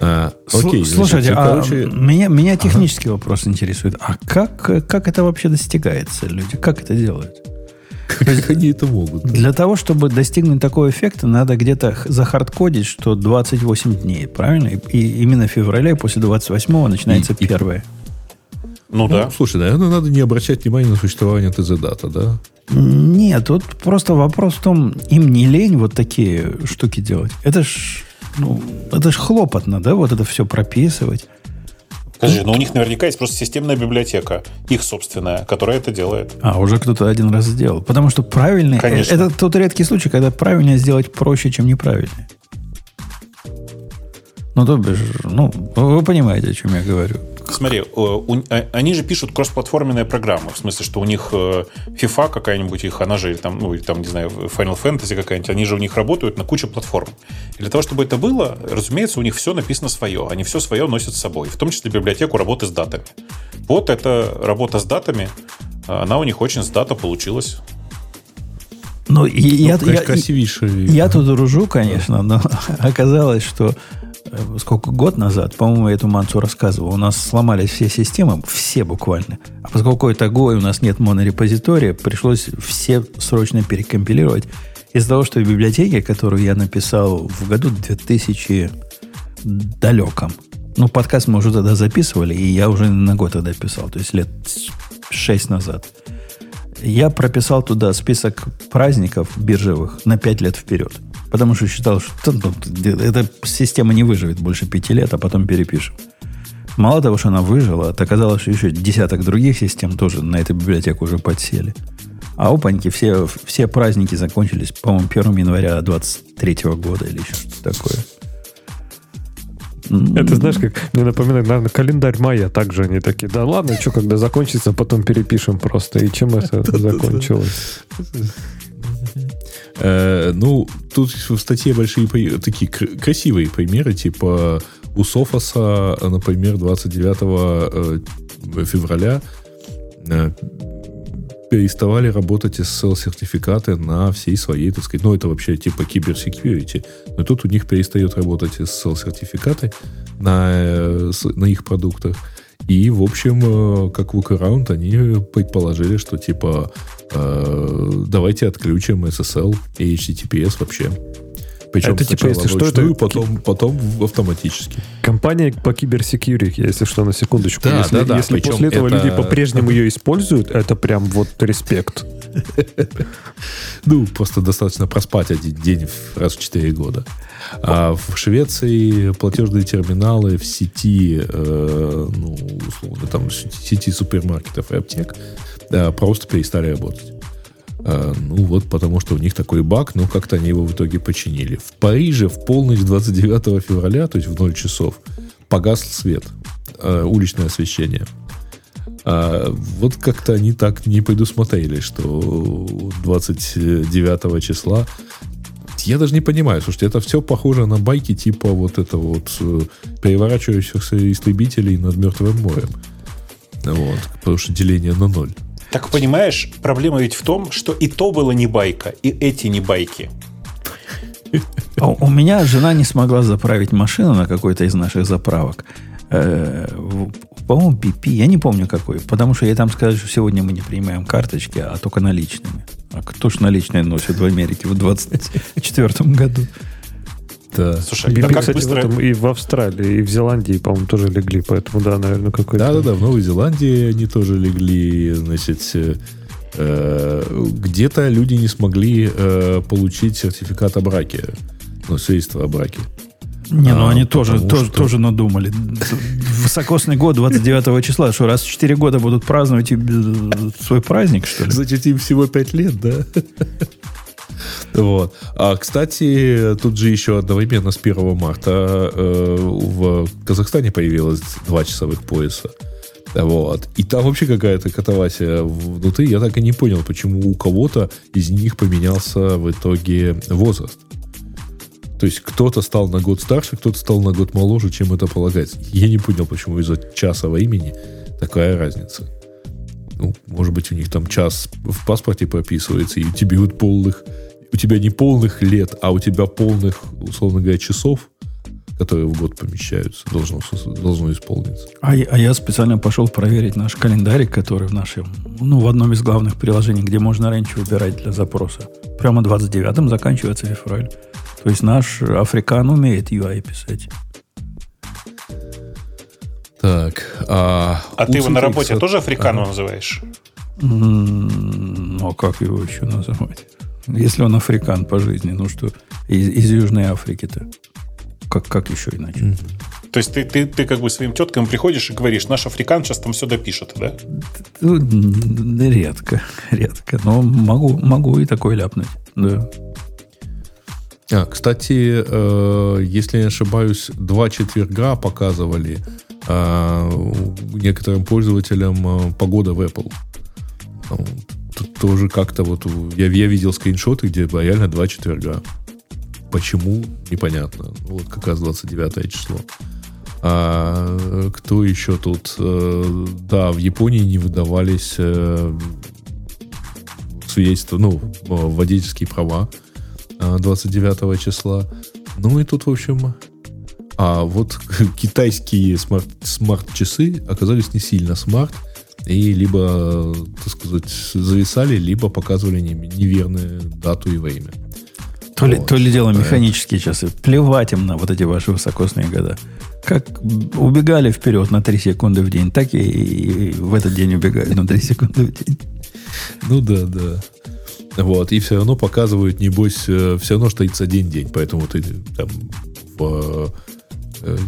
А, Сл- окей, Слушайте, значит, а короче, меня, меня технический вопрос интересует. А как, как это вообще достигается, люди? Как это делают? [LAUGHS] как они это могут? Для того, чтобы достигнуть такого эффекта, надо где-то захардкодить, что 28 дней, правильно? И, и именно в феврале после 28 начинается И- и- первое. Ну, Ну, да. слушай, наверное, надо не обращать внимания на существование ТЗ-дата, да? Нет, тут просто вопрос в том, им не лень вот такие штуки делать. Это ж, ну, это ж хлопотно, да, вот это все прописывать. Подожди, но у них наверняка есть просто системная библиотека, их собственная, которая это делает. А, уже кто-то один раз сделал. Потому что правильный... Конечно. Это тот редкий случай, когда правильно сделать проще, чем неправильно. Ну, то бишь, ну, вы понимаете, о чем я говорю. Смотри, э, у- а- они же пишут кроссплатформенные программы, в смысле, что у них э, FIFA какая-нибудь, их, она же, или там, ну, или там, не знаю, Final Fantasy какая-нибудь, они же у них работают на куче платформ. И для того, чтобы это было, разумеется, у них все написано свое. Они все свое носят с собой, в том числе библиотеку работы с датами. Вот эта работа с датами, она у них очень с дата получилась. Ну, и я, Ну, я, красивейший. я тут дружу, конечно, но [LAUGHS] оказалось, что сколько год назад, по-моему, я эту мансу рассказывал, у нас сломались все системы, все буквально. А поскольку это Go, и у нас нет монорепозитория, пришлось все срочно перекомпилировать. Из-за того, что в библиотеке, которую я написал в году 2000 далеком, ну, подкаст мы уже тогда записывали, и я уже на год тогда писал, то есть лет 6 назад. Я прописал туда список праздников биржевых на 5 лет вперед. Потому что считал, что эта система не выживет больше пяти лет, а потом перепишем. Мало того, что она выжила, то оказалось, что еще десяток других систем тоже на эту библиотеку уже подсели. А опаньки, все, все праздники закончились, по-моему, 1 января 23 года или еще что-то такое. Это знаешь, как мне напоминает, наверное, календарь майя. Также они такие, да ладно, что, когда закончится, потом перепишем просто. И чем это [LAUGHS] закончилось? [LAUGHS] Э, ну, тут в статье большие такие кр- красивые примеры, типа у Софоса, например, 29 э, февраля э, переставали работать SSL-сертификаты на всей своей, так сказать, ну, это вообще типа киберсекьюрити, но тут у них перестает работать SSL-сертификаты на, э, на их продуктах. И, в общем, как workaround они предположили, что типа э, давайте отключим SSL и HTTPS вообще. Причем это типа, если что, это потом, потом автоматически. Компания по киберсекьюрити, если что, на секундочку. Да, если да, да. если Причем после этого это... люди по-прежнему [LAUGHS] ее используют, это прям вот респект. Ну, просто достаточно проспать один день раз в 4 года. А в Швеции платежные терминалы в сети, э, ну, условно, там, сети супермаркетов и аптек да, просто перестали работать. А, ну вот потому что у них такой баг, но как-то они его в итоге починили. В Париже в полночь 29 февраля, то есть в 0 часов, погас свет, а, уличное освещение. А вот как-то они так не предусмотрели, что 29 числа я даже не понимаю, слушайте, это все похоже на байки типа вот это вот э, переворачивающихся истребителей над Мертвым морем. Вот, потому что деление на ноль. Так понимаешь, проблема ведь в том, что и то было не байка, и эти не байки. А у меня жена не смогла заправить машину на какой-то из наших заправок. Э, по-моему, BP, я не помню какой, потому что я там сказали, что сегодня мы не принимаем карточки, а только наличными. А кто ж наличные носит в Америке в 2024 году? Да. Слушай, Биби, как кстати, быстро... в этом и в Австралии, и в Зеландии, по-моему, тоже легли, поэтому, да, наверное, какой-то... Да-да-да, в Новой Зеландии они тоже легли, значит, э, где-то люди не смогли э, получить сертификат о браке, ну, свидетельство о браке. Не, ну а, они тоже, тоже, что... тоже надумали. Высокосный год 29 числа, что раз в 4 года будут праздновать свой праздник, что ли? Значит, им всего 5 лет, да? [LAUGHS] Вот. А, кстати, тут же еще одновременно с 1 марта э, в Казахстане появилось два часовых пояса. Вот. И там вообще какая-то катавасия внутри. Я так и не понял, почему у кого-то из них поменялся в итоге возраст. То есть кто-то стал на год старше, кто-то стал на год моложе, чем это полагается. Я не понял, почему из-за часового имени такая разница. Ну, может быть, у них там час в паспорте прописывается, и тебе вот полных у тебя не полных лет, а у тебя полных, условно говоря, часов, которые в год помещаются, должно, должно исполниться. А, а я специально пошел проверить наш календарик, который в нашем, ну, в одном из главных приложений, где можно раньше выбирать для запроса. Прямо 29-м заканчивается февраль. То есть наш африкан умеет UI писать. Так. А, а ты его на работе от... тоже африканом ага. называешь? Ну, а как его еще называть? Если он африкан по жизни, ну что, из, из Южной Африки-то. Как, как еще иначе? Mm-hmm. То есть ты, ты, ты как бы своим теткам приходишь и говоришь, наш африкан сейчас там все допишет, да? Ну, редко, редко. Но могу, могу и такой ляпнуть, да. А, кстати, э, если не ошибаюсь, два четверга показывали э, некоторым пользователям э, погода в Apple тут тоже как-то вот... Я, я видел скриншоты, где реально два четверга. Почему? Непонятно. Ну, вот как раз 29 число. А кто еще тут? Э, да, в Японии не выдавались э, свидетельства, ну, водительские права 29 числа. Ну и тут, в общем... А вот [LAUGHS] китайские смарт, смарт-часы оказались не сильно смарт и либо, так сказать, зависали, либо показывали неверную дату и время. То, вот. ли, то ли дело механические часы. Плевать им на вот эти ваши высокосные года. Как убегали вперед на 3 секунды в день, так и, и в этот день убегают на 3 [LAUGHS] секунды в день. Ну да, да. Вот, и все равно показывают, небось, э, все равно что 31 день, поэтому ты там в э,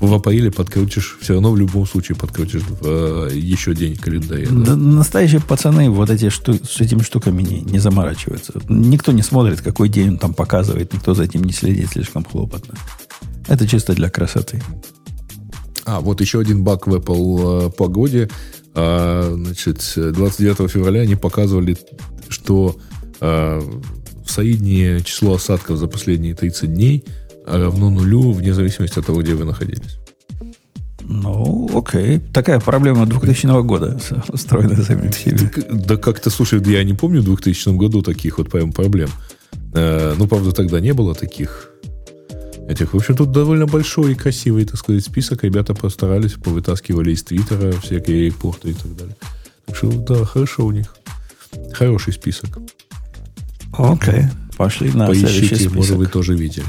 в апреле подкрутишь, все равно в любом случае подкрутишь в, э, еще день календаря. Да? Да, настоящие пацаны вот эти шту, с этими штуками не, не заморачиваются. Никто не смотрит, какой день он там показывает, никто за этим не следит слишком хлопотно. Это чисто для красоты. А, вот еще один баг в Apple погоде. А, значит, 29 февраля они показывали, что а, среднее число осадков за последние 30 дней – равно нулю вне зависимости от того, где вы находились. Ну, окей. Такая проблема 2000 года устроена самим себе. Да как-то, слушай, я не помню в 2000 году таких вот прям проблем. Э, ну, правда, тогда не было таких этих. В общем, тут довольно большой и красивый, так сказать, список. Ребята постарались, повытаскивали из Твиттера всякие репорты и так далее. Так что, да, хорошо у них. Хороший список. Окей. Пошли на Поищите, следующий список. может, вы тоже видели.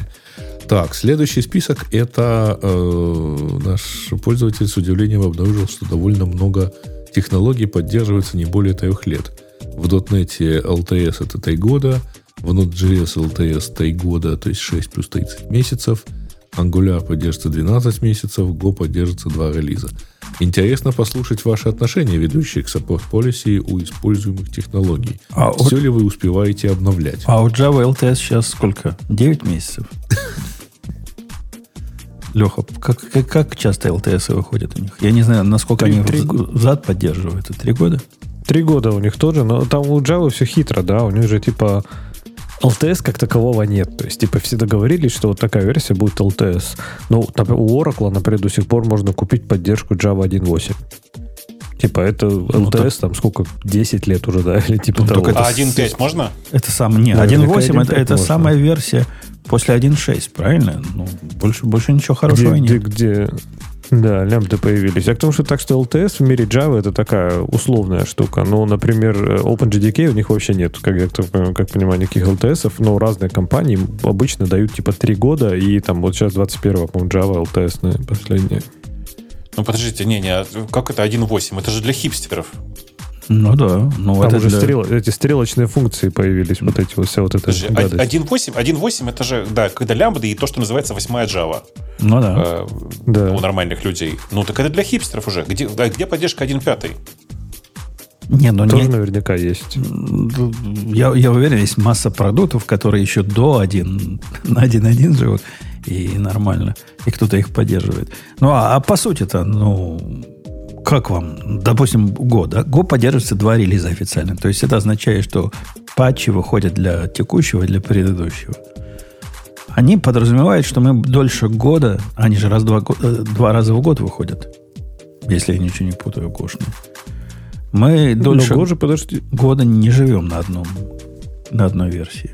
Так, следующий список это э, наш пользователь с удивлением обнаружил, что довольно много технологий поддерживается не более трех лет. В .NET LTS это 3 года, в Node.js LTS 3 года, то есть 6 плюс 30 месяцев, Angular поддержится 12 месяцев, Go поддержится 2 релиза. Интересно послушать ваши отношения, ведущие к Support Policy у используемых технологий. А Все вот- ли вы успеваете обновлять? А у Java LTS сейчас сколько? 9 месяцев? [LAUGHS] Леха, как, как, как часто LTS выходят у них? Я не знаю, насколько Три- они три вз- взад поддерживают. Это три года? Три года у них тоже, но там у Java все хитро, да, у них же типа LTS как такового нет. То есть, типа, все договорились, что вот такая версия будет LTS. Ну, у Oracle, например, до сих пор можно купить поддержку Java 1.8. Типа, это LTS там сколько? 10 лет уже, да? [LAUGHS] Или типа Ну, того. так это А 1.5 можно? Это сам, не, Наверняка 1.8 это, 1.5 это самая версия после 1.6, правильно? Ну, больше, больше ничего хорошего где, нет. где, где- да, лямбды появились. А к тому, что так, что LTS в мире Java это такая условная штука. Ну, например, OpenJDK у них вообще нет, как я как понимаю, никаких LTS, но разные компании обычно дают типа 3 года, и там вот сейчас 21 по-моему, Java LTS на последнее. Ну, подождите, не, не, а как это 1.8? Это же для хипстеров. Ну да. Ну, Там это уже для- стрел- эти стрелочные функции появились, вот эти вот вся вот эта Подожди, а- гадость. 1.8, 1.8 это же, да, когда лямбда и то, что называется восьмая Java Ну да. э, Да. у нормальных людей. Ну, так это для хипстеров уже. Где, да, где поддержка 1.5? Не, ну Тоже не, наверняка есть. я, я уверен, есть масса продуктов, которые еще до 1, [LAUGHS] на 1.1 живут, и нормально. И кто-то их поддерживает. Ну, а, а по сути-то, ну, как вам? Допустим, Go, да? Go поддерживается два релиза официально. То есть это означает, что патчи выходят для текущего и для предыдущего. Они подразумевают, что мы дольше года, они же раз два, э, два раза в год выходят. Если я ничего не путаю, гошно. Мы дольше Но Go же, подожди, года не живем на одном, на одной версии.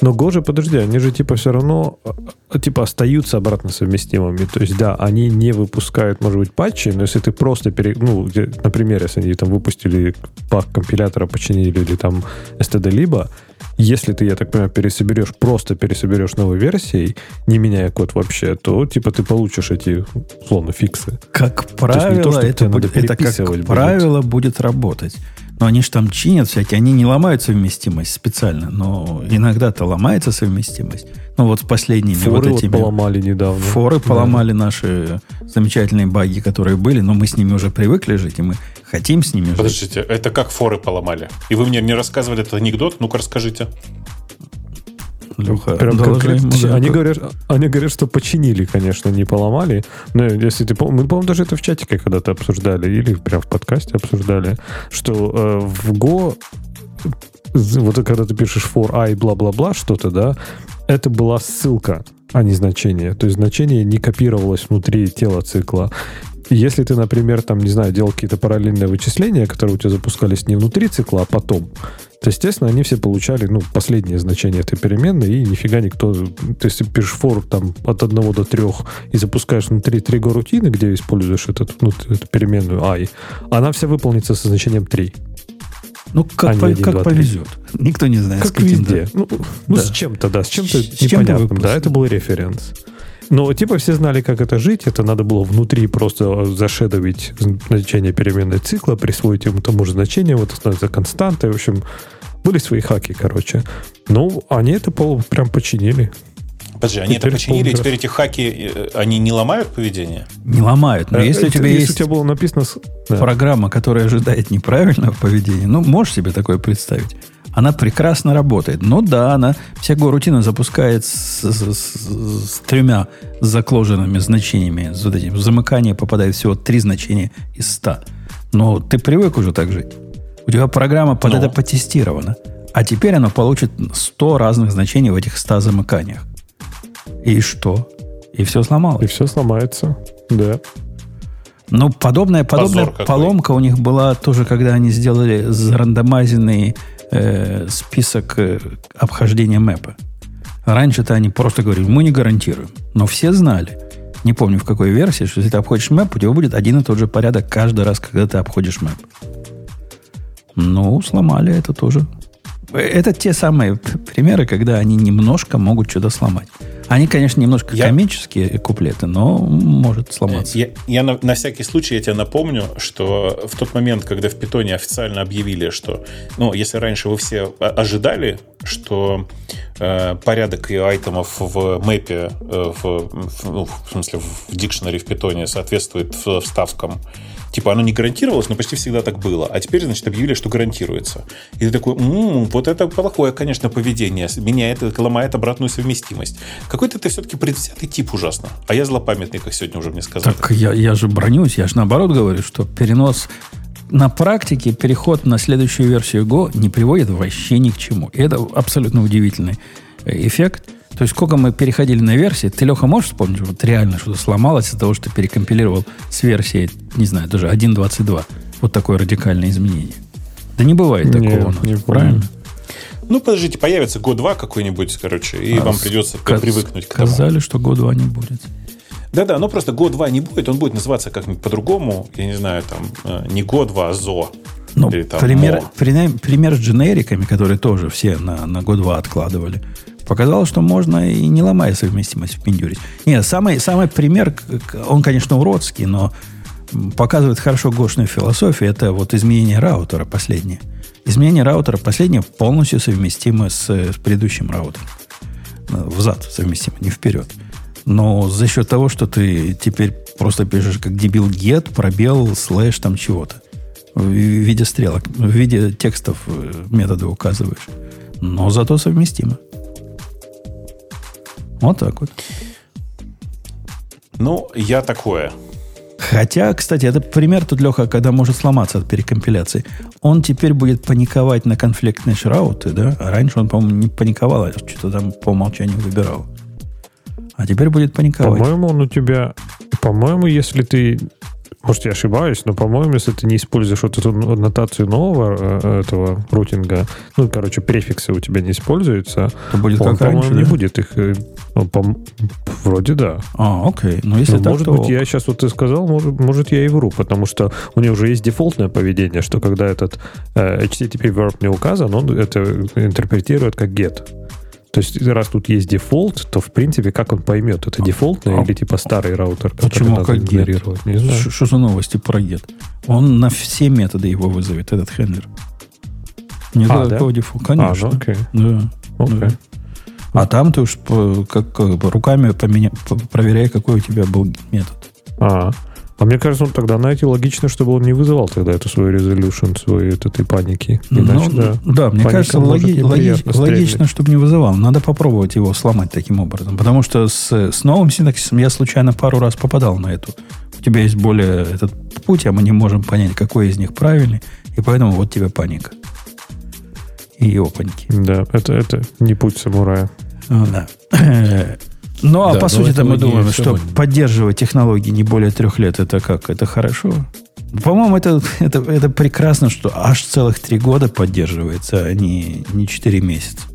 Но же, подожди, они же типа все равно а, типа остаются обратно совместимыми. То есть, да, они не выпускают, может быть, патчи, но если ты просто, пере... ну, где- например, если они там выпустили пак компилятора, починили или там std либо, если ты, я так понимаю, пересоберешь, просто пересоберешь новой версией, не меняя код вообще, то типа ты получишь эти, условно, фиксы. Как есть не правило, то, что это, будет, это как правило будет работать. Но они же там чинят всякие, они не ломают совместимость специально, но иногда-то ломается совместимость. Ну вот с последними Форы вот вот этими... поломали недавно. Форы Да. поломали наши замечательные баги, которые были, но мы с ними уже привыкли жить, и мы хотим с ними жить. Подождите, это как форы поломали? И вы мне не рассказывали этот анекдот? Ну-ка расскажите. Леха, Прям доложи ему, да, они, говорят, они говорят, что починили, конечно, не поломали. Но если ты пом- мы, по-моему, даже это в чатике когда-то обсуждали, или прям в подкасте обсуждали, что э, в Go вот когда ты пишешь for i бла-бла-бла что-то, да, это была ссылка, а не значение. То есть значение не копировалось внутри тела цикла. Если ты, например, там, не знаю, делал какие-то параллельные вычисления, которые у тебя запускались не внутри цикла, а потом, то, естественно, они все получали, ну, последнее значение этой переменной, и нифига никто... То есть, ты пишешь for там от 1 до 3 и запускаешь внутри три рутины, где используешь этот, ну, эту переменную i, она вся выполнится со значением 3. Ну, как, а по- один, как два, три. повезет. Никто не знает, с Как каким, везде. да. Ну, ну, Да. с чем-то, да, с чем-то С непонятным. выпустили. да, это был референс. Но типа все знали, как это жить. Это надо было внутри просто зашедовить значение переменной цикла, присвоить ему тому же значению, вот это становится константой. В общем, были свои хаки, короче. Ну, они это пол прям починили. Подожди, они это Теперь починили, и полный теперь эти хаки, э, они не ломают поведение? Не ломают. Но Э, если у это- тебя если есть у тебя было написано... да. программа, которая ожидает неправильного поведения, ну, можешь себе такое представить. Она прекрасно работает. Ну да, она всякую рутину запускает с, с- с- с тремя закложенными значениями. С вот этим. В замыкание попадает всего три значения из ста. Но ты привык уже так жить. У тебя программа под Ну. это потестирована. А теперь она получит 100 разных значений в этих 100 замыканиях. И что? И все сломалось. И все сломается, да. Ну, подобная, подобная поломка у них была тоже, когда они сделали зарандомайзенный э, список э, обхождения мэпа. Раньше-то они просто говорили, мы не гарантируем. Но все знали, не помню в какой версии, что если ты обходишь мэп, у тебя будет один и тот же порядок каждый раз, когда ты обходишь мэп. Ну, сломали это тоже. Это те самые примеры, когда они немножко могут что-то сломать. Они, конечно, немножко я... комические куплеты, но может сломаться. Я, я на, на всякий случай я тебе напомню, что в тот момент, когда в Питоне официально объявили, что, ну, если раньше вы все ожидали, что э, порядок и айтемов в мэпе, э, в, в, ну, в смысле в дикшнере в Питоне соответствует вставкам Типа оно не гарантировалось, но почти всегда так было. А теперь, значит, объявили, что гарантируется. И ты такой, м-м, вот это плохое, конечно, поведение. Меняет, ломает обратную совместимость. Какой-то ты все-таки предвзятый тип ужасно. А я злопамятный, как сегодня уже мне сказали. Так я, я же бронюсь, я же наоборот говорю, что перенос на практике переход на следующую версию Go не приводит вообще ни к чему. И это абсолютно удивительный э, эффект – то есть, сколько мы переходили на версии, ты, Леха, можешь вспомнить, вот реально что-то сломалось из-за того, что ты перекомпилировал с версии, не знаю, даже 1.22. Вот такое радикальное изменение. Да не бывает такого. Не, не правильно? Ну, подождите, появится год 2 какой-нибудь, короче, и а вам придется сказ- привыкнуть к этому. Сказали, что год 2 не будет. Да-да, но просто год 2 не будет, он будет называться как-нибудь по-другому, я не знаю, там, э, не год 2, а ЗО. Ну, Или, там, пример, пример, пример с дженериками, которые тоже все на, на год 2 откладывали. Показалось, что можно и не ломая совместимость впендюрить. Нет, самый, самый пример, он, конечно, уродский, но показывает хорошо гошную философию. Это вот изменение раутера последнее. Изменение раутера последнее полностью совместимо с, с предыдущим раутером. Взад совместимо, не вперед. Но за счет того, что ты теперь просто пишешь как дебил get, пробел, слэш, там чего-то. В виде стрелок, в виде текстов э, методы указываешь. Но зато совместимо. Вот так вот. Ну, я такое. Хотя, кстати, это пример тут, Леха, когда может сломаться от перекомпиляции. Он теперь будет паниковать на конфликтные шрауты, да? А раньше он, по-моему, не паниковал, а что-то там по умолчанию выбирал. А теперь будет паниковать. По-моему, он у тебя... По-моему, если ты может, я ошибаюсь, но, по-моему, если ты не используешь вот эту нотацию нового э, этого routing'а, ну, короче, префиксы у тебя не используются, то будет он, как по-моему, раньше, не да? будет их... Э, ну, по, вроде да. А, окей. Ну, если ну, так, может то... быть, я сейчас вот ты сказал, может, может, я и вру, потому что у него уже есть дефолтное поведение, что когда этот э, HTTP verb не указан, он это интерпретирует как GET. То есть, раз тут есть дефолт, то, в принципе, как он поймет, это дефолтный а, или типа старый раутер, Почему надо как игнорировать? Не знаю. Что за новости про GET? Он на все методы его вызовет, этот handler. Не а, да? дефолт. Конечно. А, ну, окей. Да. Окей. Да. А там ты уж как, как руками поменя, проверяй, какой у тебя был метод. А, а мне кажется, он тогда найти логично, чтобы он не вызывал тогда эту свою resolution, свою вот этой паники. Ну, Иначе, ну, да, да, мне кажется, логи, логи, логично, чтобы не вызывал. Надо попробовать его сломать таким образом. Потому что с, с новым синтаксисом я случайно пару раз попадал на эту. У тебя есть более этот путь, а мы не можем понять, какой из них правильный. И поэтому вот тебе паника. И опаньки. Да, это, это не путь самурая. Да. [CLEARS THROAT] Ну, а да, по сути-то мы думаем, что мы... поддерживать технологии не более трех лет, это как? Это хорошо? По-моему, это, это, это прекрасно, что аж целых три года поддерживается, а не, не четыре месяца.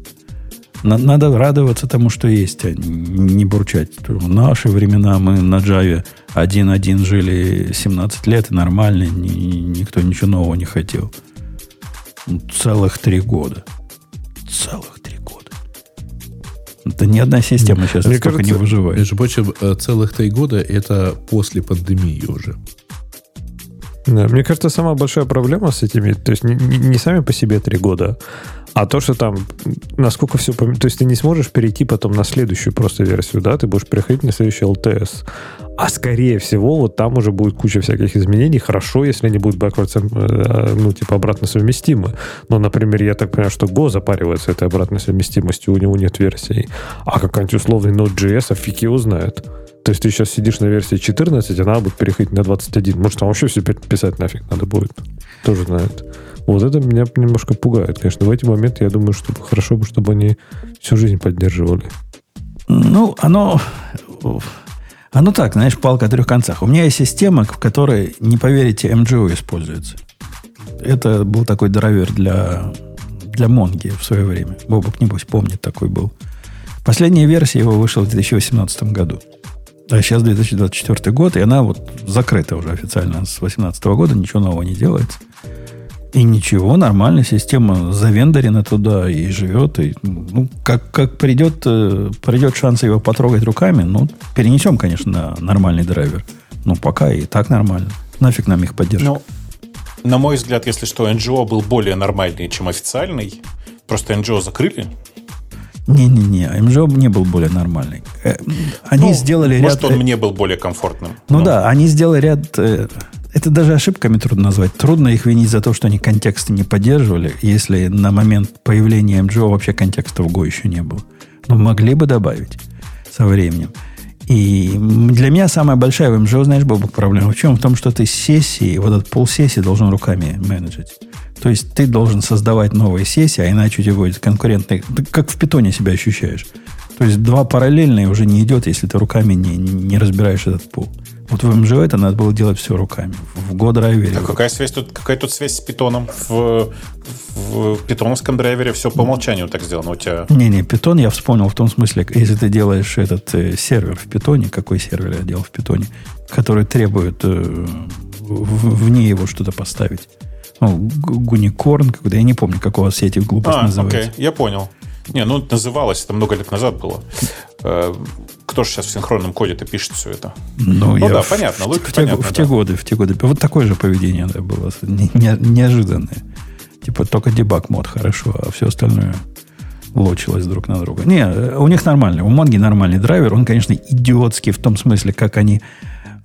Надо радоваться тому, что есть, а не бурчать. В наши времена мы на Java 1.1 жили 17 лет, и нормально, ни, никто ничего нового не хотел. Целых три года. Целых это ни одна система сейчас Мне кажется, не выживает. Между прочим, э, целых три года это после пандемии уже. Да, мне кажется, самая большая проблема с этими, то есть не, не сами по себе три года, а то, что там, насколько все... То есть ты не сможешь перейти потом на следующую просто версию, да? Ты будешь переходить на следующий LTS. А скорее всего, вот там уже будет куча всяких изменений. Хорошо, если они будут backwards, э, ну, типа, обратно совместимы. Но, например, я так понимаю, что Go запаривается этой обратной совместимостью, у него нет версий. А какой-нибудь условный Node.js, а фиг его знает. То есть ты сейчас сидишь на версии 14, а надо будет переходить на 21. Может, там вообще все писать нафиг надо будет. Тоже знает. Вот это меня немножко пугает, конечно. В эти моменты я думаю, что хорошо бы, чтобы они всю жизнь поддерживали. Ну, оно... Оно так, знаешь, палка о трех концах. У меня есть система, в которой, не поверите, MGO используется. Это был такой драйвер для, для Монги в свое время. Бобок, небось, помнит, такой был. Последняя версия его вышла в 2018 году. А сейчас 2024 год, и она вот закрыта уже официально с 2018 года, ничего нового не делается. И ничего, нормальная система завендорена туда и живет. И, ну, как, как придет, э, придет шанс его потрогать руками, ну, перенесем, конечно, на нормальный драйвер. Ну, пока и так нормально. Нафиг нам их поддержка. Ну, на мой взгляд, если что, NGO был более нормальный, чем официальный. Просто NGO закрыли, не-не-не, МЖО не был более нормальный. Э, они ну, сделали может, ряд... Может, он мне был более комфортным. Ну но... да, они сделали ряд... Это даже ошибками трудно назвать. Трудно их винить за то, что они контексты не поддерживали, если на момент появления МЖО вообще контекста в Go еще не было. Но могли бы добавить со временем. И для меня самая большая в МЖО, знаешь, Бобок, проблема в чем? В том, что ты сессии, вот этот пол сессии должен руками менеджить. То есть ты должен создавать новые сессии, а иначе у тебя будет конкурентный... Ты как в питоне себя ощущаешь. То есть два параллельные уже не идет, если ты руками не, не разбираешь этот пул. Вот в МЖО это надо было делать все руками. В Go-драйвере. А какая, связь тут, какая тут связь с питоном? В, в питоновском драйвере все по умолчанию так сделано у тебя. Не-не, питон я вспомнил в том смысле, если ты делаешь этот э, сервер в питоне, какой сервер я делал в питоне, который требует э, в, вне его что-то поставить. Ну, Гуникорн, когда я не помню, как у вас все эти глупости а, называются. Окей, я понял. Не, ну называлось, это много лет назад было. Э, кто же сейчас в синхронном коде-то пишет все это? Ну, ну да, в, понятно. В, в, понятно, в, да. те годы, в те годы. Вот такое же поведение да, было. Не, не, неожиданное. Типа только дебаг мод хорошо, а все остальное лочилось друг на друга. Не, у них нормальный. У Монги нормальный драйвер. Он, конечно, идиотский в том смысле, как они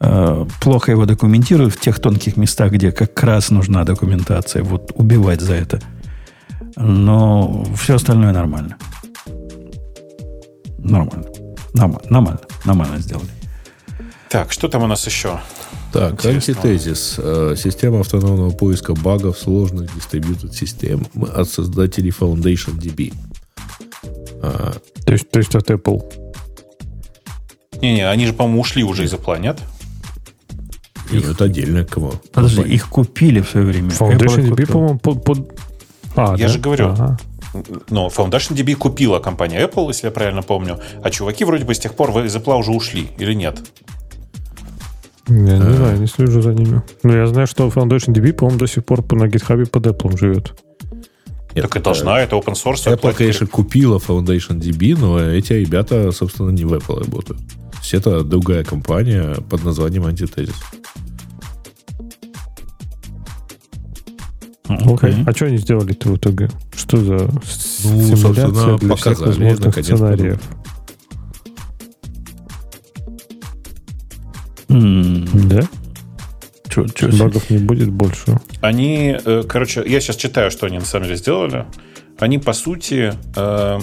э, плохо его документируют в тех тонких местах, где как раз нужна документация. Вот убивать за это. Но все остальное нормально. Нормально. Нормально, нормально, сделали. Так, что там у нас еще? Так, антитезис. Э, система автономного поиска багов сложных дистрибьютед систем от создателей Foundation DB. А, то, есть, то есть от Apple? Не-не, они же, по-моему, ушли уже из Apple, нет? Нет, это отдельно кого. Подожди, их купили в свое время. Foundation DB, по-моему, под, под... А, Я да? же говорю. Ага. Но Foundation DB купила компания Apple, если я правильно помню, а чуваки вроде бы с тех пор из Apple уже ушли, или нет? Я не а. знаю, не слежу за ними. Но я знаю, что Foundation DB, по-моему, до сих пор на GitHub под Apple живет. Нет, так и должна, это open source. Apple, конечно, купила Foundation DB, но эти ребята, собственно, не в Apple работают. Есть это другая компания под названием Antitezis. Окей. Okay. А что они сделали-то в итоге? Что за ну, симуляция для всех возможных сценариев? Mm. Да? Чё, чё Багов не будет больше. Они, э, короче, я сейчас читаю, что они на самом деле сделали. Они, по сути, э,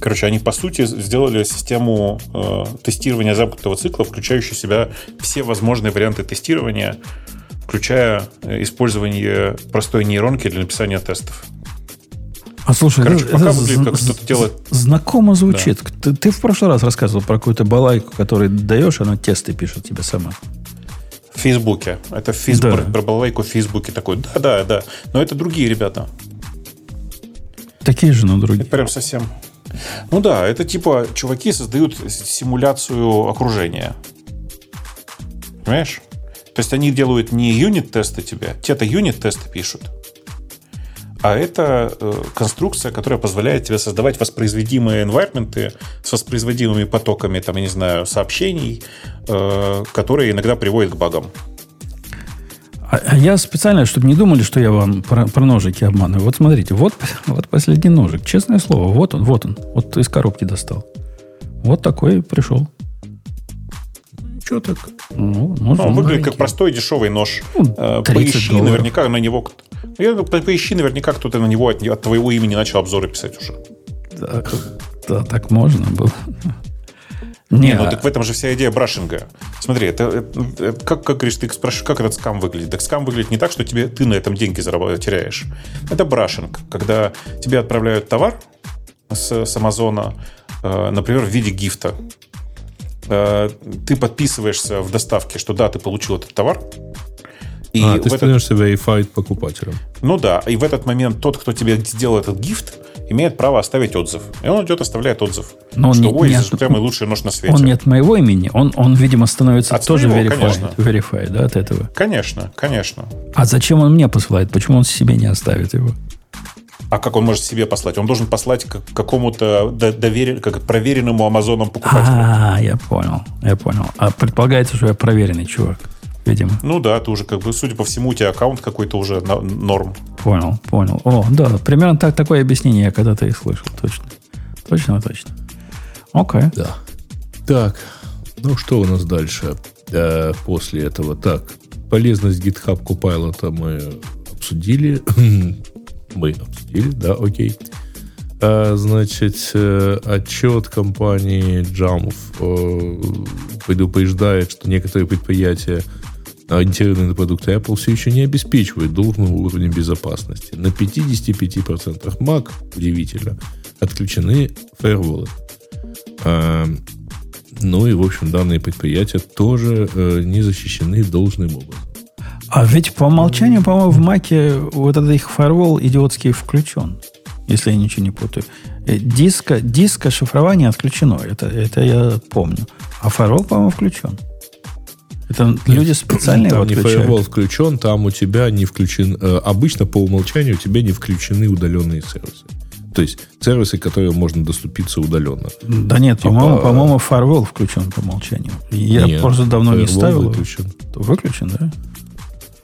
короче, они, по сути, сделали систему э, тестирования замкнутого цикла, включающую в себя все возможные варианты тестирования, включая э, использование простой нейронки для написания тестов. А слушай, Короче, это, пока это выглядит, как что-то делает. Знакомо звучит. Да. Ты, ты в прошлый раз рассказывал про какую-то балайку, которую даешь, она тесты пишет тебе сама. В Фейсбуке. Это в Фейсбуке, да. про балалайку в Фейсбуке такой. Да, да, да. Но это другие ребята. Такие же, но другие. Это прям совсем. Ну да, это типа чуваки создают симуляцию окружения. Понимаешь? То есть они делают не юнит-тесты тебе, те-то юнит-тесты пишут, а это э, конструкция, которая позволяет тебе создавать воспроизводимые environment с воспроизводимыми потоками, там, я не знаю, сообщений, э, которые иногда приводят к багам. А, а я специально, чтобы не думали, что я вам про, про ножики обманываю. Вот смотрите, вот, [LAUGHS] вот последний ножик. Честное слово, вот он, вот он. Вот из коробки достал. Вот такой пришел. Что так? Ну, ну, он выглядит как простой дешевый нож. Ну, э, поищи долларов. наверняка на него... Я, поищи наверняка кто-то на него от, от твоего имени начал обзоры писать уже. Да, да так можно было. Не, ну так в этом же вся идея брашинга. Смотри, это, это, это как, как говоришь, ты спрашиваешь, как этот скам выглядит? Так скам выглядит не так, что тебе, ты на этом деньги зарабатываешь, теряешь. Это брашинг, когда тебе отправляют товар с, с Амазона, э, например, в виде гифта. Э, ты подписываешься в доставке, что да, ты получил этот товар. И а, ты становишься этот... verified покупателем. Ну да, и в этот момент тот, кто тебе сделал этот гифт, имеет право оставить отзыв. И он идет, оставляет отзыв. Но что, он не, не от, самый лучший нож на свете. Он не от моего имени, он, он видимо, становится от тоже своего, verified, конечно. verified, да, от этого. Конечно, конечно. А зачем он мне посылает? Почему он себе не оставит его? А как он может себе послать? Он должен послать к какому-то доверен, как проверенному Амазоном покупателю. А, я понял, я понял. А предполагается, что я проверенный чувак, видимо. Ну да, ты уже как бы, судя по всему, у тебя аккаунт какой-то уже на, норм. Понял, понял. О, да, примерно так, такое объяснение я когда-то и слышал, точно. Точно, точно. Окей. Okay. Да. Так, ну что у нас дальше э, после этого? Так, полезность GitHub Copilot мы обсудили. Мы обсудили, да, окей. А, значит, э, отчет компании Jamf э, предупреждает, что некоторые предприятия, ориентированные на продукты Apple, все еще не обеспечивают должного уровня безопасности. На 55% Mac, удивительно, отключены фаерволы. А, ну и, в общем, данные предприятия тоже э, не защищены должным образом. А ведь по умолчанию, по-моему, в Маке вот этот их фаервол идиотский включен, если я ничего не путаю. Э, диска, диска шифрование отключено, это, это я помню. А фаервол, по-моему, включен. Это люди [CLEARS THROAT] специально там его не отключают. фаервол включен, там у тебя не включен... Э, обычно по умолчанию у тебя не включены удаленные сервисы. То есть сервисы, которые можно доступиться удаленно. Да нет, типа, по-моему, по-моему, фаервол включен по умолчанию. Я нет, просто давно не ставил. Выключен. Выключен, да?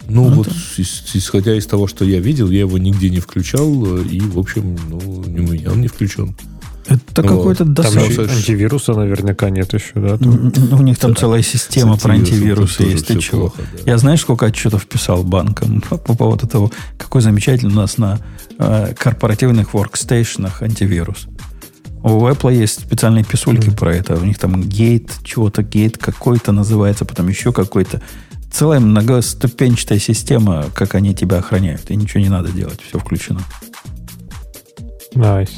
Ну, ну вот да. исходя из того, что я видел, я его нигде не включал, и, в общем, ну, у меня он не включен. Это ну, какой-то досадный. Там антивируса наверняка нет еще, да? Там... Ну, у них там целая система про антивирусы есть. Ты чего? Плохо, да. Я знаешь, сколько отчетов писал банкам по, по поводу того, какой замечательный у нас на э, корпоративных воркстейшнах антивирус. У Apple есть специальные писульки mm-hmm. про это. У них там гейт, чего-то гейт какой-то называется, потом еще какой-то целая многоступенчатая система, как они тебя охраняют. И ничего не надо делать, все включено. Nice.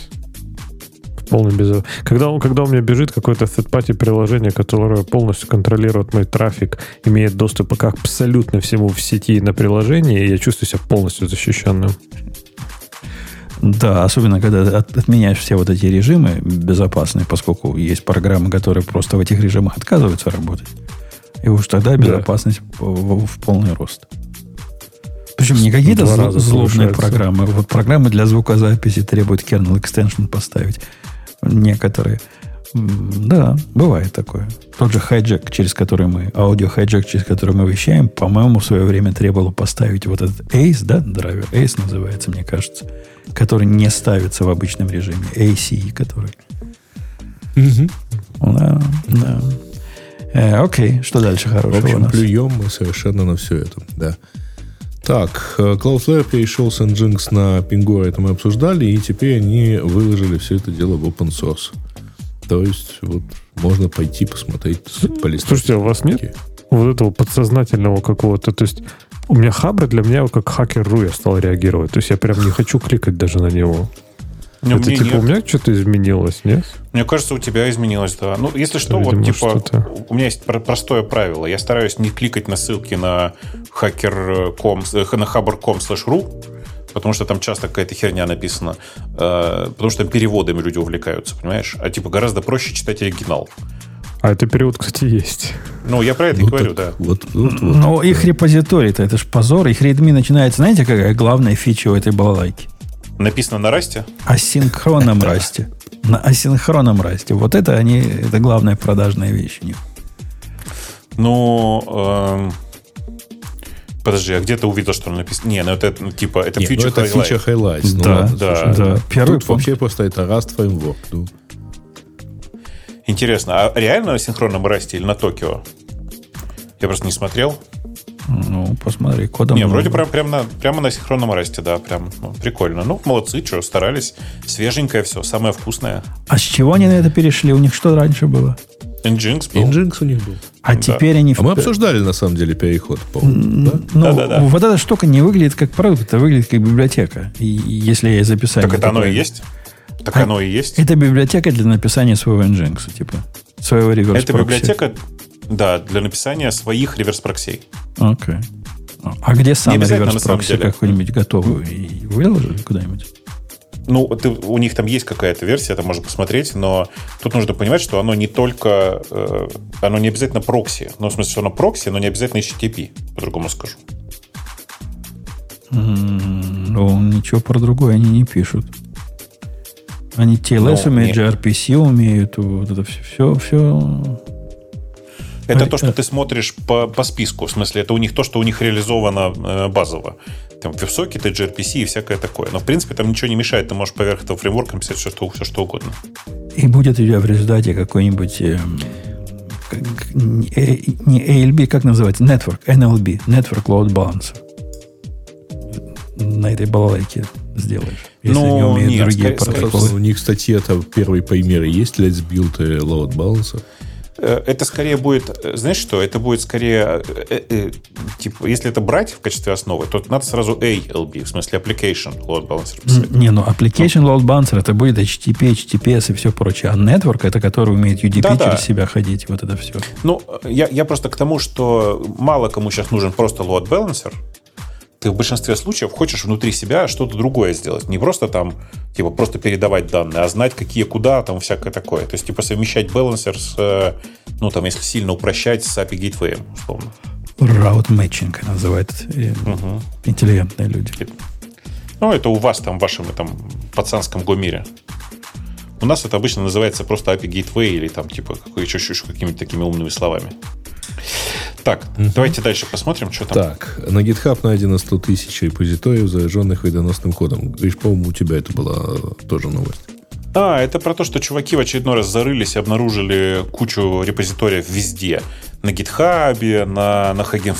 Полный без... Когда, он, когда у меня бежит какое-то third-party приложение, которое полностью контролирует мой трафик, имеет доступ к абсолютно всему в сети на приложении, я чувствую себя полностью защищенным. Да, особенно когда от, отменяешь все вот эти режимы безопасные, поскольку есть программы, которые просто в этих режимах отказываются работать. И уж тогда безопасность да. в, в полный рост. Причем не какие-то зл, злобные программы. Вот программы для звукозаписи требуют kernel extension поставить. Некоторые. Да, бывает такое. Тот же хайджек, через который мы, аудио хайджек, через который мы вещаем, по-моему, в свое время требовало поставить вот этот ACE, да, драйвер, ACE называется, мне кажется, который не ставится в обычном режиме, ACE, который. Угу. Да, да. Э, окей, что дальше хорошего В общем, у нас? плюем мы совершенно на все это, да. Так, э, Cloudflare перешел с Nginx на Pingora, это мы обсуждали, и теперь они выложили все это дело в open source. То есть, вот, можно пойти посмотреть, полистать. Слушайте, а у вас нет вот этого подсознательного какого-то, то есть у меня Хабр для меня как хакер.ру я стал реагировать. То есть я прям не хочу кликать даже на него. Не, это типа нет. у меня что-то изменилось, нет? Мне кажется, у тебя изменилось, да. Ну, если что, Видимо, вот типа что-то. у меня есть простое правило. Я стараюсь не кликать на ссылки на hacker.com, э, на haber.com slash потому что там часто какая-то херня написана, э, потому что там переводами люди увлекаются, понимаешь? А типа гораздо проще читать оригинал. А это перевод, кстати, есть. Ну, я про это ну, и говорю, так, да. Вот, вот, вот. Но их репозиторий-то, это ж позор. Их редми начинается, знаете, какая главная фича у этой балалайки? Написано на расте? Асинхронном расте. На асинхронном расте. Вот это они, это главная продажная вещь у них. Ну, эм, подожди, а где ты увидел, что написано? Не, ну это ну, типа это Нет, фича ну, это фича highlights. Да, ну, да, слушай, да. Первый Тут вообще просто это Rust framework. Ну. Интересно, а реально на синхронном расте или на Токио? Я просто не смотрел. Ну, посмотри, кодом... Не, вроде прям, прям на, прямо на синхронном расте, да, прям ну, прикольно. Ну, молодцы, что, старались. Свеженькое все, самое вкусное. А с чего они на это перешли? У них что раньше было? Nginx был. Nginx у них был. А Да. теперь они... А мы обсуждали, на самом деле, переход. по-моему, да? Ну, Да-да-да. вот эта штука не выглядит как продукт, это выглядит как библиотека. И если я записание... Так это оно и есть? Так оно и есть. Это библиотека для написания своего Nginx, типа, своего реверс Это библиотека, да, для написания своих реверс-проксей. Окей. А где сам реверс прокси какой-нибудь готовый и выложили куда-нибудь? Ну, ты- у них там есть какая-то версия, это можно посмотреть, но тут нужно понимать, что оно не только... э, оно не обязательно прокси. Ну, в смысле, что оно прокси, но не обязательно HTTP, по-другому скажу. М, Ну, ничего про другое они не пишут. Они TLS Ну, умеют, не- gRPC умеют, вот это все, все, все. Это А, то, что э. ты смотришь по, по списку. В смысле, это у них то, что у них реализовано э, базово. Там веб-сокеты, gRPC и всякое такое. Но, в принципе, там ничего не мешает. Ты можешь поверх этого фреймворка написать все, что, все, что угодно. И будет у тебя в результате какой-нибудь эм, как- не э, не ALB, как называется? Network, NLB, Network Load Balancer. На этой балалайке сделаешь. Если Ну, не умеют нет, другие скорее- скорее протоколы. У них статья-то первые примеры есть Let's Build и Load Balancer. Э, Это скорее будет, э, знаешь что, это будет скорее, э, э, э, типа, если это брать в качестве основы, то надо сразу ALB, в смысле Application Load Balancer писать. Не, ну Application Load Balancer это будет HTTP, HTTPS и все прочее. А Network это который умеет UDP Да-да. через себя ходить. Вот это все. Ну, я, я просто к тому, что мало кому сейчас нужен просто load balancer. Ты в большинстве случаев хочешь внутри себя что-то другое сделать. Не просто там, типа, просто передавать данные, а знать, какие куда, там всякое такое. То есть, типа, совмещать балансер с, э, ну, там, если сильно упрощать, с API Gateway, условно. Route Matching называют э, интеллигентные люди. Ну, это у вас там, в вашем этом пацанском гомире. У нас это обычно называется просто API Gateway или там, типа, какой, еще, еще какими-то такими умными словами. Так, давайте дальше посмотрим, что там. Так, на GitHub найдено 100 тысяч репозиториев, зараженных вредоносным кодом. Говоришь, по-моему, у тебя это была э, тоже новость. А, это про то, что чуваки в очередной раз зарылись и обнаружили кучу репозиториев везде. На гитхабе, на, на Hugging.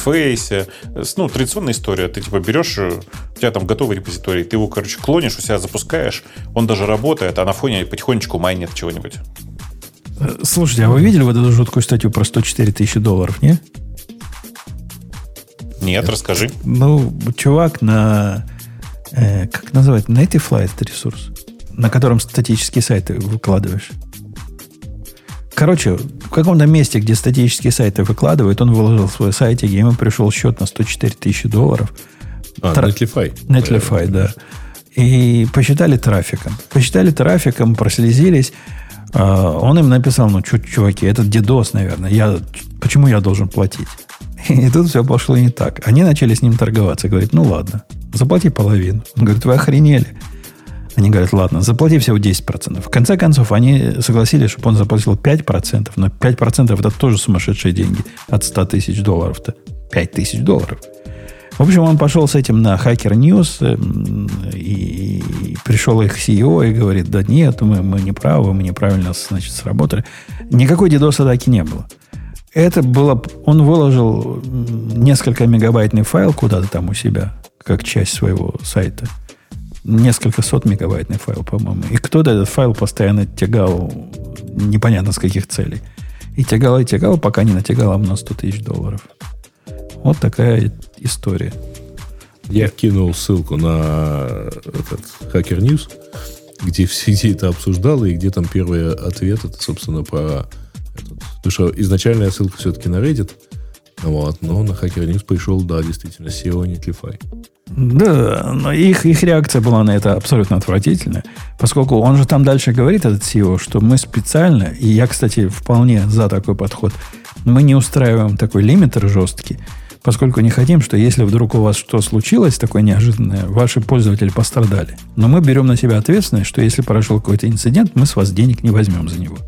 С- Ну, традиционная история. Ты типа берешь, э, у тебя там готовый репозиторий, ты его, короче, клонишь, у себя запускаешь, он даже работает, а на фоне потихонечку майнит чего-нибудь. Э, Слушайте, а вы видели вот эту жуткую статью про 104 тысячи долларов, не? Нет, расскажи. Ну, чувак на... э, как называется? Native это ресурс, на котором статические сайты выкладываешь. Короче, в каком-то месте, где статические сайты выкладывают, он выложил свой сайтик, и ему пришел счет на 104 тысячи долларов. А, Тра- Netlify. Netlify, да. И посчитали трафиком. Посчитали трафиком, прослезились. А, Он им написал, ну, чё, чуваки, это DDoS, наверное. Я, почему я должен платить? [LAUGHS] И тут все пошло не так. Они начали с ним торговаться. Говорит, ну ладно, заплати половину. Он говорит, вы охренели. Они говорят, ладно, заплати всего 10%. В конце концов, они согласились, чтобы он заплатил 5%, но 5% это тоже сумасшедшие деньги от 100 тысяч долларов-то. 5 тысяч долларов. В общем, он пошел с этим на Hacker News эм, и, и пришел их CEO и говорит, да нет, мы, мы не правы, мы неправильно, значит, сработали. Никакой DDoS-атаки не было. Это было... Он выложил несколько мегабайтный файл куда-то там у себя, как часть своего сайта. Несколько сот мегабайтный файл, по-моему. И кто-то этот файл постоянно тягал непонятно с каких целей. И тягал, и тягал, пока не натягал на 100 тысяч долларов. Вот такая история. Я кинул ссылку на этот Hacker News, где все где [LAUGHS] это обсуждало, и где там первый ответ, это, собственно, про... этот. Потому что изначальная ссылка все-таки на Reddit, вот, но на Hacker News пришел, да, действительно, SEO Netlify. Да, но их, их реакция была на это абсолютно отвратительная, поскольку он же там дальше говорит, этот CEO, что мы специально, и я, кстати, вполне за такой подход, мы не устраиваем такой лимитер жесткий, поскольку не хотим, что если вдруг у вас что случилось такое неожиданное, ваши пользователи пострадали. Но мы берем на себя ответственность, что если прошел какой-то инцидент, мы с вас денег не возьмем за него.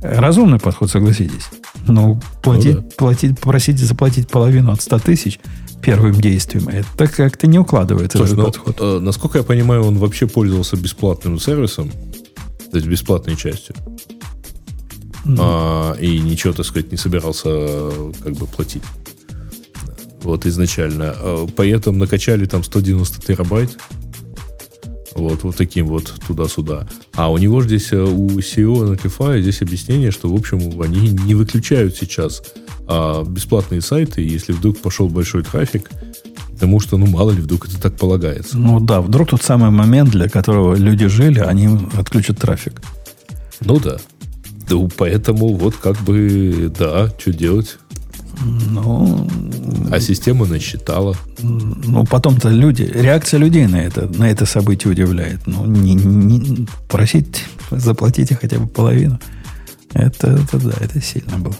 Разумный подход, согласитесь. Ну, платить, Ну да. платить, просить заплатить половину от 100 тысяч первым действием, это как-то не укладывается Слушай, этот ну, подход. э, насколько я понимаю, он вообще пользовался бесплатным сервисом, то есть бесплатной частью, А, и ничего, так сказать, не собирался э, как бы платить. Вот изначально. А, Поэтому накачали там 190 терабайт. Вот, вот таким вот туда-сюда. А у него здесь, э, у CEO Notify, здесь объяснение, что, в общем, они не выключают сейчас а, бесплатные сайты. Если вдруг пошел большой трафик, Потому что, ну, мало ли, вдруг это так полагается. Ну да, вдруг тот самый момент, для которого люди жили, они отключат трафик. Ну да. Ну, поэтому вот как бы, да, что делать? Ну, А система насчитала. ну потом-то люди, реакция людей на это, на это событие удивляет. Ну, не, не- просить, заплатите хотя бы половину. Это, это да, это сильно было.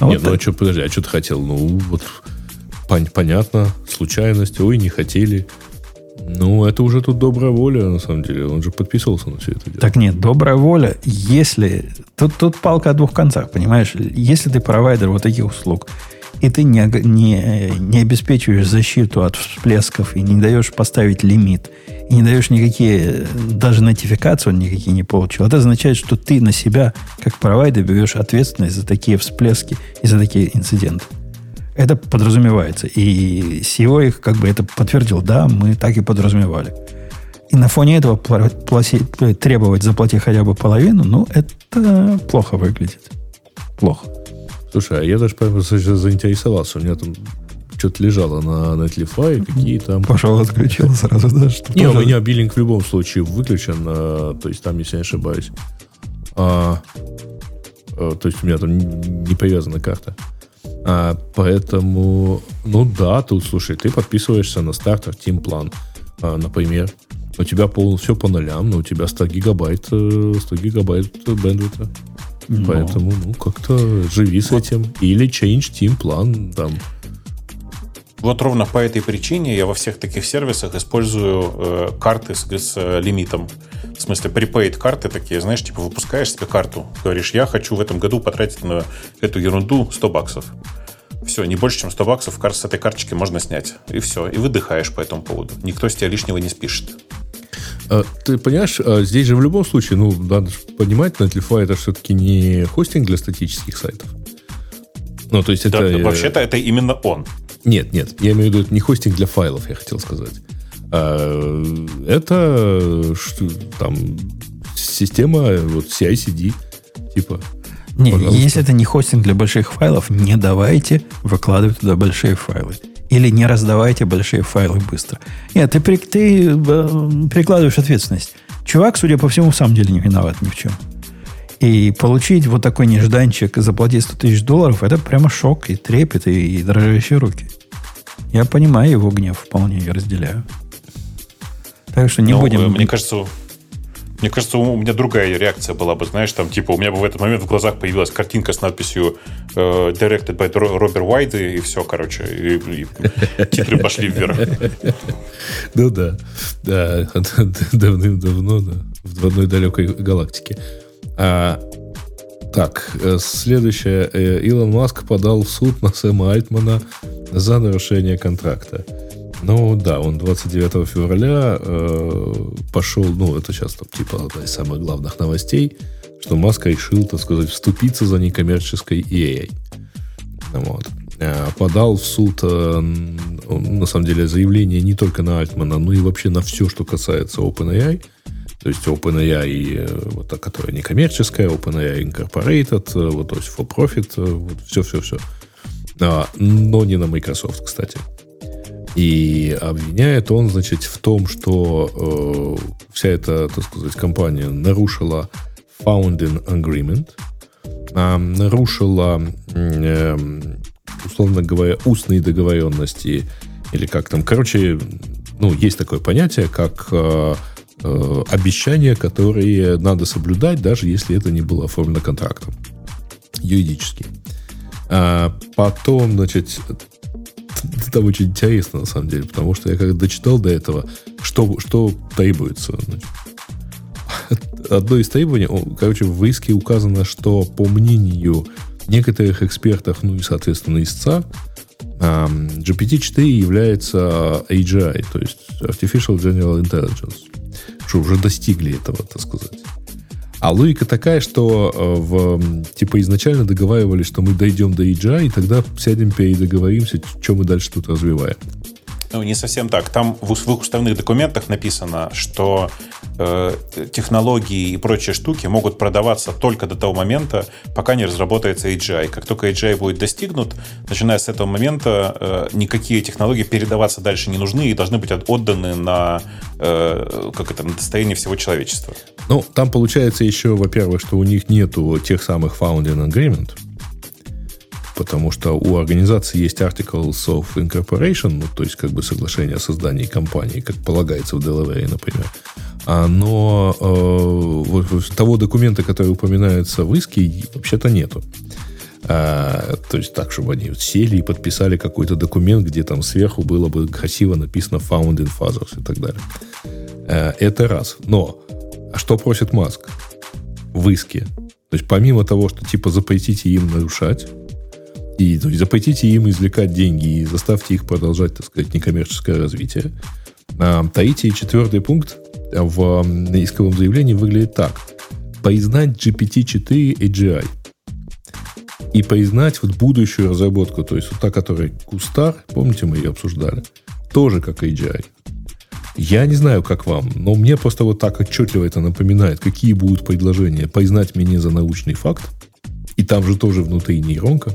А вот Нет, ну а так. что, подожди, а что ты хотел? Ну, вот пон- понятно, случайность, ой, не хотели. Ну, это уже тут добрая воля, на самом деле. Он же подписывался на все это дело. Так нет, добрая воля, если... Тут, тут палка о двух концах, понимаешь? Если ты провайдер вот таких услуг, и ты не, не, не обеспечиваешь защиту от всплесков, и не даешь поставить лимит, и не даешь никакие, даже нотификации он никакие не получил, это означает, что ты на себя, как провайдер, берешь ответственность за такие всплески и за такие инциденты. Это подразумевается. И SEO их как бы это подтвердил. Да, мы так и подразумевали. И на фоне этого пласи- требовать заплати хотя бы половину, ну, это плохо выглядит. Плохо. Слушай, а я даже прямо сейчас заинтересовался. У меня там что-то лежало на Netlify, какие там... Пошел, отключил [LAUGHS] сразу, да? Что Не, у тоже- меня биллинг в любом случае выключен, а, то есть там, если не ошибаюсь. А, а, то есть у меня там не привязана карта. А, поэтому, ну да, тут, слушай, ты подписываешься на стартер Team план, а, например. У тебя пол, все по нулям, но у тебя 100 гигабайт, э, 100 гигабайт бендвита. Ну, Поэтому, ну, как-то живи с этим. Или change Team план, там, Вот ровно по этой причине я во всех таких сервисах использую э, карты с, с, э, лимитом. В смысле, prepaid карты такие, знаешь, типа выпускаешь себе карту, говоришь, я хочу в этом году потратить на эту ерунду 100 баксов. Все, не больше, чем 100 баксов с этой карточки можно снять. И все. И выдыхаешь по этому поводу. Никто с тебя лишнего не спишет. А, Ты понимаешь, а, здесь же в любом случае, ну, надо же понимать, Netlify это все-таки не хостинг для статических сайтов. Ну, то есть это... Да, э, вообще-то это именно он. Нет, нет, я имею в виду, это не хостинг для файлов, я хотел сказать. А, это что, там система вот CI/CD, типа. Не, Пожалуйста. если это не хостинг для больших файлов, не давайте выкладывать туда большие файлы. Или не раздавайте большие файлы быстро. Нет, ты, при- ты э, перекладываешь ответственность. Чувак, судя по всему, в самом деле не виноват ни в чем. И получить вот такой нежданчик, заплатить 100 тысяч долларов, это прямо шок и трепет, и, и дрожащие руки. Я понимаю его гнев вполне и разделяю. Так что не Ну, будем... Мне кажется, мне кажется, у меня другая реакция была бы, знаешь, там, типа, у меня бы в этот момент в глазах появилась картинка с надписью э, Directed by Уайт, и, и все, короче, и, и титры пошли вверх. Ну да, да, [LAUGHS] давным-давно, да, в одной далекой галактике. А, так, э, следующее. Э, Илон Маск подал в суд на Сэма Альтмана за нарушение контракта. Ну да, он 29 февраля э, пошел, ну это сейчас там типа одна из самых главных новостей, что Маск решил, так сказать, вступиться за некоммерческой EA. Вот. Э, Подал в суд, э, на самом деле, заявление не только на Альтмана, но и вообще на все, что касается OpenAI. То есть OpenAI, э, вот которая некоммерческая, OpenAI Incorporated, э, вот, то есть for profit, вот все-все-все. А, но не на Microsoft, кстати. И обвиняет он, значит, в том, что э, вся эта, так сказать, компания нарушила founding agreement, а, нарушила, эм, условно говоря, устные договоренности, или как там, короче, ну, есть такое понятие, как э, э, обещания, которые надо соблюдать, даже если это не было оформлено контрактом юридически. А потом, значит, [LAUGHS] там очень интересно, на самом деле, потому что я когда дочитал до этого, что, что требуется. [LAUGHS] Одно из требований, короче, в иске указано, что по мнению некоторых экспертов, ну и, соответственно, истца, ам, GPT-4 является AGI, то есть Artificial General Intelligence, что уже достигли этого, так сказать. А логика такая, что э, в, типа изначально договаривались, что мы дойдем до AGI, и тогда сядем передоговоримся, что мы дальше тут развиваем. Ну, не совсем так. Там в их уставных документах написано, что э, технологии и прочие штуки могут продаваться только до того момента, пока не разработается AGI. Как только AGI будет достигнут, начиная с этого момента, э, никакие технологии передаваться дальше не нужны и должны быть отданы на, э, как это, на достояние всего человечества. Ну, там получается еще, во-первых, что у них нету тех самых founding agreement, потому что у организации есть Articles of Incorporation, ну, то есть как бы соглашение о создании компании, как полагается в Делавере, например. А, но э, вот, того документа, который упоминается в иске, вообще-то нету. А, то есть так, чтобы они сели и подписали какой-то документ, где там сверху было бы красиво написано Founding Fathers и так далее. А, это раз. Но а что просит Маск в иске? То есть помимо того, что типа запретите им нарушать, и то есть, запретите им извлекать деньги и заставьте их продолжать, так сказать, некоммерческое развитие. А, и четвертый пункт в исковом заявлении выглядит так. Признать GPT-4 AGI. И признать вот будущую разработку, то есть вот та, которая Кустар, помните, мы ее обсуждали, тоже как AGI. Я не знаю, как вам, но мне просто вот так отчетливо это напоминает, какие будут предложения. Признать меня за научный факт, и там же тоже внутри нейронка,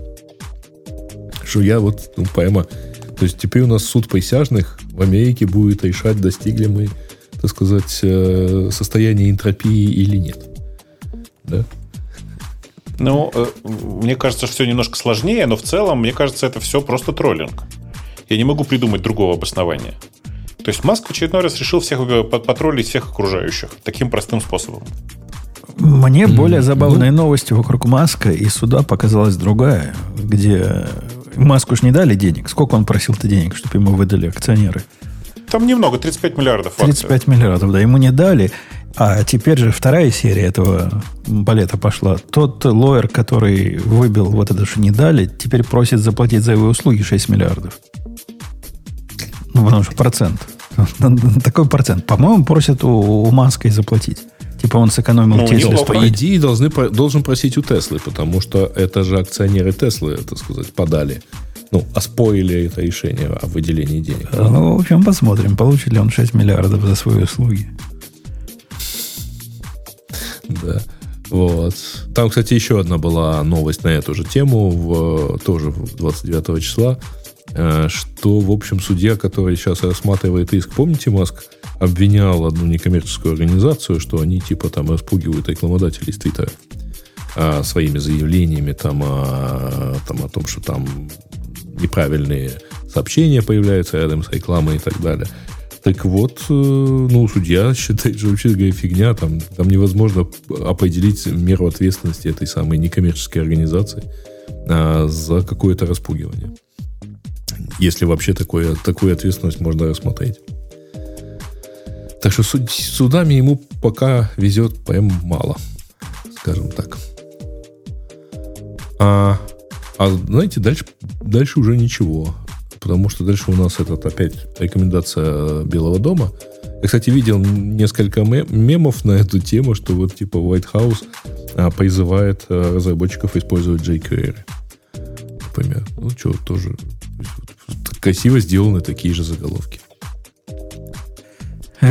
что я вот, ну, прямо... То есть теперь у нас суд присяжных в Америке будет решать, достигли мы, так сказать, э, состояние энтропии или нет. Да? Ну, э, мне кажется, что все немножко сложнее, но в целом, мне кажется, это все просто троллинг. Я не могу придумать другого обоснования. То есть Маск в очередной раз решил всех э, потроллить всех окружающих таким простым способом. Мне более забавная ну, новость вокруг Маска и суда показалась другая, где Маску ж не дали денег. Сколько он просил-то денег, чтобы ему выдали акционеры? Там немного, 35 миллиардов. 35 акций. миллиардов, да, ему не дали. А теперь же вторая серия этого балета пошла. Тот лоер, который выбил вот это, что не дали, теперь просит заплатить за его услуги 6 миллиардов. Ну, потому что процент. [LAUGHS] Такой процент. По-моему, просят у, у Маска и заплатить. Типа он сэкономил ну, Тесле. По идее, должны, должен просить у Теслы, потому что это же акционеры Теслы, так сказать, подали. Ну, оспорили это решение о выделении денег. Ну, в общем, посмотрим, получит ли он 6 миллиардов за свои услуги. Да. Вот. Там, кстати, еще одна была новость на эту же тему, в, тоже 29 числа, э, что, в общем, судья, который сейчас рассматривает иск, помните, Маск обвинял одну некоммерческую организацию, что они типа там распугивают рекламодателей с Твиттера а, своими заявлениями там, а, там о том, что там неправильные сообщения появляются рядом с рекламой и так далее. Так вот, э, ну, судья [LAUGHS] считает, что вообще говоря, фигня, там, там невозможно определить меру ответственности этой самой некоммерческой организации а, за какое-то распугивание. Если вообще такое, такую ответственность можно рассмотреть. Так что суд, судами ему пока везет прям мало, скажем так. А, а знаете, дальше, дальше уже ничего. Потому что дальше у нас этот опять рекомендация Белого дома. Я, кстати, видел несколько мемов на эту тему, что вот типа White House а, призывает а, разработчиков использовать jQuery. Например. Ну, что, тоже красиво сделаны такие же заголовки.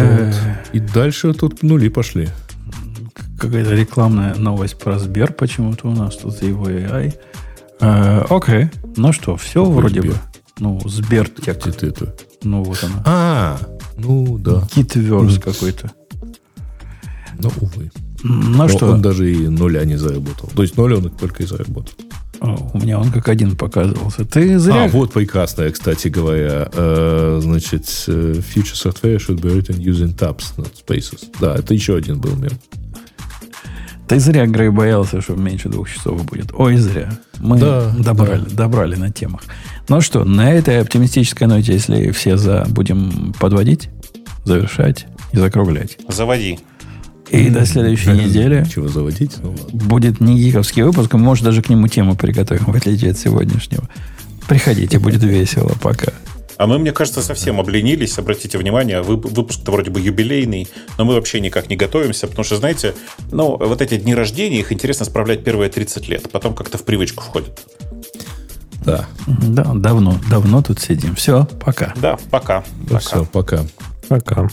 Вот. И дальше тут нули пошли. Какая-то рекламная новость про Сбер почему-то у нас тут за его AI. Э, окей. Ну что, все Какой вроде Сбер? бы. Ну, Сбер тек. Где это? Ну, вот она. А, ну да. Гитверс какой-то. Ну, увы. Ну что? Он даже и нуля не заработал. То есть ноль он только и заработал. У меня он как один показывался. Ты зря... А, вот прекрасная, кстати говоря. Э, значит, э, future software should be written using tabs, not spaces. Да, это еще один был мем. Ты зря, Грей, боялся, что меньше двух часов будет. Ой, зря. Мы да, добрали, да. добрали на темах. Ну что, на этой оптимистической ноте, если все за, будем подводить, завершать и закруглять. Заводи. И до следующей недели чего заводить? Ну, будет не гиковский выпуск, может, даже к нему тему приготовим, в отличие от сегодняшнего. Приходите, будет весело. Пока. А мы, мне кажется, совсем обленились. Обратите внимание, выпуск-то вроде бы юбилейный, но мы вообще никак не готовимся, потому что, знаете, ну, вот эти дни рождения, их интересно справлять первые 30 лет, потом как-то в привычку входит. Да. Да, давно, давно тут сидим. Все, пока. Да, пока. Ну, Все, пока. Пока.